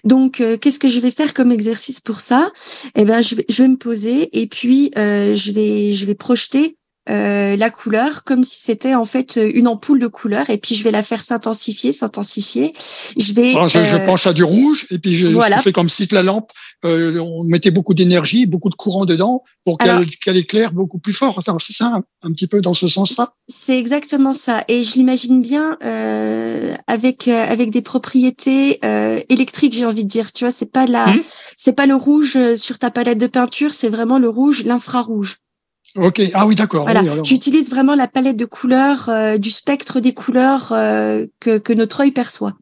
donc, euh, qu'est-ce que je vais faire comme exercice pour ça? Eh ben, je vais, je vais me poser et puis euh, je vais, je vais projeter euh, la couleur comme si c'était en fait une ampoule de couleur et puis je vais la faire s'intensifier, s'intensifier. Je vais. Alors, je, je euh, pense à du rouge, et puis je, voilà. je fais comme si la lampe, euh, on mettait beaucoup d'énergie, beaucoup de courant dedans, pour qu'elle éclaire beaucoup plus fort. C'est ça, un, un petit peu dans ce sens-là C'est exactement ça. Et je l'imagine bien euh, avec euh, avec des propriétés euh, électriques, j'ai envie de dire. Tu vois, c'est pas la, Mhm. c'est pas le rouge euh, sur ta palette de peinture, c'est vraiment le rouge, l'infrarouge. Ok, ah oui, d'accord. Voilà. oui, alors. J'utilise vraiment la palette de couleurs, euh, du spectre des couleurs euh, que que notre œil perçoit.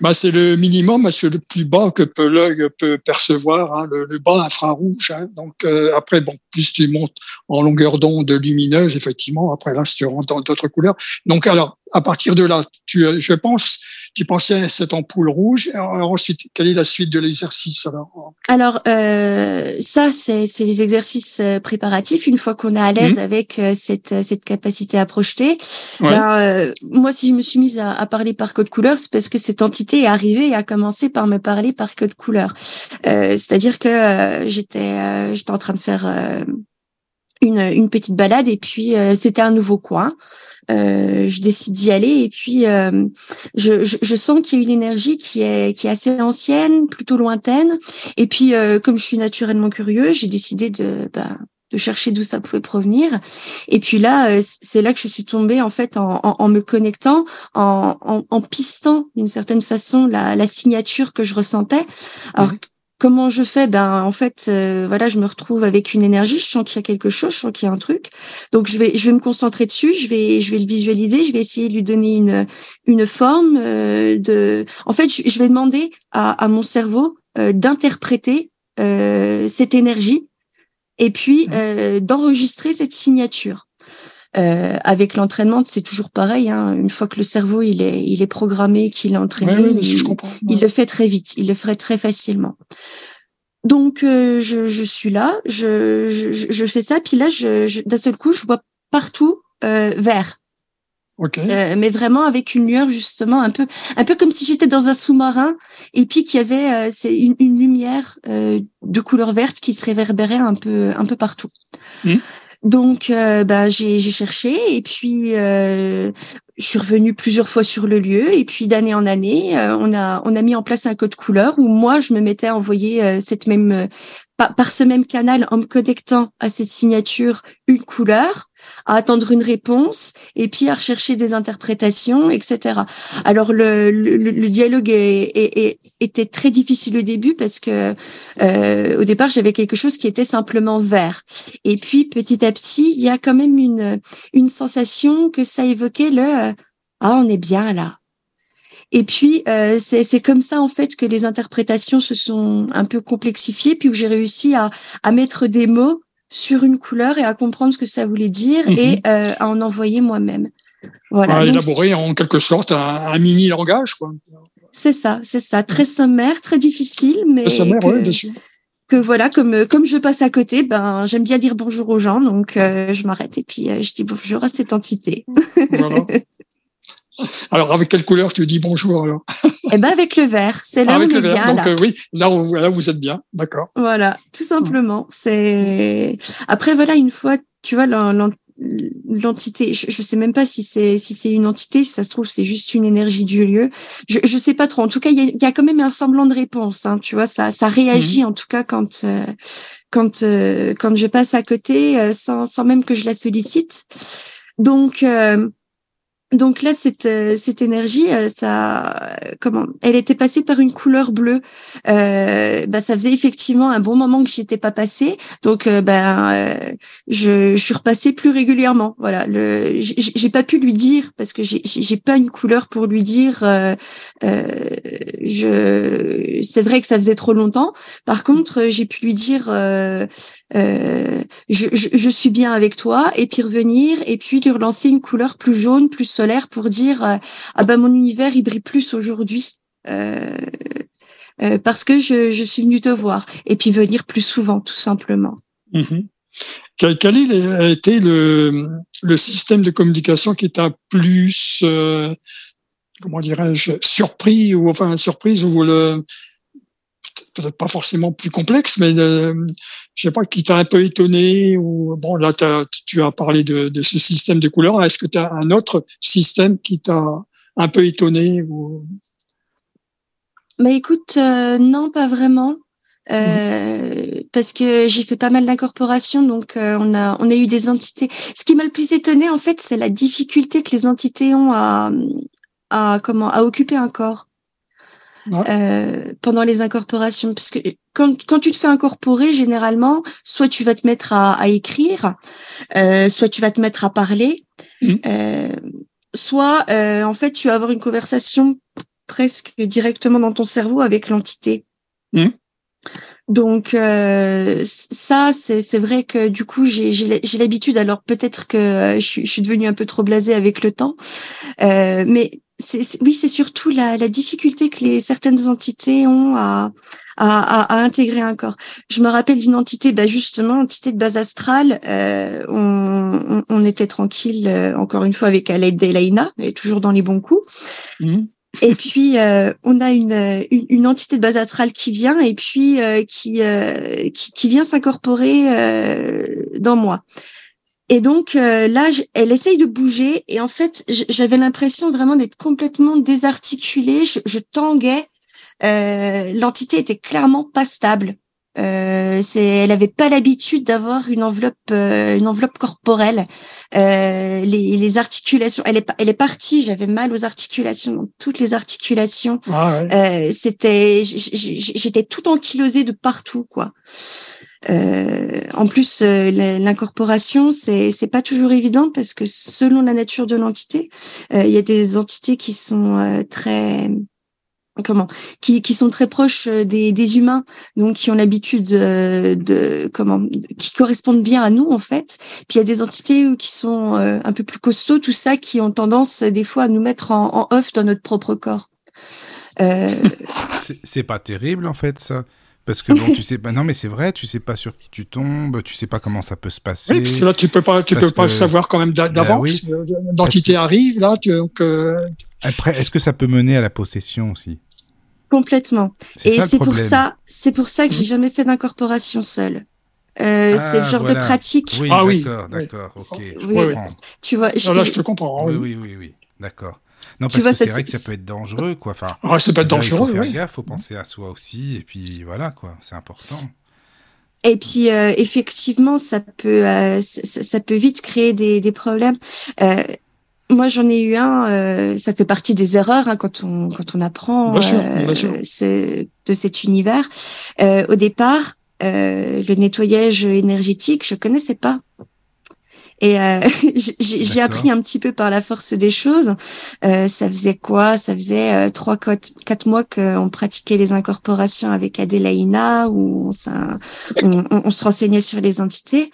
Bah, c'est le minimum, c'est le plus bas que peut l'œil peut percevoir, hein, le, le bas infrarouge. Hein. Donc euh, après, bon, plus tu montes en longueur d'onde lumineuse, effectivement, après là, tu rentres dans d'autres couleurs. Donc alors, à partir de là, tu, euh, je pense, tu pensais à cette ampoule rouge. Alors, ensuite, quelle est la suite de l'exercice alors Alors euh, ça, c'est les exercices euh, préparatifs. Une fois qu'on est à l'aise Mhm. avec euh, cette euh, cette capacité à projeter, Ouais. ben, euh, moi, si je me suis mise à, à parler par code couleur, c'est parce que cette entité est arrivée et a commencé par me parler par code couleur. Euh, C'est-à-dire que euh, j'étais euh, j'étais en train de faire euh, une une petite balade et puis euh, c'était un nouveau coin. Euh, je décide d'y aller et puis euh, je, je, je sens qu'il y a une énergie qui est qui est assez ancienne, plutôt lointaine. Et puis euh, comme je suis naturellement curieux, j'ai décidé de bah, de chercher d'où ça pouvait provenir. Et puis là, euh, c'est là que je suis tombée en fait en, en, en me connectant, en, en, pistant d'une certaine façon la, la signature que je ressentais. Alors Mhm. Comment je fais? Ben en fait, euh, voilà, je me retrouve avec une énergie. Je sens qu'il y a quelque chose, je sens qu'il y a un truc. Donc je vais je vais me concentrer dessus. Je vais je vais le visualiser. Je vais essayer de lui donner une une forme euh, de. En fait, je, je vais demander à, à mon cerveau euh, d'interpréter euh, cette énergie et puis euh, d'enregistrer cette signature. Euh, avec l'entraînement, c'est toujours pareil. Hein. Une fois que le cerveau il est il est programmé, qu'il est entraîné, Ouais, il, je il le fait très vite, il le ferait très facilement. Donc euh, je, je suis là, je, je, je fais ça, puis là je, je- d'un seul coup je vois partout euh, vert. Euh, mais vraiment avec une lueur justement un peu un peu comme si j'étais dans un sous-marin et puis qu'il y avait euh, c'est une, une, lumière euh, de couleur verte qui se réverbérait un peu un peu partout. Mmh. Donc bah, j'ai cherché et puis je suis revenue plusieurs fois sur le lieu et puis d'année en année on a on a mis en place un code couleur où moi je me mettais à envoyer cette même par, ce même canal en me connectant à cette signature une couleur, à attendre une réponse et puis à rechercher des interprétations, etc. Alors le, le, dialogue est, était très difficile au début parce que euh, au départ j'avais quelque chose qui était simplement vert et puis petit à petit il y a quand même une une sensation que ça évoquait le ah on est bien là et puis, euh, c'est comme ça, en fait, que les interprétations se sont un peu complexifiées, puis où j'ai réussi à, à, mettre des mots sur une couleur et à comprendre ce que ça voulait dire et mhm. euh, à en envoyer moi-même. Voilà. À élaborer en quelque sorte un, mini langage, quoi. C'est ça, c'est ça. Très sommaire, très difficile, mais. Très sommaire, oui, bien sûr que voilà, comme comme je passe à côté, ben j'aime bien dire bonjour aux gens, donc euh, je m'arrête et puis je dis bonjour à cette entité. Voilà. Alors, avec quelle couleur tu dis bonjour alors Eh ben, avec le vert. C'est là où on est bien. Donc, euh, oui, là, vous êtes bien. D'accord. Voilà, tout simplement. C'est après voilà une fois, tu vois l'entité. Je, je sais même pas si c'est si c'est une entité. Si ça se trouve, c'est juste une énergie du lieu. Je je sais pas trop. En tout cas, il y a, quand même un semblant de réponse. Hein, tu vois, ça ça réagit mhm. en tout cas quand euh, quand euh, quand je passe à côté sans sans même que je la sollicite. Donc donc là, cette, euh, cette énergie, euh, ça, comment Elle était passée par une couleur bleue. Euh, bah, ça faisait effectivement un bon moment que j'y étais pas passée. Donc, euh, ben, je, je, suis repassée plus régulièrement. Voilà. Le, j'ai pas pu lui dire parce que j'ai pas une couleur pour lui dire. je, c'est vrai que ça faisait trop longtemps. Par contre, j'ai pu lui dire, je, je, je, suis bien avec toi, et puis revenir, et puis lui relancer une couleur plus jaune, plus pour dire euh, ah ben mon univers il brille plus aujourd'hui euh, euh, parce que je, suis venue te voir et puis venir plus souvent tout simplement. Mhm. Quel, a été le, le, système de communication qui t'a plus comment dirais-je surpris ou enfin surprise ou le peut-être pas forcément plus complexe, mais euh, je sais pas, qui t'a un peu étonné ou bon là tu as parlé de, de, ce système de couleurs. Est-ce que tu as un autre système qui t'a un peu étonné ou? Bah écoute, euh, non, pas vraiment. Euh, mmh. parce que j'ai fait pas mal d'incorporations, donc euh, on a on a eu des entités. Ce qui m'a le plus étonné en fait, c'est la difficulté que les entités ont à à comment à occuper un corps. Euh, pendant les incorporations. Parce que quand, quand tu te fais incorporer, généralement, soit tu vas te mettre à, à écrire, euh, soit tu vas te mettre à parler, mmh. euh, soit euh, en fait tu vas avoir une conversation presque directement dans ton cerveau avec l'entité. Mmh. Donc euh, ça, c'est vrai que du coup, j'ai l'habitude. Alors peut-être que je, je, suis devenue un peu trop blasée avec le temps, euh, mais oui, c'est surtout la, la, difficulté que les certaines entités ont à, à, à, intégrer un corps. Je me rappelle d'une entité, bah justement, entité de base astrale. Euh, on, on, était tranquille, euh, encore une fois, avec l'aide d'Elaina, est toujours dans les bons coups. Mmh. Et puis euh, on a une, une, une, entité de base astrale qui vient et puis qui, qui, qui vient s'incorporer dans moi. Et donc euh, là, elle essaye de bouger et en fait, j'avais l'impression vraiment d'être complètement désarticulée. Je, tanguais. Euh, L'entité était clairement pas stable. Euh, c'est, elle avait pas l'habitude d'avoir une enveloppe, euh, une enveloppe corporelle. Euh, les, les, articulations, elle est, elle est partie. J'avais mal aux articulations, donc toutes les articulations. Ah ouais. c'était, j'étais tout ankylosée de partout, quoi. Euh, en plus, euh, l'incorporation, c'est c'est pas toujours évident parce que selon la nature de l'entité, euh, il y a des entités qui sont très comment qui, qui sont très proches des, des humains donc qui ont l'habitude de, comment qui correspondent bien à nous en fait. Puis il y a des entités qui sont un peu plus costauds tout ça qui ont tendance des fois à nous mettre en, en off dans notre propre corps. Euh... c'est pas terrible en fait ça Parce que bon, tu sais pas. Non, mais c'est vrai, tu sais pas sur qui tu tombes, tu sais pas comment ça peut se passer. Oui, parce que là, tu peux pas, tu peux pas le que- savoir quand même Ben d'avance. oui. L'entité arrive, là, tu, donc, euh, Après, est-ce que ça peut mener à la possession aussi? Complètement. Et c'est pour ça, c'est pour ça que j'ai jamais fait d'incorporation seule. Euh, Ah, c'est le genre voilà. de pratique. Oui, Ah oui. d'accord, Oui. d'accord, ok. je Oui, comprends. Tu vois, je- là, là, je peux comprendre. Oui, oui. oui, oui, oui, d'accord. Non, Tu parce vois, que c'est vrai que ça peut être dangereux, quoi. Enfin, Ah, ça peut être dangereux, Il faut faire oui. gaffe, faut penser à soi aussi, et puis voilà, quoi. C'est important. Et puis euh, effectivement, ça peut euh, ça, ça peut vite créer des, des problèmes. Euh, moi, j'en ai eu un. euh, ça fait partie des erreurs hein, quand on quand on apprend Bien sûr, euh, bien sûr. ce- de cet univers. Euh, au départ, euh, le nettoyage énergétique, je connaissais pas. Et euh, j'ai- appris un petit peu par la force des choses. Euh, ça faisait quoi? Ça faisait euh, trois, quatre, quatre mois qu'on pratiquait les incorporations avec Adélaïna, où on, on, on- on se renseignait sur les entités.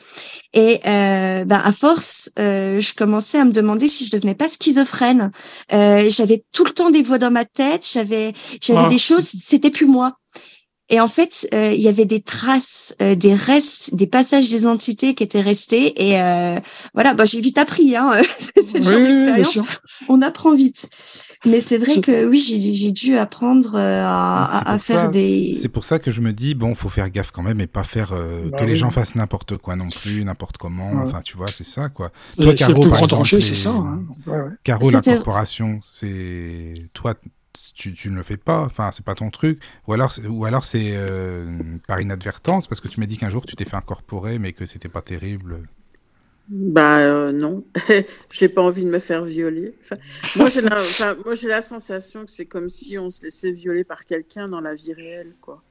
Et euh, ben, à force, euh, je commençais à me demander si je devenais pas schizophrène. Euh, j'avais tout le temps des voix dans ma tête, j'avais j'avais des choses, c'était plus moi. Et en fait, euh, il y avait des traces, euh, des restes, des passages des entités qui étaient restés. Et euh, voilà, bah, j'ai vite appris. Hein, c'est genre oui, oui, bien d'expérience. sûr. On apprend vite. Mais c'est vrai que oui, j'ai j'ai dû apprendre euh, à, à- faire ça- des. C'est pour ça que je me dis, bon, faut faire gaffe quand même et pas faire euh, Bah que les gens fassent n'importe quoi non plus, n'importe comment. Ouais. Enfin, tu vois, c'est ça, quoi. Toi, c'est Caro, par grand exemple, c'est ça. Hein. Ouais, ouais. Caro, C'était- l'incorporation, c'est toi, tu, tu ne le fais pas. Enfin, c'est pas ton truc. Ou alors, c'est- ou alors c'est euh, par inadvertance parce que tu m'as dit qu'un jour tu t'es fait incorporer, mais que c'était pas terrible. Bah euh, non, j'ai pas envie de me faire violer. Enfin, moi j'ai la, enfin, moi j'ai la sensation que c'est comme si on se laissait violer par quelqu'un dans la vie réelle, quoi.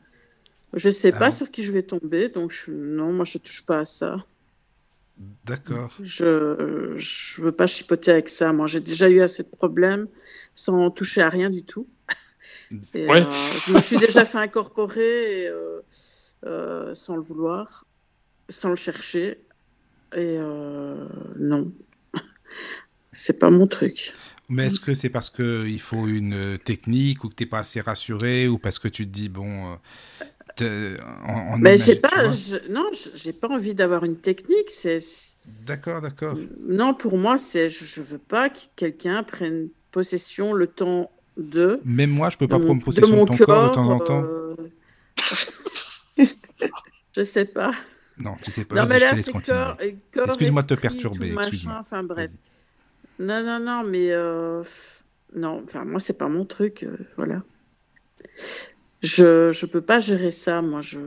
Je sais Ah pas bon sur qui je vais tomber, donc je, non, moi je touche pas à ça. D'accord. Je, je veux pas chipoter avec ça. Moi j'ai déjà eu assez de problèmes sans toucher à rien du tout. Et, Ouais. euh, je me suis déjà fait incorporer et, euh, euh, sans le vouloir, sans le chercher. Et euh, non, c'est pas mon truc. Mais est-ce que c'est parce que il faut une technique ou que t'es pas assez rassuré ou parce que tu te dis bon, en Mais imagi- j'ai tu pas, je- non, je- j'ai pas envie d'avoir une technique. C'est D'accord, d'accord. non pour moi, c'est je, je veux pas que quelqu'un prenne possession le temps de Même moi, je peux pas mon- prendre possession de, mon ton corps de temps en temps. euh, je sais pas. Non, tu sais pas. Non, mais là, c'est corps, Excuse-moi de te perturber, machin. Enfin, bref. Non, non, non, mais euh, non, enfin, moi, c'est pas mon truc, euh, voilà. Je, je peux pas gérer ça, moi, je.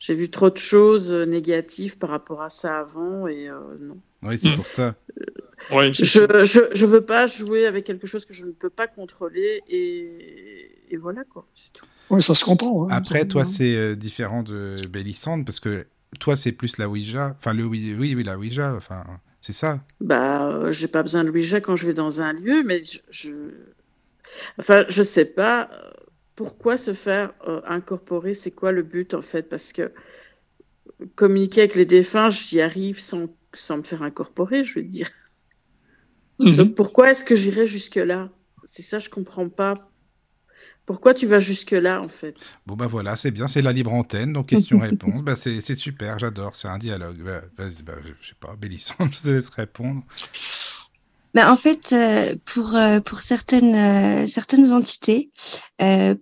J'ai vu trop de choses négatives par rapport à ça avant, et euh, non. Oui, c'est Mm. pour ça. Ouais. Je, je, je veux pas jouer avec quelque chose que je ne peux pas contrôler, et, et voilà, quoi, c'est tout. Ouais, ça se comprend. hein. Après, toi, c'est euh, différent de Bélissande parce que toi, c'est plus la Ouija. Enfin, le oui, oui, oui, la Ouija. Enfin, c'est ça. Bah, euh, j'ai pas besoin de Ouija quand je vais dans un lieu, mais je, je- enfin, je sais pas euh, pourquoi se faire euh, incorporer. C'est quoi le but en fait Parce que communiquer avec les défunts, j'y arrive sans, sans me faire incorporer, je veux dire. Mhm. Donc pourquoi est-ce que j'irais jusque là C'est ça, je comprends pas. Pourquoi tu vas jusque là en fait? Bon, bah voilà, c'est bien, c'est la libre antenne. Donc, question-réponse. bah, c'est c'est super, j'adore. C'est un dialogue. Bah, vas-y, bah, je sais pas, Bélissande, je te laisse répondre. Ben, en fait, euh, pour euh, pour certaines euh, certaines entités,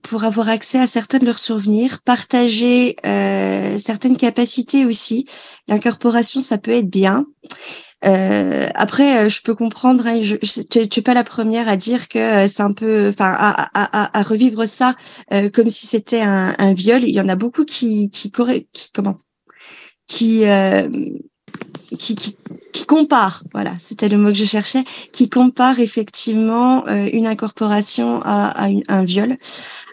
pour avoir accès à certains de leurs souvenirs, partager certaines capacités aussi, l'incorporation ça peut être bien. Euh, après, euh, je peux comprendre. Hein, je, je, tu tu es pas la première à dire que euh, c'est un peu, enfin, à, à, à, revivre ça euh, comme si c'était un, un viol. Il y en a beaucoup qui qui, qui comment? Qui euh, qui, qui, qui compare, voilà, c'était le mot que je cherchais, qui compare effectivement euh, une incorporation à, à une- un viol.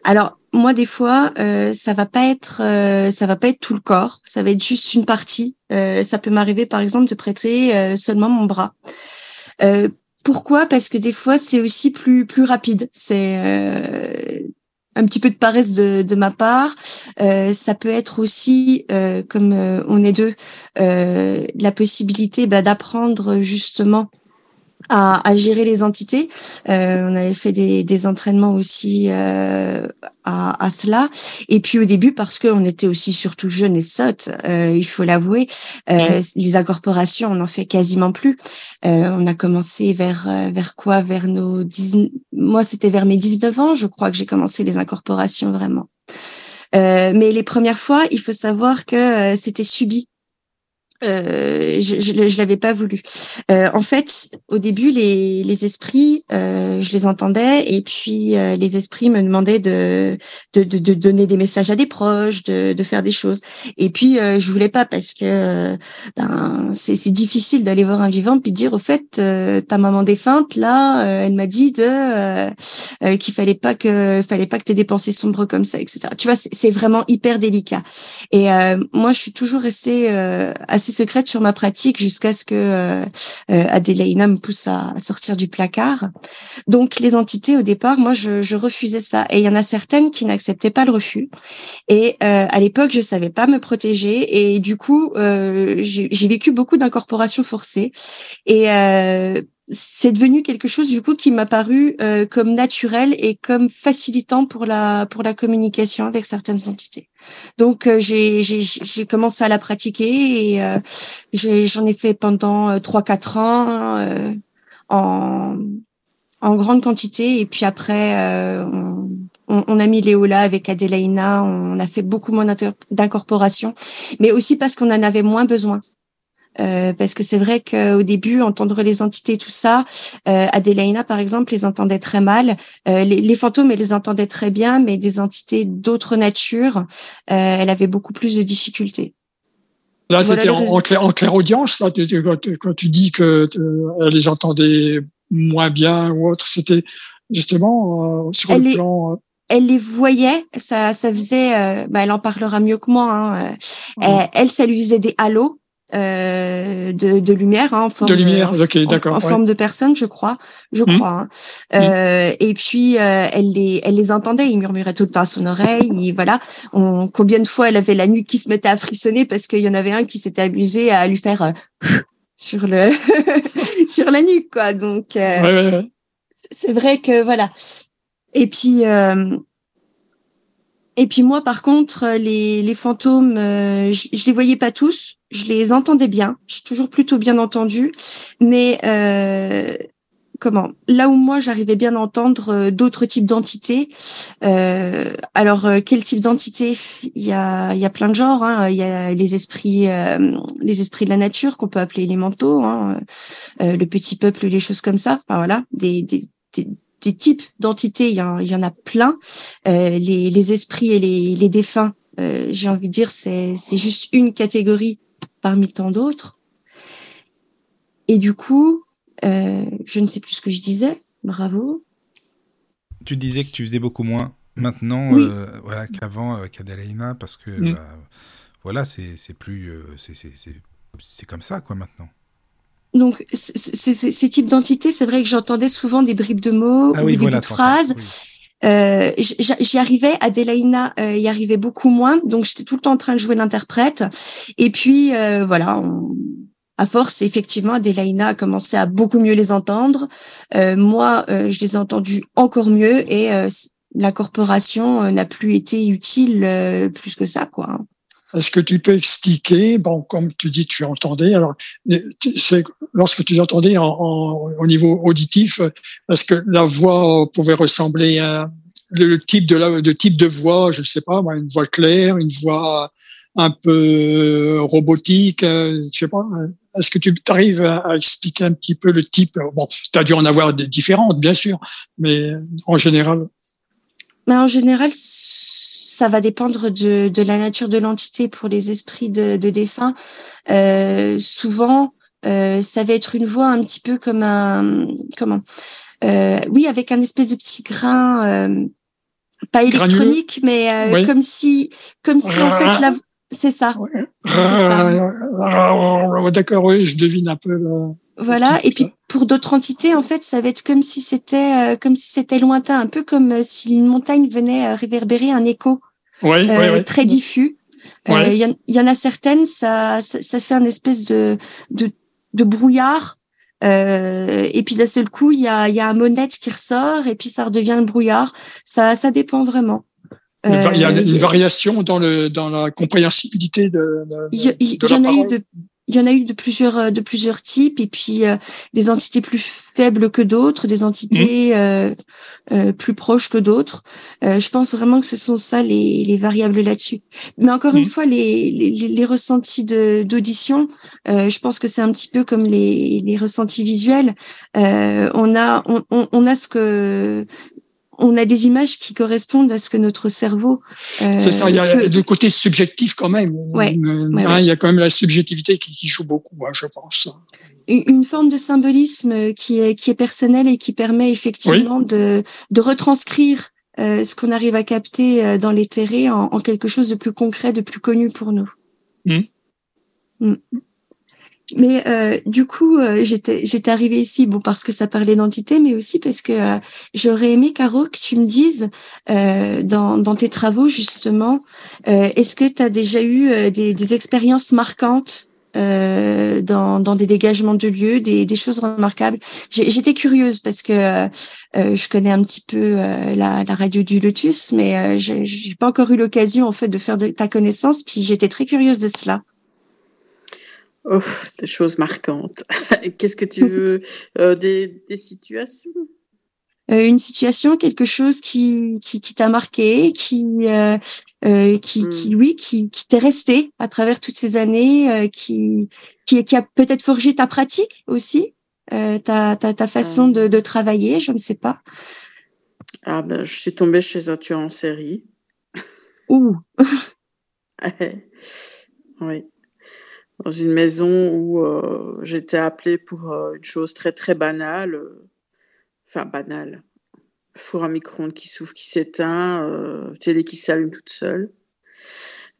Alors moi des fois euh, ça va pas être euh, ça va pas être tout le corps, ça va être juste une partie. Euh, ça peut m'arriver par exemple de prêter euh, seulement mon bras. Euh, pourquoi? Parce que des fois c'est aussi plus plus rapide. C'est un petit peu de paresse de, ma part. Euh, ça peut être aussi, euh, comme euh, on est deux, la possibilité bah, d'apprendre justement à, à, gérer les entités. Euh, on avait fait des, des entraînements aussi euh, à, à, cela. Et puis au début, parce qu'on était aussi surtout jeunes et sottes, euh, il faut l'avouer, euh, les incorporations, on n'en fait quasiment plus. Euh, on a commencé vers vers quoi? Vers nos 10... Moi, c'était vers mes 19 ans, je crois que j'ai commencé les incorporations vraiment. mais les premières fois, il faut savoir que c'était subi. Euh, je, je l'avais pas voulu. Euh, en fait, au début, les, les esprits, euh, je les entendais et puis euh, les esprits me demandaient de, de, de, de, donner des messages à des proches, de, de faire des choses. Et puis euh, je voulais pas parce que ben, c'est difficile d'aller voir un vivant puis dire au fait ta maman défunte là, elle m'a dit de qu'il fallait pas que fallait pas que tu des pensées sombres comme ça, etc. Tu vois, c'est vraiment hyper délicat. Et moi, je suis toujours restée assez secrète sur ma pratique jusqu'à ce que euh, euh me pousse à, sortir du placard. Donc les entités au départ, moi je, refusais ça et il y en a certaines qui n'acceptaient pas le refus. Et euh, à l'époque, je savais pas me protéger et du coup, euh, j'ai vécu beaucoup d'incorporations forcées et c'est devenu quelque chose du coup qui m'a paru comme naturel et comme facilitant pour la pour la communication avec certaines entités. Donc euh, j'ai j'ai commencé à la pratiquer et euh, j'en ai, fait pendant euh, trois quatre ans en en grande quantité et puis après on, on, a mis Léola avec Adelaina, on a fait beaucoup moins d'incorporation, mais aussi parce qu'on en avait moins besoin. Euh, parce que c'est vrai qu'au début, entendre les entités, tout ça, euh, Adelaina, par exemple, les entendait très mal. Euh, les, les, fantômes, elle les entendait très bien, mais des entités d'autre nature, euh, elle avait beaucoup plus de difficultés. Là, c'était en, en, clair, en audience, là, quand, tu dis que elle les entendait moins bien ou autre, c'était justement sur le plan elle les voyait, ça, ça faisait, bah, elle en parlera mieux que moi. Hein. Elle, elle, ça lui faisait des halos. Euh, de, de, lumière, hein, en forme de lumière, d'accord, en, forme de personne, je crois, je mmh. crois. Hein. Mmh. Euh, et puis euh, elle les, elle les entendait, il murmurait tout le temps à son oreille. voilà, on, combien de fois elle avait la nuque qui se mettait à frissonner parce qu'il y en avait un qui s'était amusé à lui faire euh, sur le sur la nuque, quoi. Donc ouais, ouais, c'est vrai que voilà. Et puis et puis moi, par contre, les, les fantômes, je, je les voyais pas tous je les entendais bien, j'ai toujours plutôt bien entendu, mais euh, comment Là où moi j'arrivais bien à entendre euh, d'autres types d'entités. Euh, alors euh, quel type d'entité? Il y a il y a plein de genres. Hein. Il y a les esprits les esprits de la nature qu'on peut appeler les manteaux, hein. le petit peuple, les choses comme ça. Enfin voilà, des des, des, types d'entités, il y, en, a plein. les, les esprits et les, les défunts, j'ai envie de dire, c'est juste une catégorie parmi tant d'autres. Et du coup, euh, je ne sais plus ce que je disais. Bravo. Tu disais que tu faisais beaucoup moins maintenant euh, voilà, qu'avant avec Adelaina parce que mm. bah, voilà, c'est plus. Euh, c'est comme ça, quoi, maintenant. Donc, ces types d'entités, c'est vrai que j'entendais souvent des bribes de mots ah ou des bouts de phrases. Euh, j'y arrivais, Adelaina euh, y arrivait beaucoup moins, donc j'étais tout le temps en train de jouer l'interprète. Et puis euh, voilà, à force, effectivement, Adelaina a commencé à beaucoup mieux les entendre. Euh, moi, euh, je les ai entendus encore mieux et la corporation n'a plus été utile plus que ça, quoi. Est-ce que tu peux expliquer, bon, comme tu dis, tu entendais, alors, c'est lorsque tu entendais en, en, au niveau auditif, est-ce que la voix pouvait ressembler à le type de type de voix, je sais pas, une voix claire, une voix un peu robotique, euh, je sais pas. Est-ce que tu arrives à, expliquer un petit peu le type? Bon, tu as dû en avoir différentes, bien sûr, mais en général. Mais en général, ça va dépendre de, de la nature de l'entité pour les esprits de, de défunts. Euh, souvent, euh, ça va être une voix un petit peu comme un comment euh, Oui, avec un espèce de petit grain, euh, pas électronique, mais euh, comme si, comme si en fait la c'est ça. D'accord, oui, je devine un peu. Voilà, et puis pour d'autres entités, en fait, ça va être comme si c'était euh, comme si c'était lointain, un peu comme euh, si une montagne venait euh, réverbérer un écho très diffus. Il y, y, en a certaines, ça, ça, fait un espèce de, de, de brouillard Euh, et puis d'un seul coup, il y a, y a un mot net qui ressort et puis ça redevient le brouillard. Ça, ça dépend vraiment. Il y a une variation dans, le, dans la compréhensibilité de, de, Il y, il de y en la a eu de il y en a eu de plusieurs euh, de plusieurs types et puis euh, des entités plus faibles que d'autres, des entités euh, euh, plus proches que d'autres. Euh, je pense vraiment que ce sont ça les, les variables là-dessus. Mais encore une Mhm. fois, les, les, les ressentis de d'audition, euh, je pense que c'est un petit peu comme les, les ressentis visuels. Euh, on a on, on, on a ce que on a des images qui correspondent à ce que notre cerveau. euh, C'est ça, il y a peut- le côté subjectif quand même. Ouais, Euh, ouais, hein, ouais. Il y a quand même la subjectivité qui, qui joue beaucoup, hein, je pense. une une forme de symbolisme qui est qui est personnel et qui permet effectivement de de retranscrire euh, ce qu'on arrive à capter euh, dans les en, en quelque chose de plus concret, de plus connu pour nous. Mhm. Mm. Mais euh, du coup, euh, j'étais arrivée ici, bon parce que ça parlait d'entité, mais aussi parce que euh, j'aurais aimé Caro que tu me dises dans tes travaux justement, est-ce que tu as déjà eu des, expériences marquantes dans, des dégagements de lieux, des, choses remarquables? J'étais curieuse parce que je connais un petit peu la, radio du Lotus, mais j'ai pas encore eu l'occasion en fait de faire de ta connaissance. Puis j'étais très curieuse de cela. Ouf, des choses marquantes. Qu'est-ce que tu veux euh, des, des situations? Euh, une situation, quelque chose qui qui, qui t'a marqué, qui euh, euh, qui, Hmm. qui oui, qui, qui t'est resté à travers toutes ces années, euh, qui qui qui a peut-être forgé ta pratique aussi, euh, ta, ta ta façon de, de travailler, je ne sais pas. Ah ben, je suis tombée chez un tueur en série. Ouh. oui. Dans une maison où euh, j'étais appelée pour euh, une chose très très banale. euh, Enfin, banale. Four à micro-ondes qui s'ouvre, qui s'éteint, télé qui s'allume toute seule.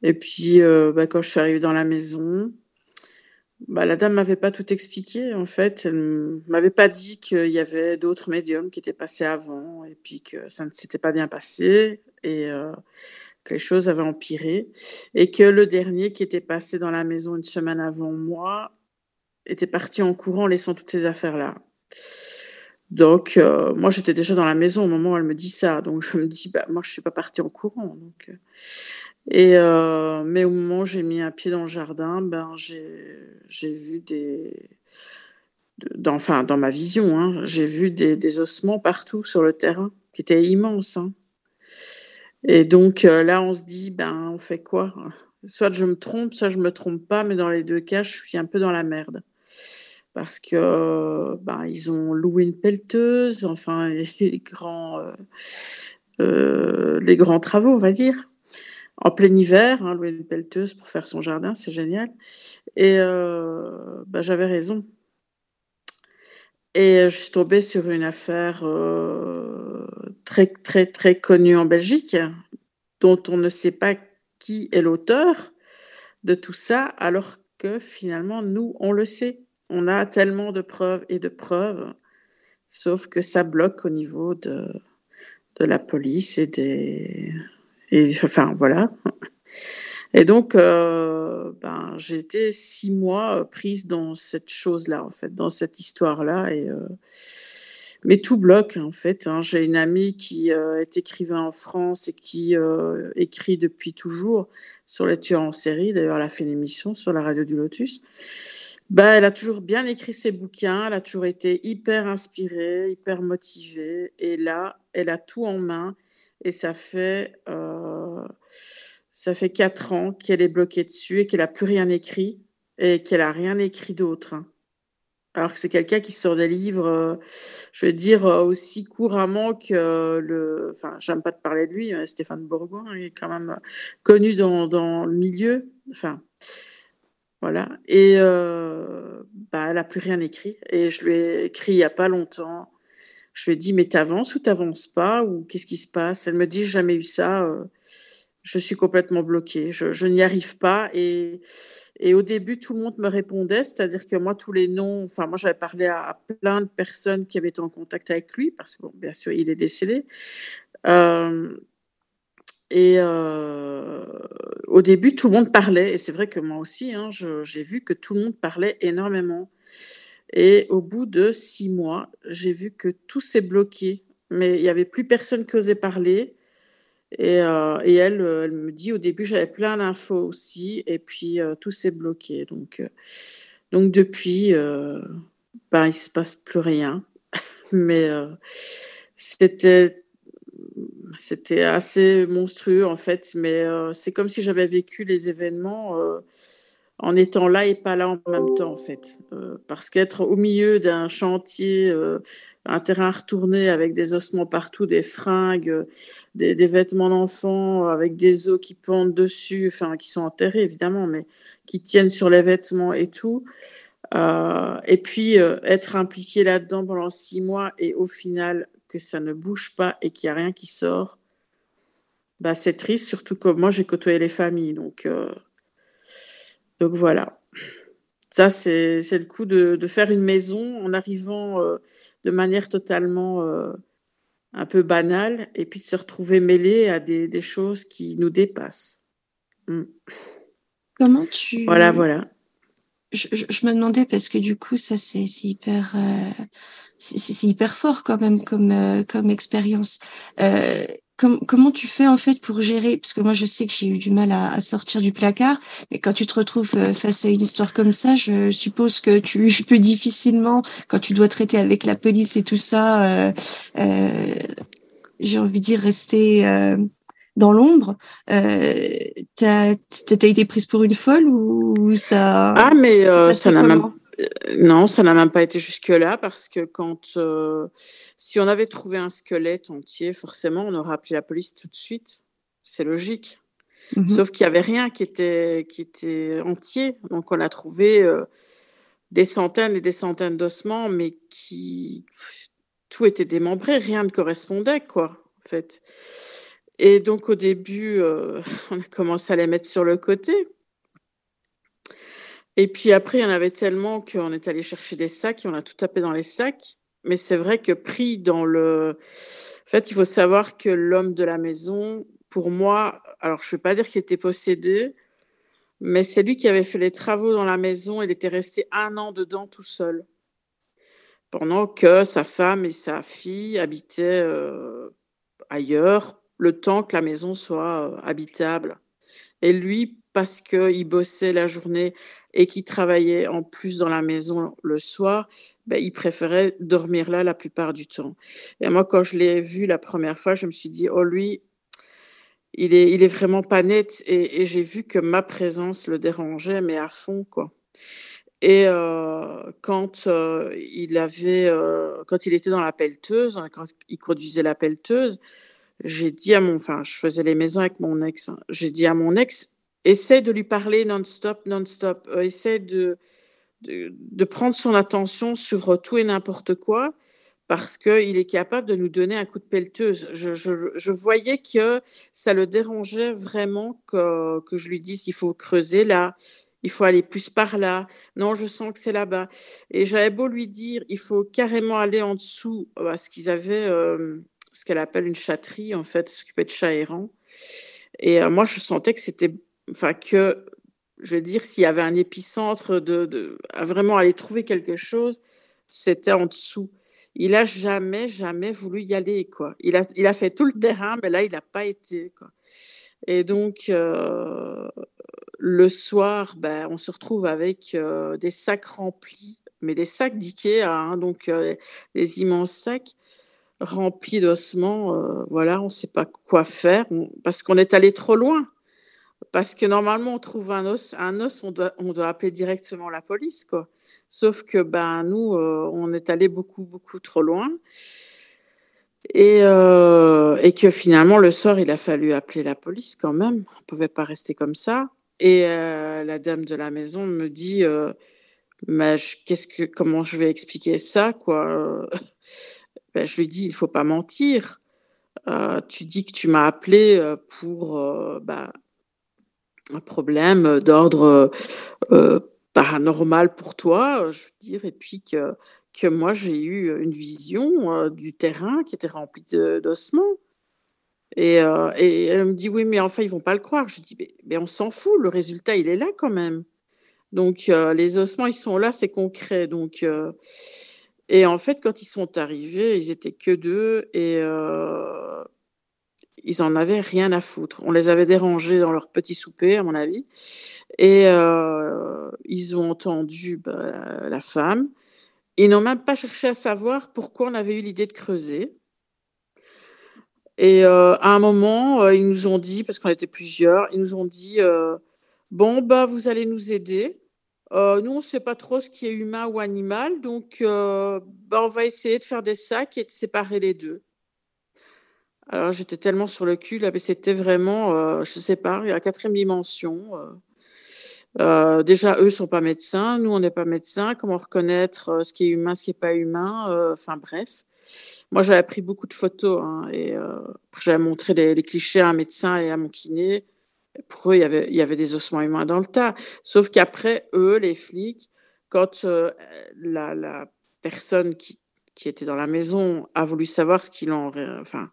Et puis, bah, quand je suis arrivée dans la maison, bah, la dame m'avait pas tout expliqué. En fait, elle m'avait pas dit qu'il y avait d'autres médiums qui étaient passés avant et puis que ça ne s'était pas bien passé et les choses avaient empiré et que le dernier qui était passé dans la maison une semaine avant moi était parti en courant laissant toutes ces affaires là. Donc, euh, moi, j'étais déjà dans la maison au moment où elle me dit ça. Donc, je me dis, bah, moi, je suis pas partie en courant. Donc, euh, et euh, mais au moment où j'ai mis un pied dans le jardin, ben, j'ai vu des, de- dans, enfin, dans ma vision, hein, j'ai vu des, des ossements partout sur le terrain, qui étaient immenses. hein. Et donc euh, là, on se dit, ben, on fait quoi? Soit je me trompe, soit je me trompe pas, mais dans les deux cas, je suis un peu dans la merde parce que euh, ben, ils ont loué une pelleteuse, enfin les grands, euh, les grands travaux, on va dire, en plein hiver, hein, louer une pelleteuse pour faire son jardin, c'est génial. Et ben, j'avais raison. Et je suis tombée sur une affaire euh, très très très connue en Belgique, dont on ne sait pas qui est l'auteur de tout ça, alors que finalement nous on le sait on a tellement de preuves et de preuves, sauf que ça bloque au niveau de, de la police et des. Et, enfin, voilà. Et donc, euh, ben, j'ai été six mois prise dans cette chose-là, en fait, dans cette histoire-là. Et, euh, mais tout bloque, en fait. hein. J'ai une amie qui euh, est écrivain en France et qui euh, écrit depuis toujours sur les tueurs en série. D'ailleurs, elle a fait une émission sur la radio du Lotus. Bah, elle a toujours bien écrit ses bouquins, elle a toujours été hyper inspirée, hyper motivée. Et là, elle a tout en main. Et ça fait, euh, ça fait quatre ans qu'elle est bloquée dessus et qu'elle n'a plus rien écrit et qu'elle n'a rien écrit d'autre. Alors que c'est quelqu'un qui sort des livres, euh, je vais dire, euh, aussi couramment que euh, le. Enfin, j'aime pas te parler de lui, Stéphane Bourgoin, est quand même connu dans, dans le milieu. Enfin, voilà. Et bah, elle n'a plus rien écrit. Et je lui ai écrit il n'y a pas longtemps. Je lui ai dit, mais t'avances ou t'avances pas Ou qu'est-ce qui se passe? Elle me dit, jamais eu ça. Je suis complètement bloquée. Je, n'y arrive pas. Et, et au début, tout le monde me répondait. C'est-à-dire que moi, tous les noms... Enfin, moi, j'avais parlé à, plein de personnes qui avaient été en contact avec lui. Parce que, bon, bien sûr, il est décédé. Euh, et euh, au début, tout le monde parlait. Et c'est vrai que moi aussi, hein, j'ai vu que tout le monde parlait énormément. Et au bout de six mois, j'ai vu que tout s'est bloqué. Mais il n'y avait plus personne qui osait parler. Et, euh, euh, elle me dit au début, j'avais plein d'infos aussi. Et puis, euh, tout s'est bloqué. Donc, donc depuis, ben, il ne se passe plus rien. Mais c'était c'était assez monstrueux en fait, mais c'est comme si j'avais vécu les événements en étant là et pas là en même temps en fait. Parce qu'être au milieu d'un chantier, un terrain retourné avec des ossements partout, des fringues, des, vêtements d'enfants avec des os qui pendent dessus, enfin qui sont enterrés évidemment, mais qui tiennent sur les vêtements et tout. Euh, et puis euh, être impliqué là-dedans pendant six mois et au final que ça ne bouge pas et qu'il n'y a rien qui sort, bah, c'est triste, surtout que moi j'ai côtoyé les familles. Donc, euh, donc voilà. Ça, c'est le coup de, faire une maison en arrivant de manière totalement euh, un peu banale et puis de se retrouver mêlé à des, des choses qui nous dépassent. Mm. Comment tu... Voilà, voilà. Je, je, je me demandais parce que du coup, ça, c'est c'est hyper, euh, c'est c'est hyper fort quand même comme, euh, comme expérience. Euh, com- comment tu fais en fait pour gérer? Parce que moi, je sais que j'ai eu du mal à, à sortir du placard, mais quand tu te retrouves euh, face à une histoire comme ça, je suppose que tu peux difficilement, quand tu dois traiter avec la police et tout ça, euh, euh, j'ai envie de dire rester euh, dans l'ombre. Euh, t'as t'as été prise pour une folle ou ça Ah, mais ça n'a même Non, ça n'a même pas été jusque-là parce que quand euh, si on avait trouvé un squelette entier, forcément, on aurait appelé la police tout de suite. C'est logique. Mhm. Sauf qu'il y avait rien qui était qui était entier. Donc on a trouvé euh, des centaines et des centaines d'ossements, mais qui tout était démembré, rien ne correspondait quoi, en fait. Et donc au début, euh, on a commencé à les mettre sur le côté. Et puis après, il y en avait tellement qu'on est allé chercher des sacs et on a tout tapé dans les sacs. Mais c'est vrai que pris dans le... En fait, il faut savoir que l'homme de la maison, pour moi, alors je ne vais pas dire qu'il était possédé, mais c'est lui qui avait fait les travaux dans la maison. Il était resté un an dedans tout seul. Pendant que sa femme et sa fille habitaient euh, ailleurs, le temps que la maison soit euh, habitable. Et lui, parce qu'il bossait la journée et qu'il travaillait en plus dans la maison le soir, ben, il préférait dormir là la plupart du temps. Et moi, quand je l'ai vu la première fois, je me suis dit, oh lui, il est, il est vraiment pas net. Et, j'ai vu que ma présence le dérangeait, mais à fond, quoi. Et euh, quand euh, il avait, euh, quand il était dans la pelleteuse, hein, quand il conduisait la pelleteuse, j'ai dit à mon, enfin, je faisais les maisons avec mon ex. hein, j'ai dit à mon ex, essaie de lui parler non-stop, non-stop. Essaie de, de, prendre son attention sur euh, tout et n'importe quoi parce qu'il est capable de nous donner un coup de pelleteuse. Je, je, voyais que ça le dérangeait vraiment que, que je lui dise qu'il faut creuser là, il faut aller plus par là. Non, je sens que c'est là-bas. Et j'avais beau lui dire, il faut carrément aller en dessous, parce qu'ils avaient euh, ce qu'elle appelle une chatterie, en fait, s'occuper de chats errants. Et euh, moi, je sentais que c'était, enfin, que, je veux dire, s'il y avait un épicentre de, à vraiment aller trouver quelque chose, c'était en dessous. Il a jamais, jamais voulu y aller, quoi. Il a, il a fait tout le terrain, mais là, il n'a pas été, quoi. Et donc, euh, le soir, ben, on se retrouve avec euh, des sacs remplis, mais des sacs d'IKEA, hein, donc euh, des immenses sacs remplis d'ossements. euh, voilà, on ne sait pas quoi faire parce qu'on est allé trop loin. Parce que normalement, on trouve un os, un os, on doit, on doit appeler directement la police, quoi. Sauf que ben nous, euh, on est allé beaucoup, beaucoup trop loin. Et, euh, et que finalement, le soir, il a fallu appeler la police quand même. On ne pouvait pas rester comme ça. Et euh, la dame de la maison me dit, mais qu'est-ce que, comment je vais expliquer ça, quoi? Ben, Je lui dis, il faut pas mentir. Tu dis que tu m'as appelé pour ben, un problème d'ordre euh, paranormal pour toi, euh, je veux dire, et puis que, que moi j'ai eu une vision euh, du terrain qui était rempli d'ossements. Et, euh, et elle me dit oui, mais enfin ils vont pas le croire. Je dis mais, mais on s'en fout, le résultat il est là quand même. Donc, euh, les ossements, ils sont là, c'est concret. Donc, euh, et en fait, quand ils sont arrivés, ils étaient que deux et euh, ils en avaient rien à foutre. On les avait dérangés dans leur petit souper, à mon avis, et euh, ils ont entendu bah, la femme. Ils n'ont même pas cherché à savoir pourquoi on avait eu l'idée de creuser. Et euh, à un moment, euh, ils nous ont dit, parce qu'on était plusieurs, ils nous ont dit Bon, bah, vous allez nous aider. Nous, on ne sait pas trop ce qui est humain ou animal, donc bah, on va essayer de faire des sacs et de séparer les deux. Alors, j'étais tellement sur le cul, là, mais c'était vraiment, euh, je sais pas, il y a la quatrième dimension. euh. Euh, déjà, eux sont pas médecins, nous, on n'est pas médecins. Comment reconnaître euh, ce qui est humain, ce qui n'est pas humain euh, Enfin, bref. Moi, j'avais pris beaucoup de photos hein, et euh, j'avais montré les, clichés à un médecin et à mon kiné. Pour eux, il y avait, des ossements humains dans le tas. Sauf qu'après, eux, les flics, quand euh, la personne qui, qui était dans la maison a voulu savoir ce qu'il en, enfin,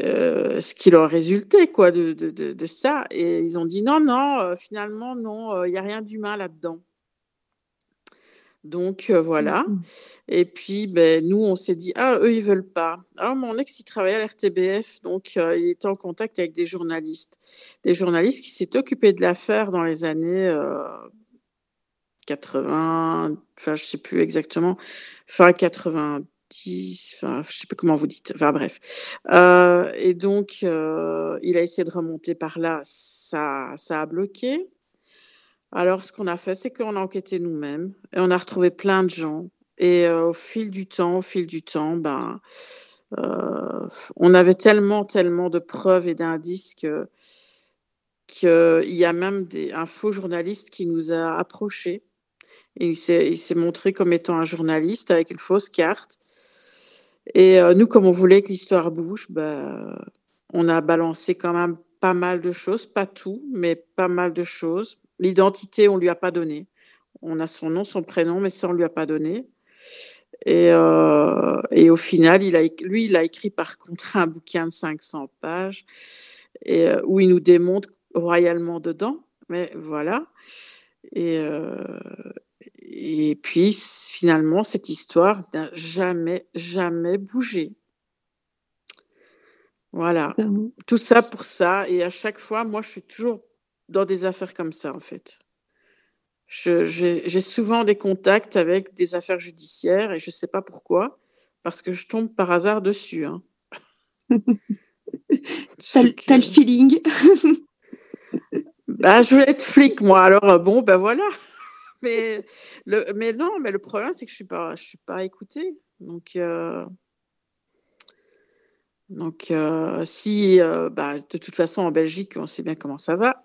euh, ce qu'il en résultait quoi de, de, de, de ça, et ils ont dit non, non, euh, finalement non, euh, il n'y a rien d'humain là-dedans. Donc euh, voilà. Et puis ben, nous, on s'est dit ah eux ils veulent pas. Alors mon ex il travaillait à l'RTBF, donc euh, il était en contact avec des journalistes, des journalistes qui s'étaient occupés de l'affaire dans les années euh, 80, enfin je sais plus exactement, fin 90, enfin je sais plus comment vous dites, enfin bref. Euh, et donc euh, il a essayé de remonter par là, ça, ça a bloqué. Alors ce qu'on a fait, c'est qu'on a enquêté nous-mêmes et on a retrouvé plein de gens. Et euh, au fil du temps, au fil du temps, ben on avait tellement, tellement de preuves et d'indices que qu'il y a même des, un faux journaliste qui nous a approchés. Il s'est, montré comme étant un journaliste avec une fausse carte. Et euh, nous, comme on voulait que l'histoire bouge, ben, on a balancé quand même pas mal de choses, pas tout, mais pas mal de choses. L'identité, on lui a pas donné. On a son nom, son prénom, mais ça, on lui a pas donné. Et, euh, et au final, il a, lui, il a écrit par contre un bouquin de 500 pages et, euh, où il nous démontre royalement dedans. Mais voilà. Et, et puis, finalement, cette histoire n'a jamais, jamais bougé. Voilà. Tout ça pour ça. Et à chaque fois, moi, je suis toujours dans des affaires comme ça, en fait. J'ai souvent des contacts avec des affaires judiciaires et je ne sais pas pourquoi, parce que je tombe par hasard dessus. hein. T'as le- que- t'as le feeling. Bah, je voulais être flic, moi. Alors, bon, ben voilà. Mais, le, mais non, mais le problème, c'est que je suis pas, je suis pas écoutée. Donc, euh, donc euh, si, euh, bah, de toute façon, en Belgique, on sait bien comment ça va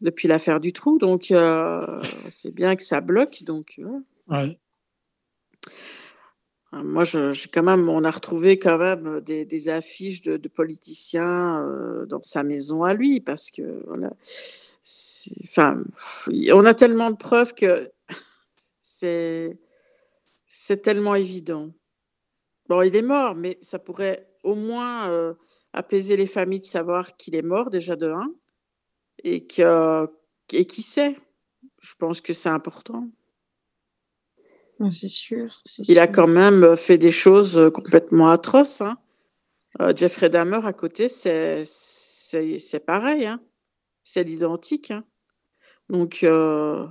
depuis l'affaire du trou. Donc, c'est bien que ça bloque. Donc, Ouais. moi, j'ai quand même, on a retrouvé quand même des, des affiches de, de politiciens dans sa maison à lui, parce que voilà, enfin, on a tellement de preuves que c'est c'est tellement évident. Bon, il est mort, mais ça pourrait au moins euh, apaiser les familles de savoir qu'il est mort déjà de un et que et qui sait. Je pense que c'est important. C'est sûr. c'est Il a sûr. quand même fait des choses euh, complètement atroces. Hein. Euh, Jeffrey Dahmer à côté, c'est c'est c'est pareil. Hein. C'est l'identique. Hein. Donc euh,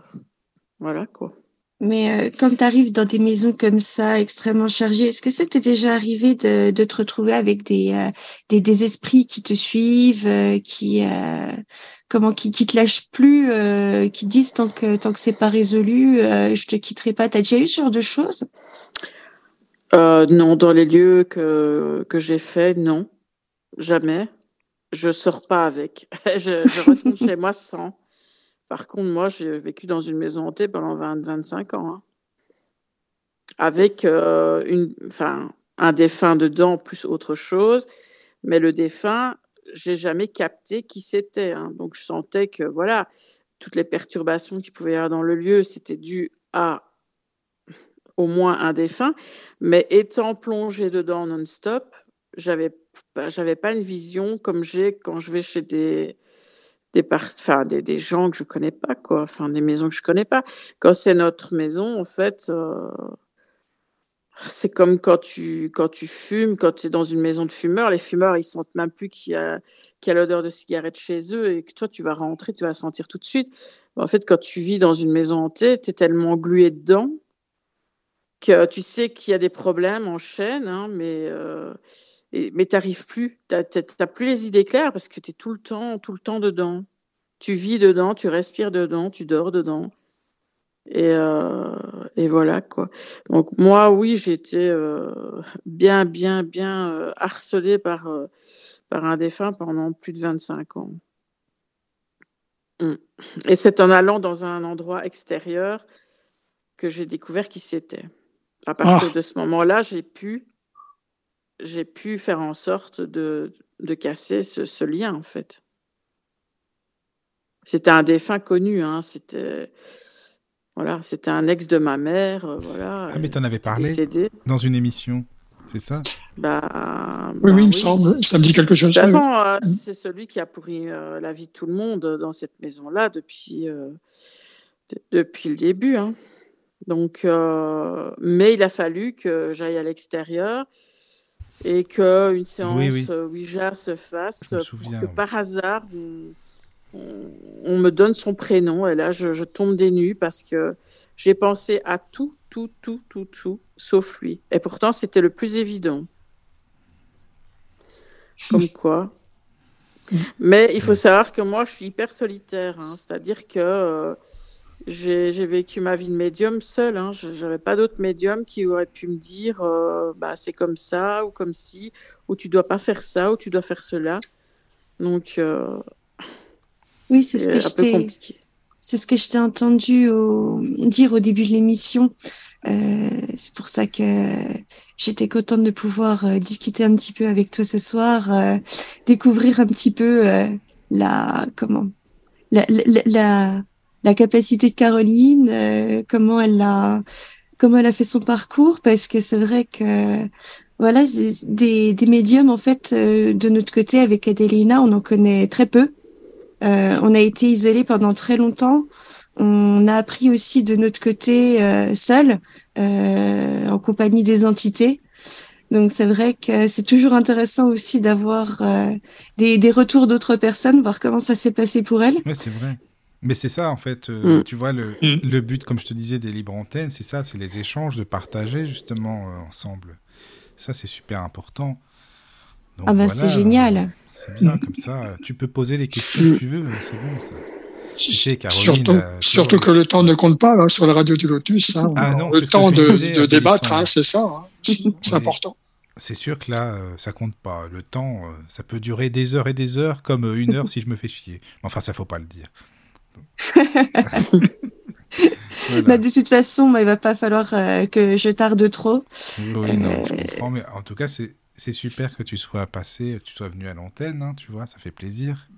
voilà quoi. Mais euh, quand tu arrives dans des maisons comme ça, extrêmement chargées, est-ce que ça t'est déjà arrivé de, de te retrouver avec des, euh, des, des esprits qui te suivent, euh, qui euh, comment qui, qui te lâchent plus, euh, qui disent tant que tant que c'est pas résolu, euh, je te quitterai pas. T'as déjà eu ce genre de choses? Euh, non, dans les lieux que, que j'ai fait, non, jamais. Je sors pas avec. je, je retourne chez moi sans. Par contre, moi, j'ai vécu dans une maison hantée pendant 20, 25 ans. hein. Avec euh, une, enfin, un défunt dedans, plus autre chose. Mais le défunt, j'ai jamais capté qui c'était. hein. Donc, je sentais que, voilà, toutes les perturbations qu'il pouvait y avoir dans le lieu, c'était dû à au moins un défunt. Mais étant plongée dedans non-stop, j'avais pas- j'avais pas une vision comme j'ai quand je vais chez des des, enfin, des, des gens que je connais pas, quoi. Enfin, des maisons que je connais pas. Quand c'est notre maison, en fait, euh, c'est comme quand tu, quand tu fumes, quand tu es dans une maison de fumeurs, les fumeurs, ils sentent même plus qu'il y a, y a l'odeur de cigarette chez eux et que toi, tu vas rentrer, tu vas sentir tout de suite. En fait, quand tu vis dans une maison hantée, tu es tellement glué dedans que tu sais qu'il y a des problèmes en chaîne, hein, mais, euh, et- mais tu n'arrives plus. Tu n'as plus les idées claires parce que tu es tout le temps, tout le temps dedans. Tu vis dedans, tu respires dedans, tu dors dedans. Et, euh, et voilà quoi. Donc moi, oui, j'ai été euh, bien, bien, bien euh, harcelée par, euh, par un défunt pendant plus de 25 ans. Mm. Et c'est en allant dans un endroit extérieur que j'ai découvert qui c'était. À partir Ah. de ce moment-là, j'ai pu, j'ai pu faire en sorte de, de casser ce, ce lien en fait. C'était un défunt connu, hein. C'était voilà, c'était un ex de ma mère, euh, voilà. Ah, mais t'en avais parlé décédé. dans une émission, c'est ça? Bah, Oui, bah oui, il me semble. Ça me dit quelque chose. De toute oui. façon, euh, c'est celui qui a pourri euh, la vie de tout le monde dans cette maison-là depuis, euh, de- depuis le début. hein. Donc, euh, mais il a fallu que j'aille à l'extérieur et qu'une séance oui. euh, Ouija se fasse souviens, que oui. par hasard, on, on- on me donne son prénom. Et là, je, je tombe des nues parce que j'ai pensé à tout, tout, tout, tout, tout, sauf lui. Et pourtant, c'était le plus évident. Comme quoi. Mais il faut savoir que moi, je suis hyper solitaire. hein. C'est-à-dire que euh, j'ai vécu ma vie de médium seule. Hein. Je n'avais pas d'autres médiums qui auraient pu me dire euh, bah, c'est comme ça ou comme ci, ou tu dois pas faire ça, ou tu dois faire cela. Donc, euh, Oui, c'est ce ce que je t'ai entendu au- dire au début de l'émission. Euh, c'est pour ça que j'étais contente de pouvoir discuter un petit peu avec toi ce soir, découvrir un petit peu la comment la, la, la, la capacité de Caroline, euh, comment elle a comment elle a fait son parcours, parce que c'est vrai que voilà des, des médiums en fait euh, de notre côté avec Adelina, on en connaît très peu. Euh, on a été isolés pendant très longtemps. On a appris aussi de notre côté euh, seul, euh, en compagnie des entités. Donc c'est vrai que c'est toujours intéressant aussi d'avoir euh, des, des retours d'autres personnes, voir comment ça s'est passé pour elles. Ouais, c'est vrai. Mais c'est ça, en fait, euh, Mm. tu vois, le, Mm. le but, comme je te disais, des libres antennes, c'est ça, c'est les échanges, de partager justement euh, ensemble. Ça, c'est super important. Donc, Ah bah voilà, c'est génial. C'est bien, comme ça, tu peux poser les questions que tu veux, euh, c'est bon, ça. Tu sais, Caroline, Surtout, euh, surtout que le temps ne compte pas là, sur la radio du Lotus. hein. Ah non, le temps de, disais, de à débattre, hein, c'est ça. hein. C'est important. C'est sûr que là, ça compte pas. Le temps, ça peut durer des heures et des heures, comme une heure si je me fais chier. Enfin, ça, faut pas le dire. Voilà. Bah, de toute façon, bah, il va pas falloir euh, que je tarde trop. Oui, non, je Euh, comprends, mais en tout cas, c'est c'est super que tu sois passé, que tu sois venu à l'antenne, hein, tu vois, ça fait plaisir.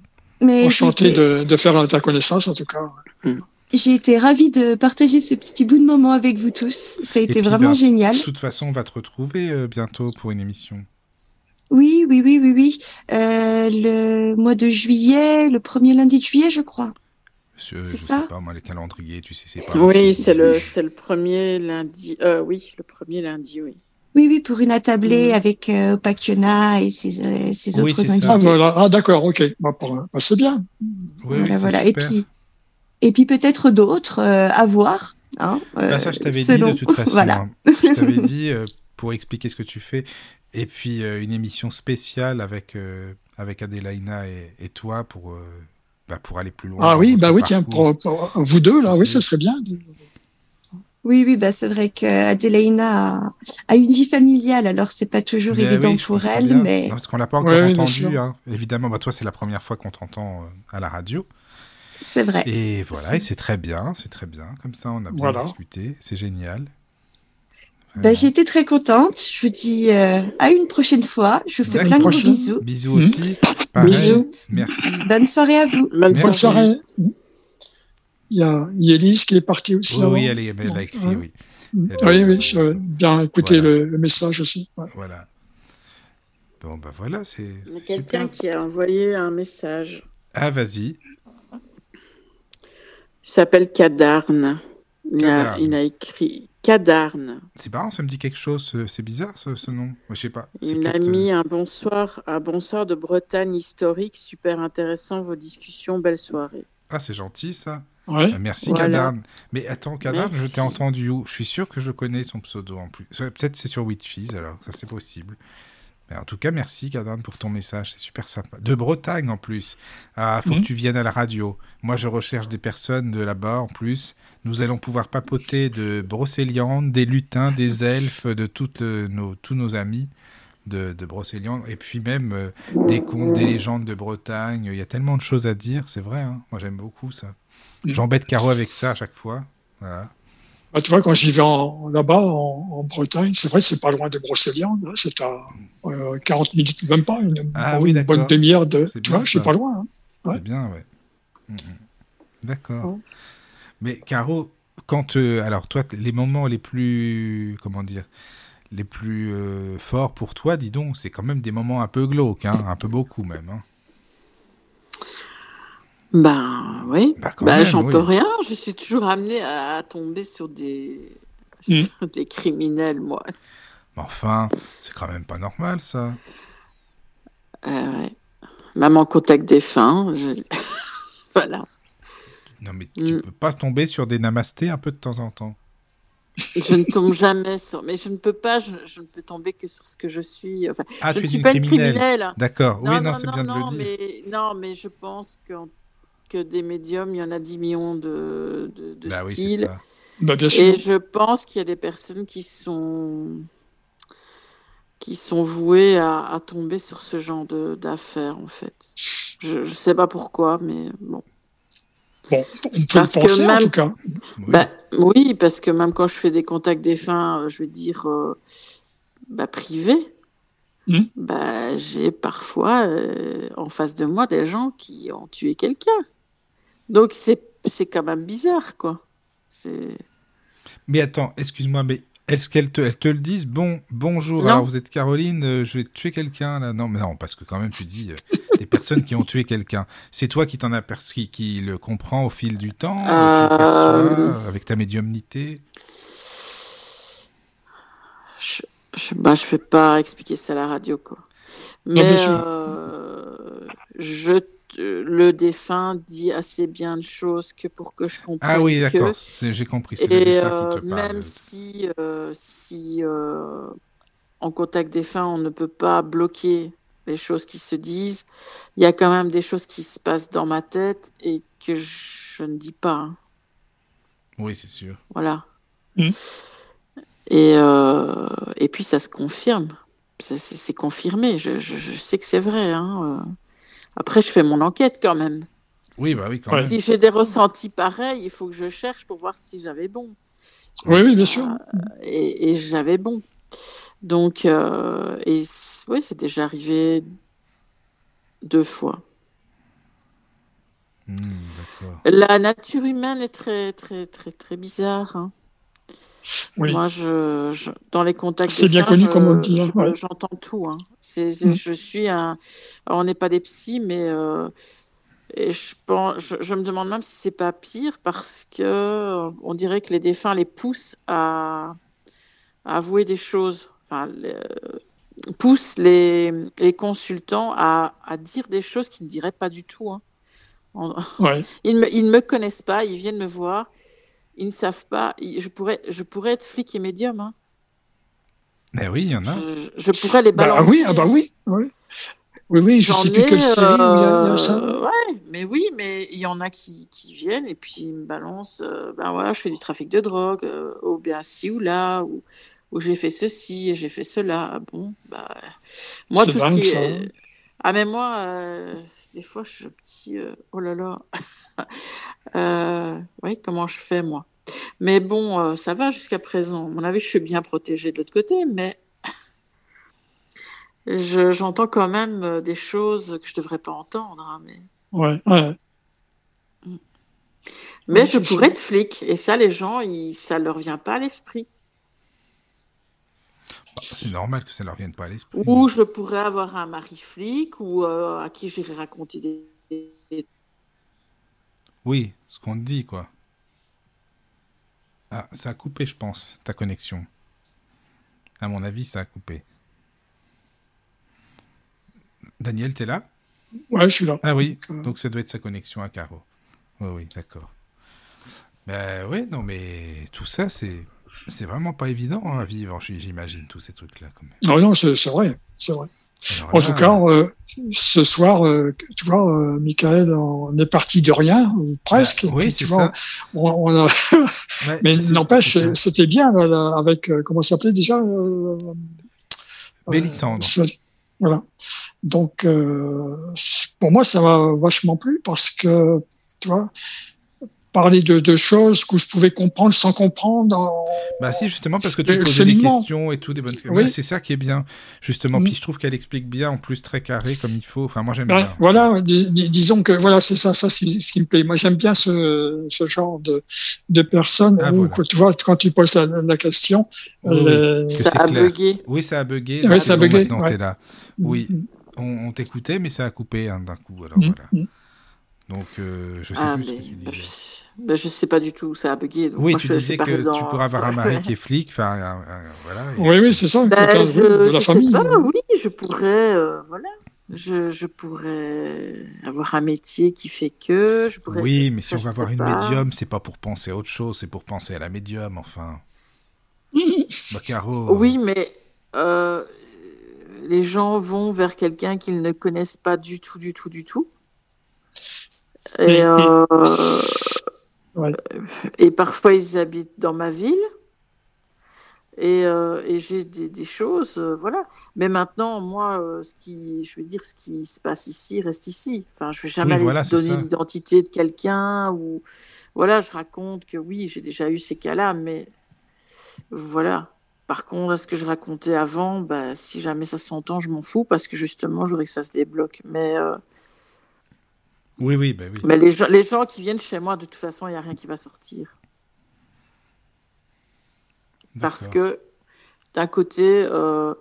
Mais Enchanté de, de faire ta connaissance, en tout cas. j'ai été ravie de partager ce petit bout de moment avec vous tous. Ça a été puis, vraiment ben, génial. De toute façon, on va te retrouver euh, bientôt pour une émission. Oui, oui, oui, oui, oui. Euh, le mois de juillet, le premier lundi de juillet, je crois. C'est je ça sais pas, moi, les calendriers, tu sais, c'est pas. Oui, c'est le, c'est le premier lundi. Euh, oui, le premier lundi, oui. Oui, oui, pour une attablée Mm. avec euh, Opakiona et ses, euh, ses Oui, autres invités. Ah, voilà. Ah, d'accord, ok. Bah, bah, c'est bien. Oui, voilà, oui, c'est voilà. Et puis, et puis peut-être d'autres euh, à voir. Hein, Bah, ça, je t'avais selon- dit de toute façon. voilà. hein. Je t'avais dit euh, pour expliquer ce que tu fais. Et puis euh, une émission spéciale avec, euh, avec Adélaïna et, et toi pour, euh, bah, pour aller plus loin. Ah oui, bah oui, tiens, parcours. pour, pour vous deux, là, oui, ça serait bien. Oui, oui, bah c'est vrai que Adélaïna a, a une vie familiale, alors c'est pas toujours Mais évident oui, pour elle, bien. mais Non, parce qu'on l'a pas encore Ouais, entendu. hein. Évidemment, bah, toi, c'est la première fois qu'on t'entend euh, à la radio. c'est vrai. Et voilà, et c'est très bien, c'est très bien. Comme ça, on a bien Voilà. discuté. C'est génial. Vraiment. j'ai été très contente. Je vous dis euh, à une prochaine fois. Je vous fais plein de gros bisous. Bisous aussi. Pareil. Bisous. Merci. Bonne soirée à vous. Bonne Merci. Soirée. Il y a Yélis qui est partie aussi. Oui, avant. oui, elle, est- elle a écrit, Ouais. oui. Elle Oui, oui, j'ai bien écouté Voilà. le, le message aussi. ouais. Voilà. Bon, bah voilà, c'est Il y a quelqu'un qui a envoyé un message. Ah, vas-y. Il s'appelle Cadarne. Il a, Cadarne. il a écrit Cadarne. C'est marrant, ça me dit quelque chose. ce- C'est bizarre ce, ce nom. Je sais pas. Il euh, mis un bonsoir, un bonsoir de Bretagne historique, super intéressant vos discussions, belle soirée. Ah, c'est gentil ça. Ouais. Euh, Merci Voilà. Cadarne. Mais attends, Cadarne, je Merci. t'ai entendu où? Je suis sûr que je connais son pseudo en plus. Euh, Peut-être c'est sur Witches alors, ça c'est possible. Mais en tout cas, merci Cadarne pour ton message, c'est super sympa. De Bretagne en plus. Ah, faut Mhm. que tu viennes à la radio. Moi, je recherche des personnes de là-bas en plus. Nous allons pouvoir papoter de Brocéliande, des lutins, des elfes, de toutes euh, nos, tous nos amis de, de Brocéliande, et puis même euh, des contes, des légendes de Bretagne. Il y a tellement de choses à dire, c'est vrai. hein. Moi, j'aime beaucoup ça. Mhm. J'embête Caro avec ça à chaque fois. Voilà. Bah, tu vois, quand j'y vais là-bas, en, en Bretagne, c'est vrai, c'est pas loin de Brocéliande. hein, c'est à euh, 40 minutes, même pas, une, Ah une oui, d'accord. bonne demi-heure de. Tu vois, je suis pas loin. hein. Ouais. C'est bien, ouais. Mhm. D'accord. Ouais. Mais Caro, quand euh, alors toi, les moments les plus comment dire, les plus euh, forts pour toi, dis donc, c'est quand même des moments un peu glauques, hein, un peu beaucoup même. hein. Ben oui, Bah, ben, j'en oui. peux rien. Je suis toujours amenée à, à tomber sur des, Mm. sur des criminels, moi. Mais enfin, c'est quand même pas normal ça. Euh, ouais. Même en contact défunt. Je... voilà. Non mais tu Mm. peux pas tomber sur des namastés un peu de temps en temps. Je ne tombe jamais sur. Mais je ne peux pas, je, je ne peux tomber que sur ce que je suis. Enfin, Ah, je ne suis pas une criminelle. criminelle. D'accord. Non, oui, non, non, c'est non, bien de non, le dire. Mais, non, mais je pense que, que des médiums, il y en a 10 millions de, de, de Bah styles. Bah, bien sûr. Et je pense qu'il y a des personnes qui sont qui sont vouées à, à tomber sur ce genre de d'affaires en fait. Je ne sais pas pourquoi, mais bon. Bon, on peut Parce le que penser en même- tout cas. Oui. Bah, oui, parce que même quand je fais des contacts défunts, euh, je veux dire euh, bah, privés, Mhm. bah, j'ai parfois euh, en face de moi des gens qui ont tué quelqu'un. Donc c'est c'est quand même bizarre quoi. C'est Mais attends, excuse-moi, mais est-ce qu'elles te, elles te le disent? Bon, bonjour, Non. alors vous êtes Caroline, euh, je vais tuer quelqu'un là. Non, mais non, parce que quand même tu dis euh, des personnes qui ont tué quelqu'un. C'est toi qui t'en aperçois, qui, qui le comprend au fil du temps, euh, tu le Euh, perçois euh, avec ta médiumnité? Je je, bah, je vais pas expliquer ça à la radio, quoi. Non, Mais euh, je, te- le défunt dit assez bien de choses que pour que je comprenne Ah oui, d'accord, j'ai compris, Et défunt euh, qui te parle. même si, euh, si euh, en contact défunt, on ne peut pas bloquer les choses qui se disent, il y a quand même des choses qui se passent dans ma tête et que je ne dis pas. hein. Oui, c'est sûr. Voilà. Mhm. Et, euh, et puis ça se confirme. C'est- confirmé. Je, je- je sais que c'est vrai. hein, euh. Après, je fais mon enquête quand même. Oui, bah oui, quand Ouais. même. Si j'ai des ressentis pareils, il faut que je cherche pour voir si j'avais bon. Oui, oui, bien sûr. Et, et j'avais bon. Donc, euh, et oui, c'est déjà arrivé deux fois. D'accord. La nature humaine est très, très, très, très bizarre. hein. Oui. Moi, je, je- dans les contacts. C'est bien connu, je- comme on dit, hein, je- ouais. J'entends tout. hein. C'est, c'est- Mm. Je suis un. alors, on n'est pas des psys, mais euh, et je, pense, je, je me demande même si c'est pas pire parce que euh, on dirait que les défunts les poussent à, à avouer des choses. Enfin, les- euh, poussent les, les consultants à, à dire des choses qu'ils ne diraient pas du tout. hein. Ouais. ils, me- ils ne me connaissent pas, ils viennent me voir, ils ne savent pas. Je pourrais, je pourrais être flic et médium. hein. Eh oui, il y en a. Je, je pourrais les Bah, balancer. oui, ah bah oui. Oui, oui, oui je J'en sais plus quelle série où il y a, il y a ça. euh, ouais, mais oui, mais il y en a qui, qui viennent et puis ils me balancent. euh, ben ouais, je fais du trafic de drogue, euh, ou bien ci ou là, ou, ou j'ai fait ceci et j'ai fait cela. Ah bon, bah, moi tout ce qui ça, est. hein. Ah mais moi, euh, des fois je suis un petit, euh, oh là là. Euh, oui, comment je fais moi? Mais bon, euh, ça va jusqu'à présent. À mon avis, je suis bien protégée de l'autre côté, mais je- j'entends quand même euh, des choses que je devrais pas entendre. hein, mais Ouais, ouais. mais je pourrais être flic, et ça, les gens, ils, ça leur vient pas à l'esprit. Bah, c'est normal que ça leur vienne pas à l'esprit. Ou je pourrais avoir un mari flic, ou euh, à qui j'irai raconter des, des- Oui, ce qu'on te dit, quoi. Ah, ça a coupé, je pense, ta connexion. À mon avis, ça a coupé. Daniel, t'es là? Ouais, je suis là. Ah oui, Donc, ça doit être sa connexion à Caro. Oui, oui, d'accord. Ben oui, non, mais tout ça, c'est c'est vraiment pas évident hein, à vivre, j'imagine, tous ces trucs-là. Quand même. Non, non, c'est vrai. C'est vrai. Alors En là, tout cas, euh, ce soir, euh, tu vois, euh, Michael, on est parti de rien, presque. bah, oui, puis, tu vois, ça. on, on a- Ouais, mais n'empêche, c'était bien là, là, avec comment ça s'appelait déjà Mélissandre. ce- Voilà. Donc, pour moi, ça m'a vachement plu parce que, tu vois, parler de, de choses que je pouvais comprendre sans comprendre. en- Bah si, justement, parce que tu Le posais des questions et tout, des bonnes questions. Oui. C'est ça qui est bien, justement. Puis je trouve qu'elle explique bien, en plus, très carré, comme il faut. Enfin, moi, j'aime bien. voilà, dis- dis- disons que voilà, c'est ça, ça c'est ce qui me plaît. Moi, j'aime bien ce, ce genre de, de personnes Ah, où, voilà. que tu vois, quand tu poses la, la question, Oui, oui. euh, Ça a clair. bugué. Oui, ça a bugué. Là, ça a bugué, Maintenant, ouais. t'es là. Oui, Mm, on, on t'écoutait, mais ça a coupé hein, d'un coup. Alors mm, voilà. mm. Donc, euh, je sais Ah, plus ce mais que tu je disais. sais, ben, je sais pas du tout, ça a bugué. donc Oui, moi, tu je- disais que dans- tu pourrais avoir un mari qui est flic, enfin, un- un- voilà. et- Oui, oui, c'est ça. Ben, je, de je sais famille. pas, oui, je pourrais, euh, voilà. Je, je pourrais avoir un métier qui fait que, je pourrais. Oui, mais si ça, on va sais voir une pas. médium, c'est pas pour penser à autre chose, c'est pour penser à la médium, enfin. bah, Caro. Oui, mais euh, les gens vont vers quelqu'un qu'ils ne connaissent pas du tout, du tout, du tout. Et, euh, Ouais. et parfois ils habitent dans ma ville. Et, euh, et j'ai des, des choses, euh, voilà. Mais maintenant, moi, ce qui, je veux dire, ce qui se passe ici reste ici. Enfin, je vais jamais Oui, aller voilà, c'est donner l'identité de quelqu'un ou, voilà, je raconte que oui, j'ai déjà eu ces cas-là, mais voilà. Par contre, ce que je racontais avant, bah, si jamais ça s'entend, je m'en fous parce que justement, je voudrais que ça se débloque. Mais, Oui, oui, bah oui. mais les, gens, les gens qui viennent chez moi, de toute façon, il n'y a rien qui va sortir. Parce que d'un côté, euh,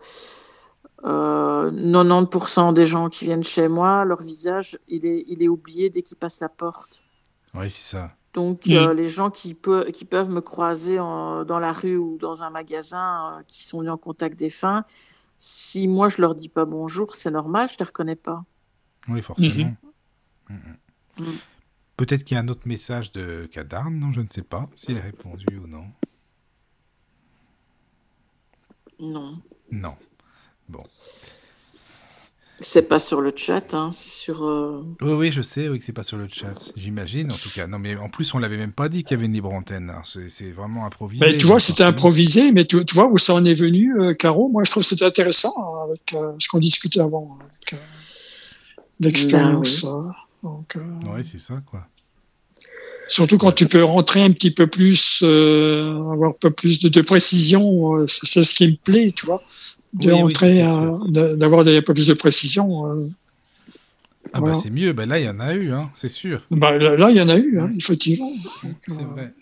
euh, 90% des gens qui viennent chez moi, leur visage, il est, il est oublié dès qu'ils passent la porte. Oui, c'est ça. Donc, euh, les gens qui, peut, qui peuvent me croiser en- dans la rue ou dans un magasin, euh, qui sont en contact défunt, si moi je leur dis pas bonjour, c'est normal, je les reconnais pas. Oui, forcément. Mhm. Mhm. Peut-être qu'il y a un autre message de Kadarn, non, je ne sais pas s'il a répondu ou non. Non. Non. Bon. C'est pas sur le chat, hein, c'est sur. euh, Oui, oui, je sais, oui, que c'est pas sur le chat. J'imagine, en tout cas. Non, mais en plus, on l'avait même pas dit qu'il y avait une libre antenne. hein. C'est vraiment improvisé. Mais Ben, tu vois, c'était improvisé, mais tu, tu vois où ça en est venu, euh, Caro? Moi, je trouve que c'était intéressant hein, avec euh, ce qu'on discutait avant, avec euh, l'expérience. euh, donc, euh, Oui, c'est ça, quoi. surtout quand tu peux rentrer un petit peu plus, euh, avoir un peu plus de, de précision, euh, c'est ce qui me plaît, tu vois, de Oui, rentrer, d'avoir un peu plus de précision. euh. Ah, Voilà. bah, c'est mieux. Bah, là, il y en a eu, hein, c'est sûr. Bah, là, là, il y en a eu, hein, effectivement. C'est vrai.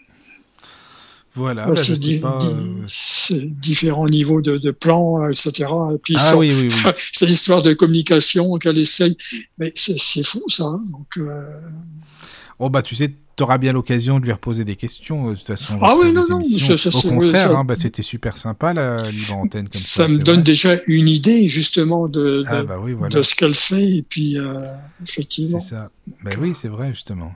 Voilà, Bah, bah, di- pas. euh, différents niveaux de, de plans, euh, etc. Et puis, Ah oui, oui, oui. c'est l'histoire de communication qu'elle essaye. Mais c'est fou, ça. hein. Donc, euh, Oh, bah, tu sais, tu auras bien l'occasion de lui reposer des questions, de toute façon. Ah oui, non, non, ça- ça, Au contraire, ça- hein, bah, c'était super sympa, la libre antenne comme ça. ça me donne vrai. déjà une idée, justement, de, de, Ah, bah oui, voilà. de ce qu'elle fait. Et puis, euh, effectivement. C'est ça. Bah oui, c'est vrai, justement.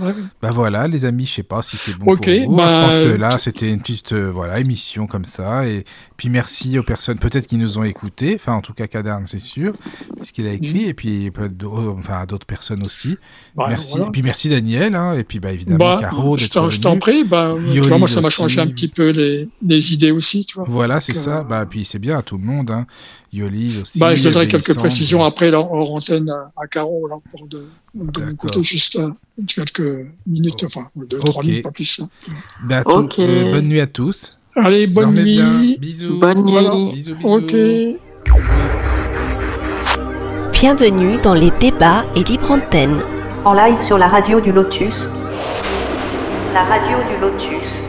Ouais. Bah voilà, les amis, je sais pas si c'est bon Ok, pour vous. bah, je pense que là, c'était une petite euh, voilà émission comme ça. Et puis merci aux personnes peut-être qui nous ont écoutés. Enfin, en tout cas, Kadarn, c'est sûr, puisqu'il a écrit. Et puis peut-être d'au- enfin à d'autres personnes aussi. Bah, merci. voilà. Et puis merci Daniel. hein, et puis bah évidemment Bah, Caro je t'en prie. Bah, vois, moi, ça m'a changé un petit peu les, les idées aussi. Tu vois. Voilà, c'est ça. euh, Bah puis c'est bien à tout le monde. Hein. Yolis aussi. Bah, je donnerai quelques précisions après là, en antenne à, à Caro là, pour de, de mon côté juste euh, quelques minutes, enfin deux, trois minutes, pas plus. hein. Bah, tout- euh, bonne nuit à tous. Allez, bonne Dormez nuit. bien. Bisous. Bonne nuit. Voilà. Bisous, bisous. Ok. Bienvenue dans les débats et libre antenne. En live sur la radio du Lotus. La radio du Lotus.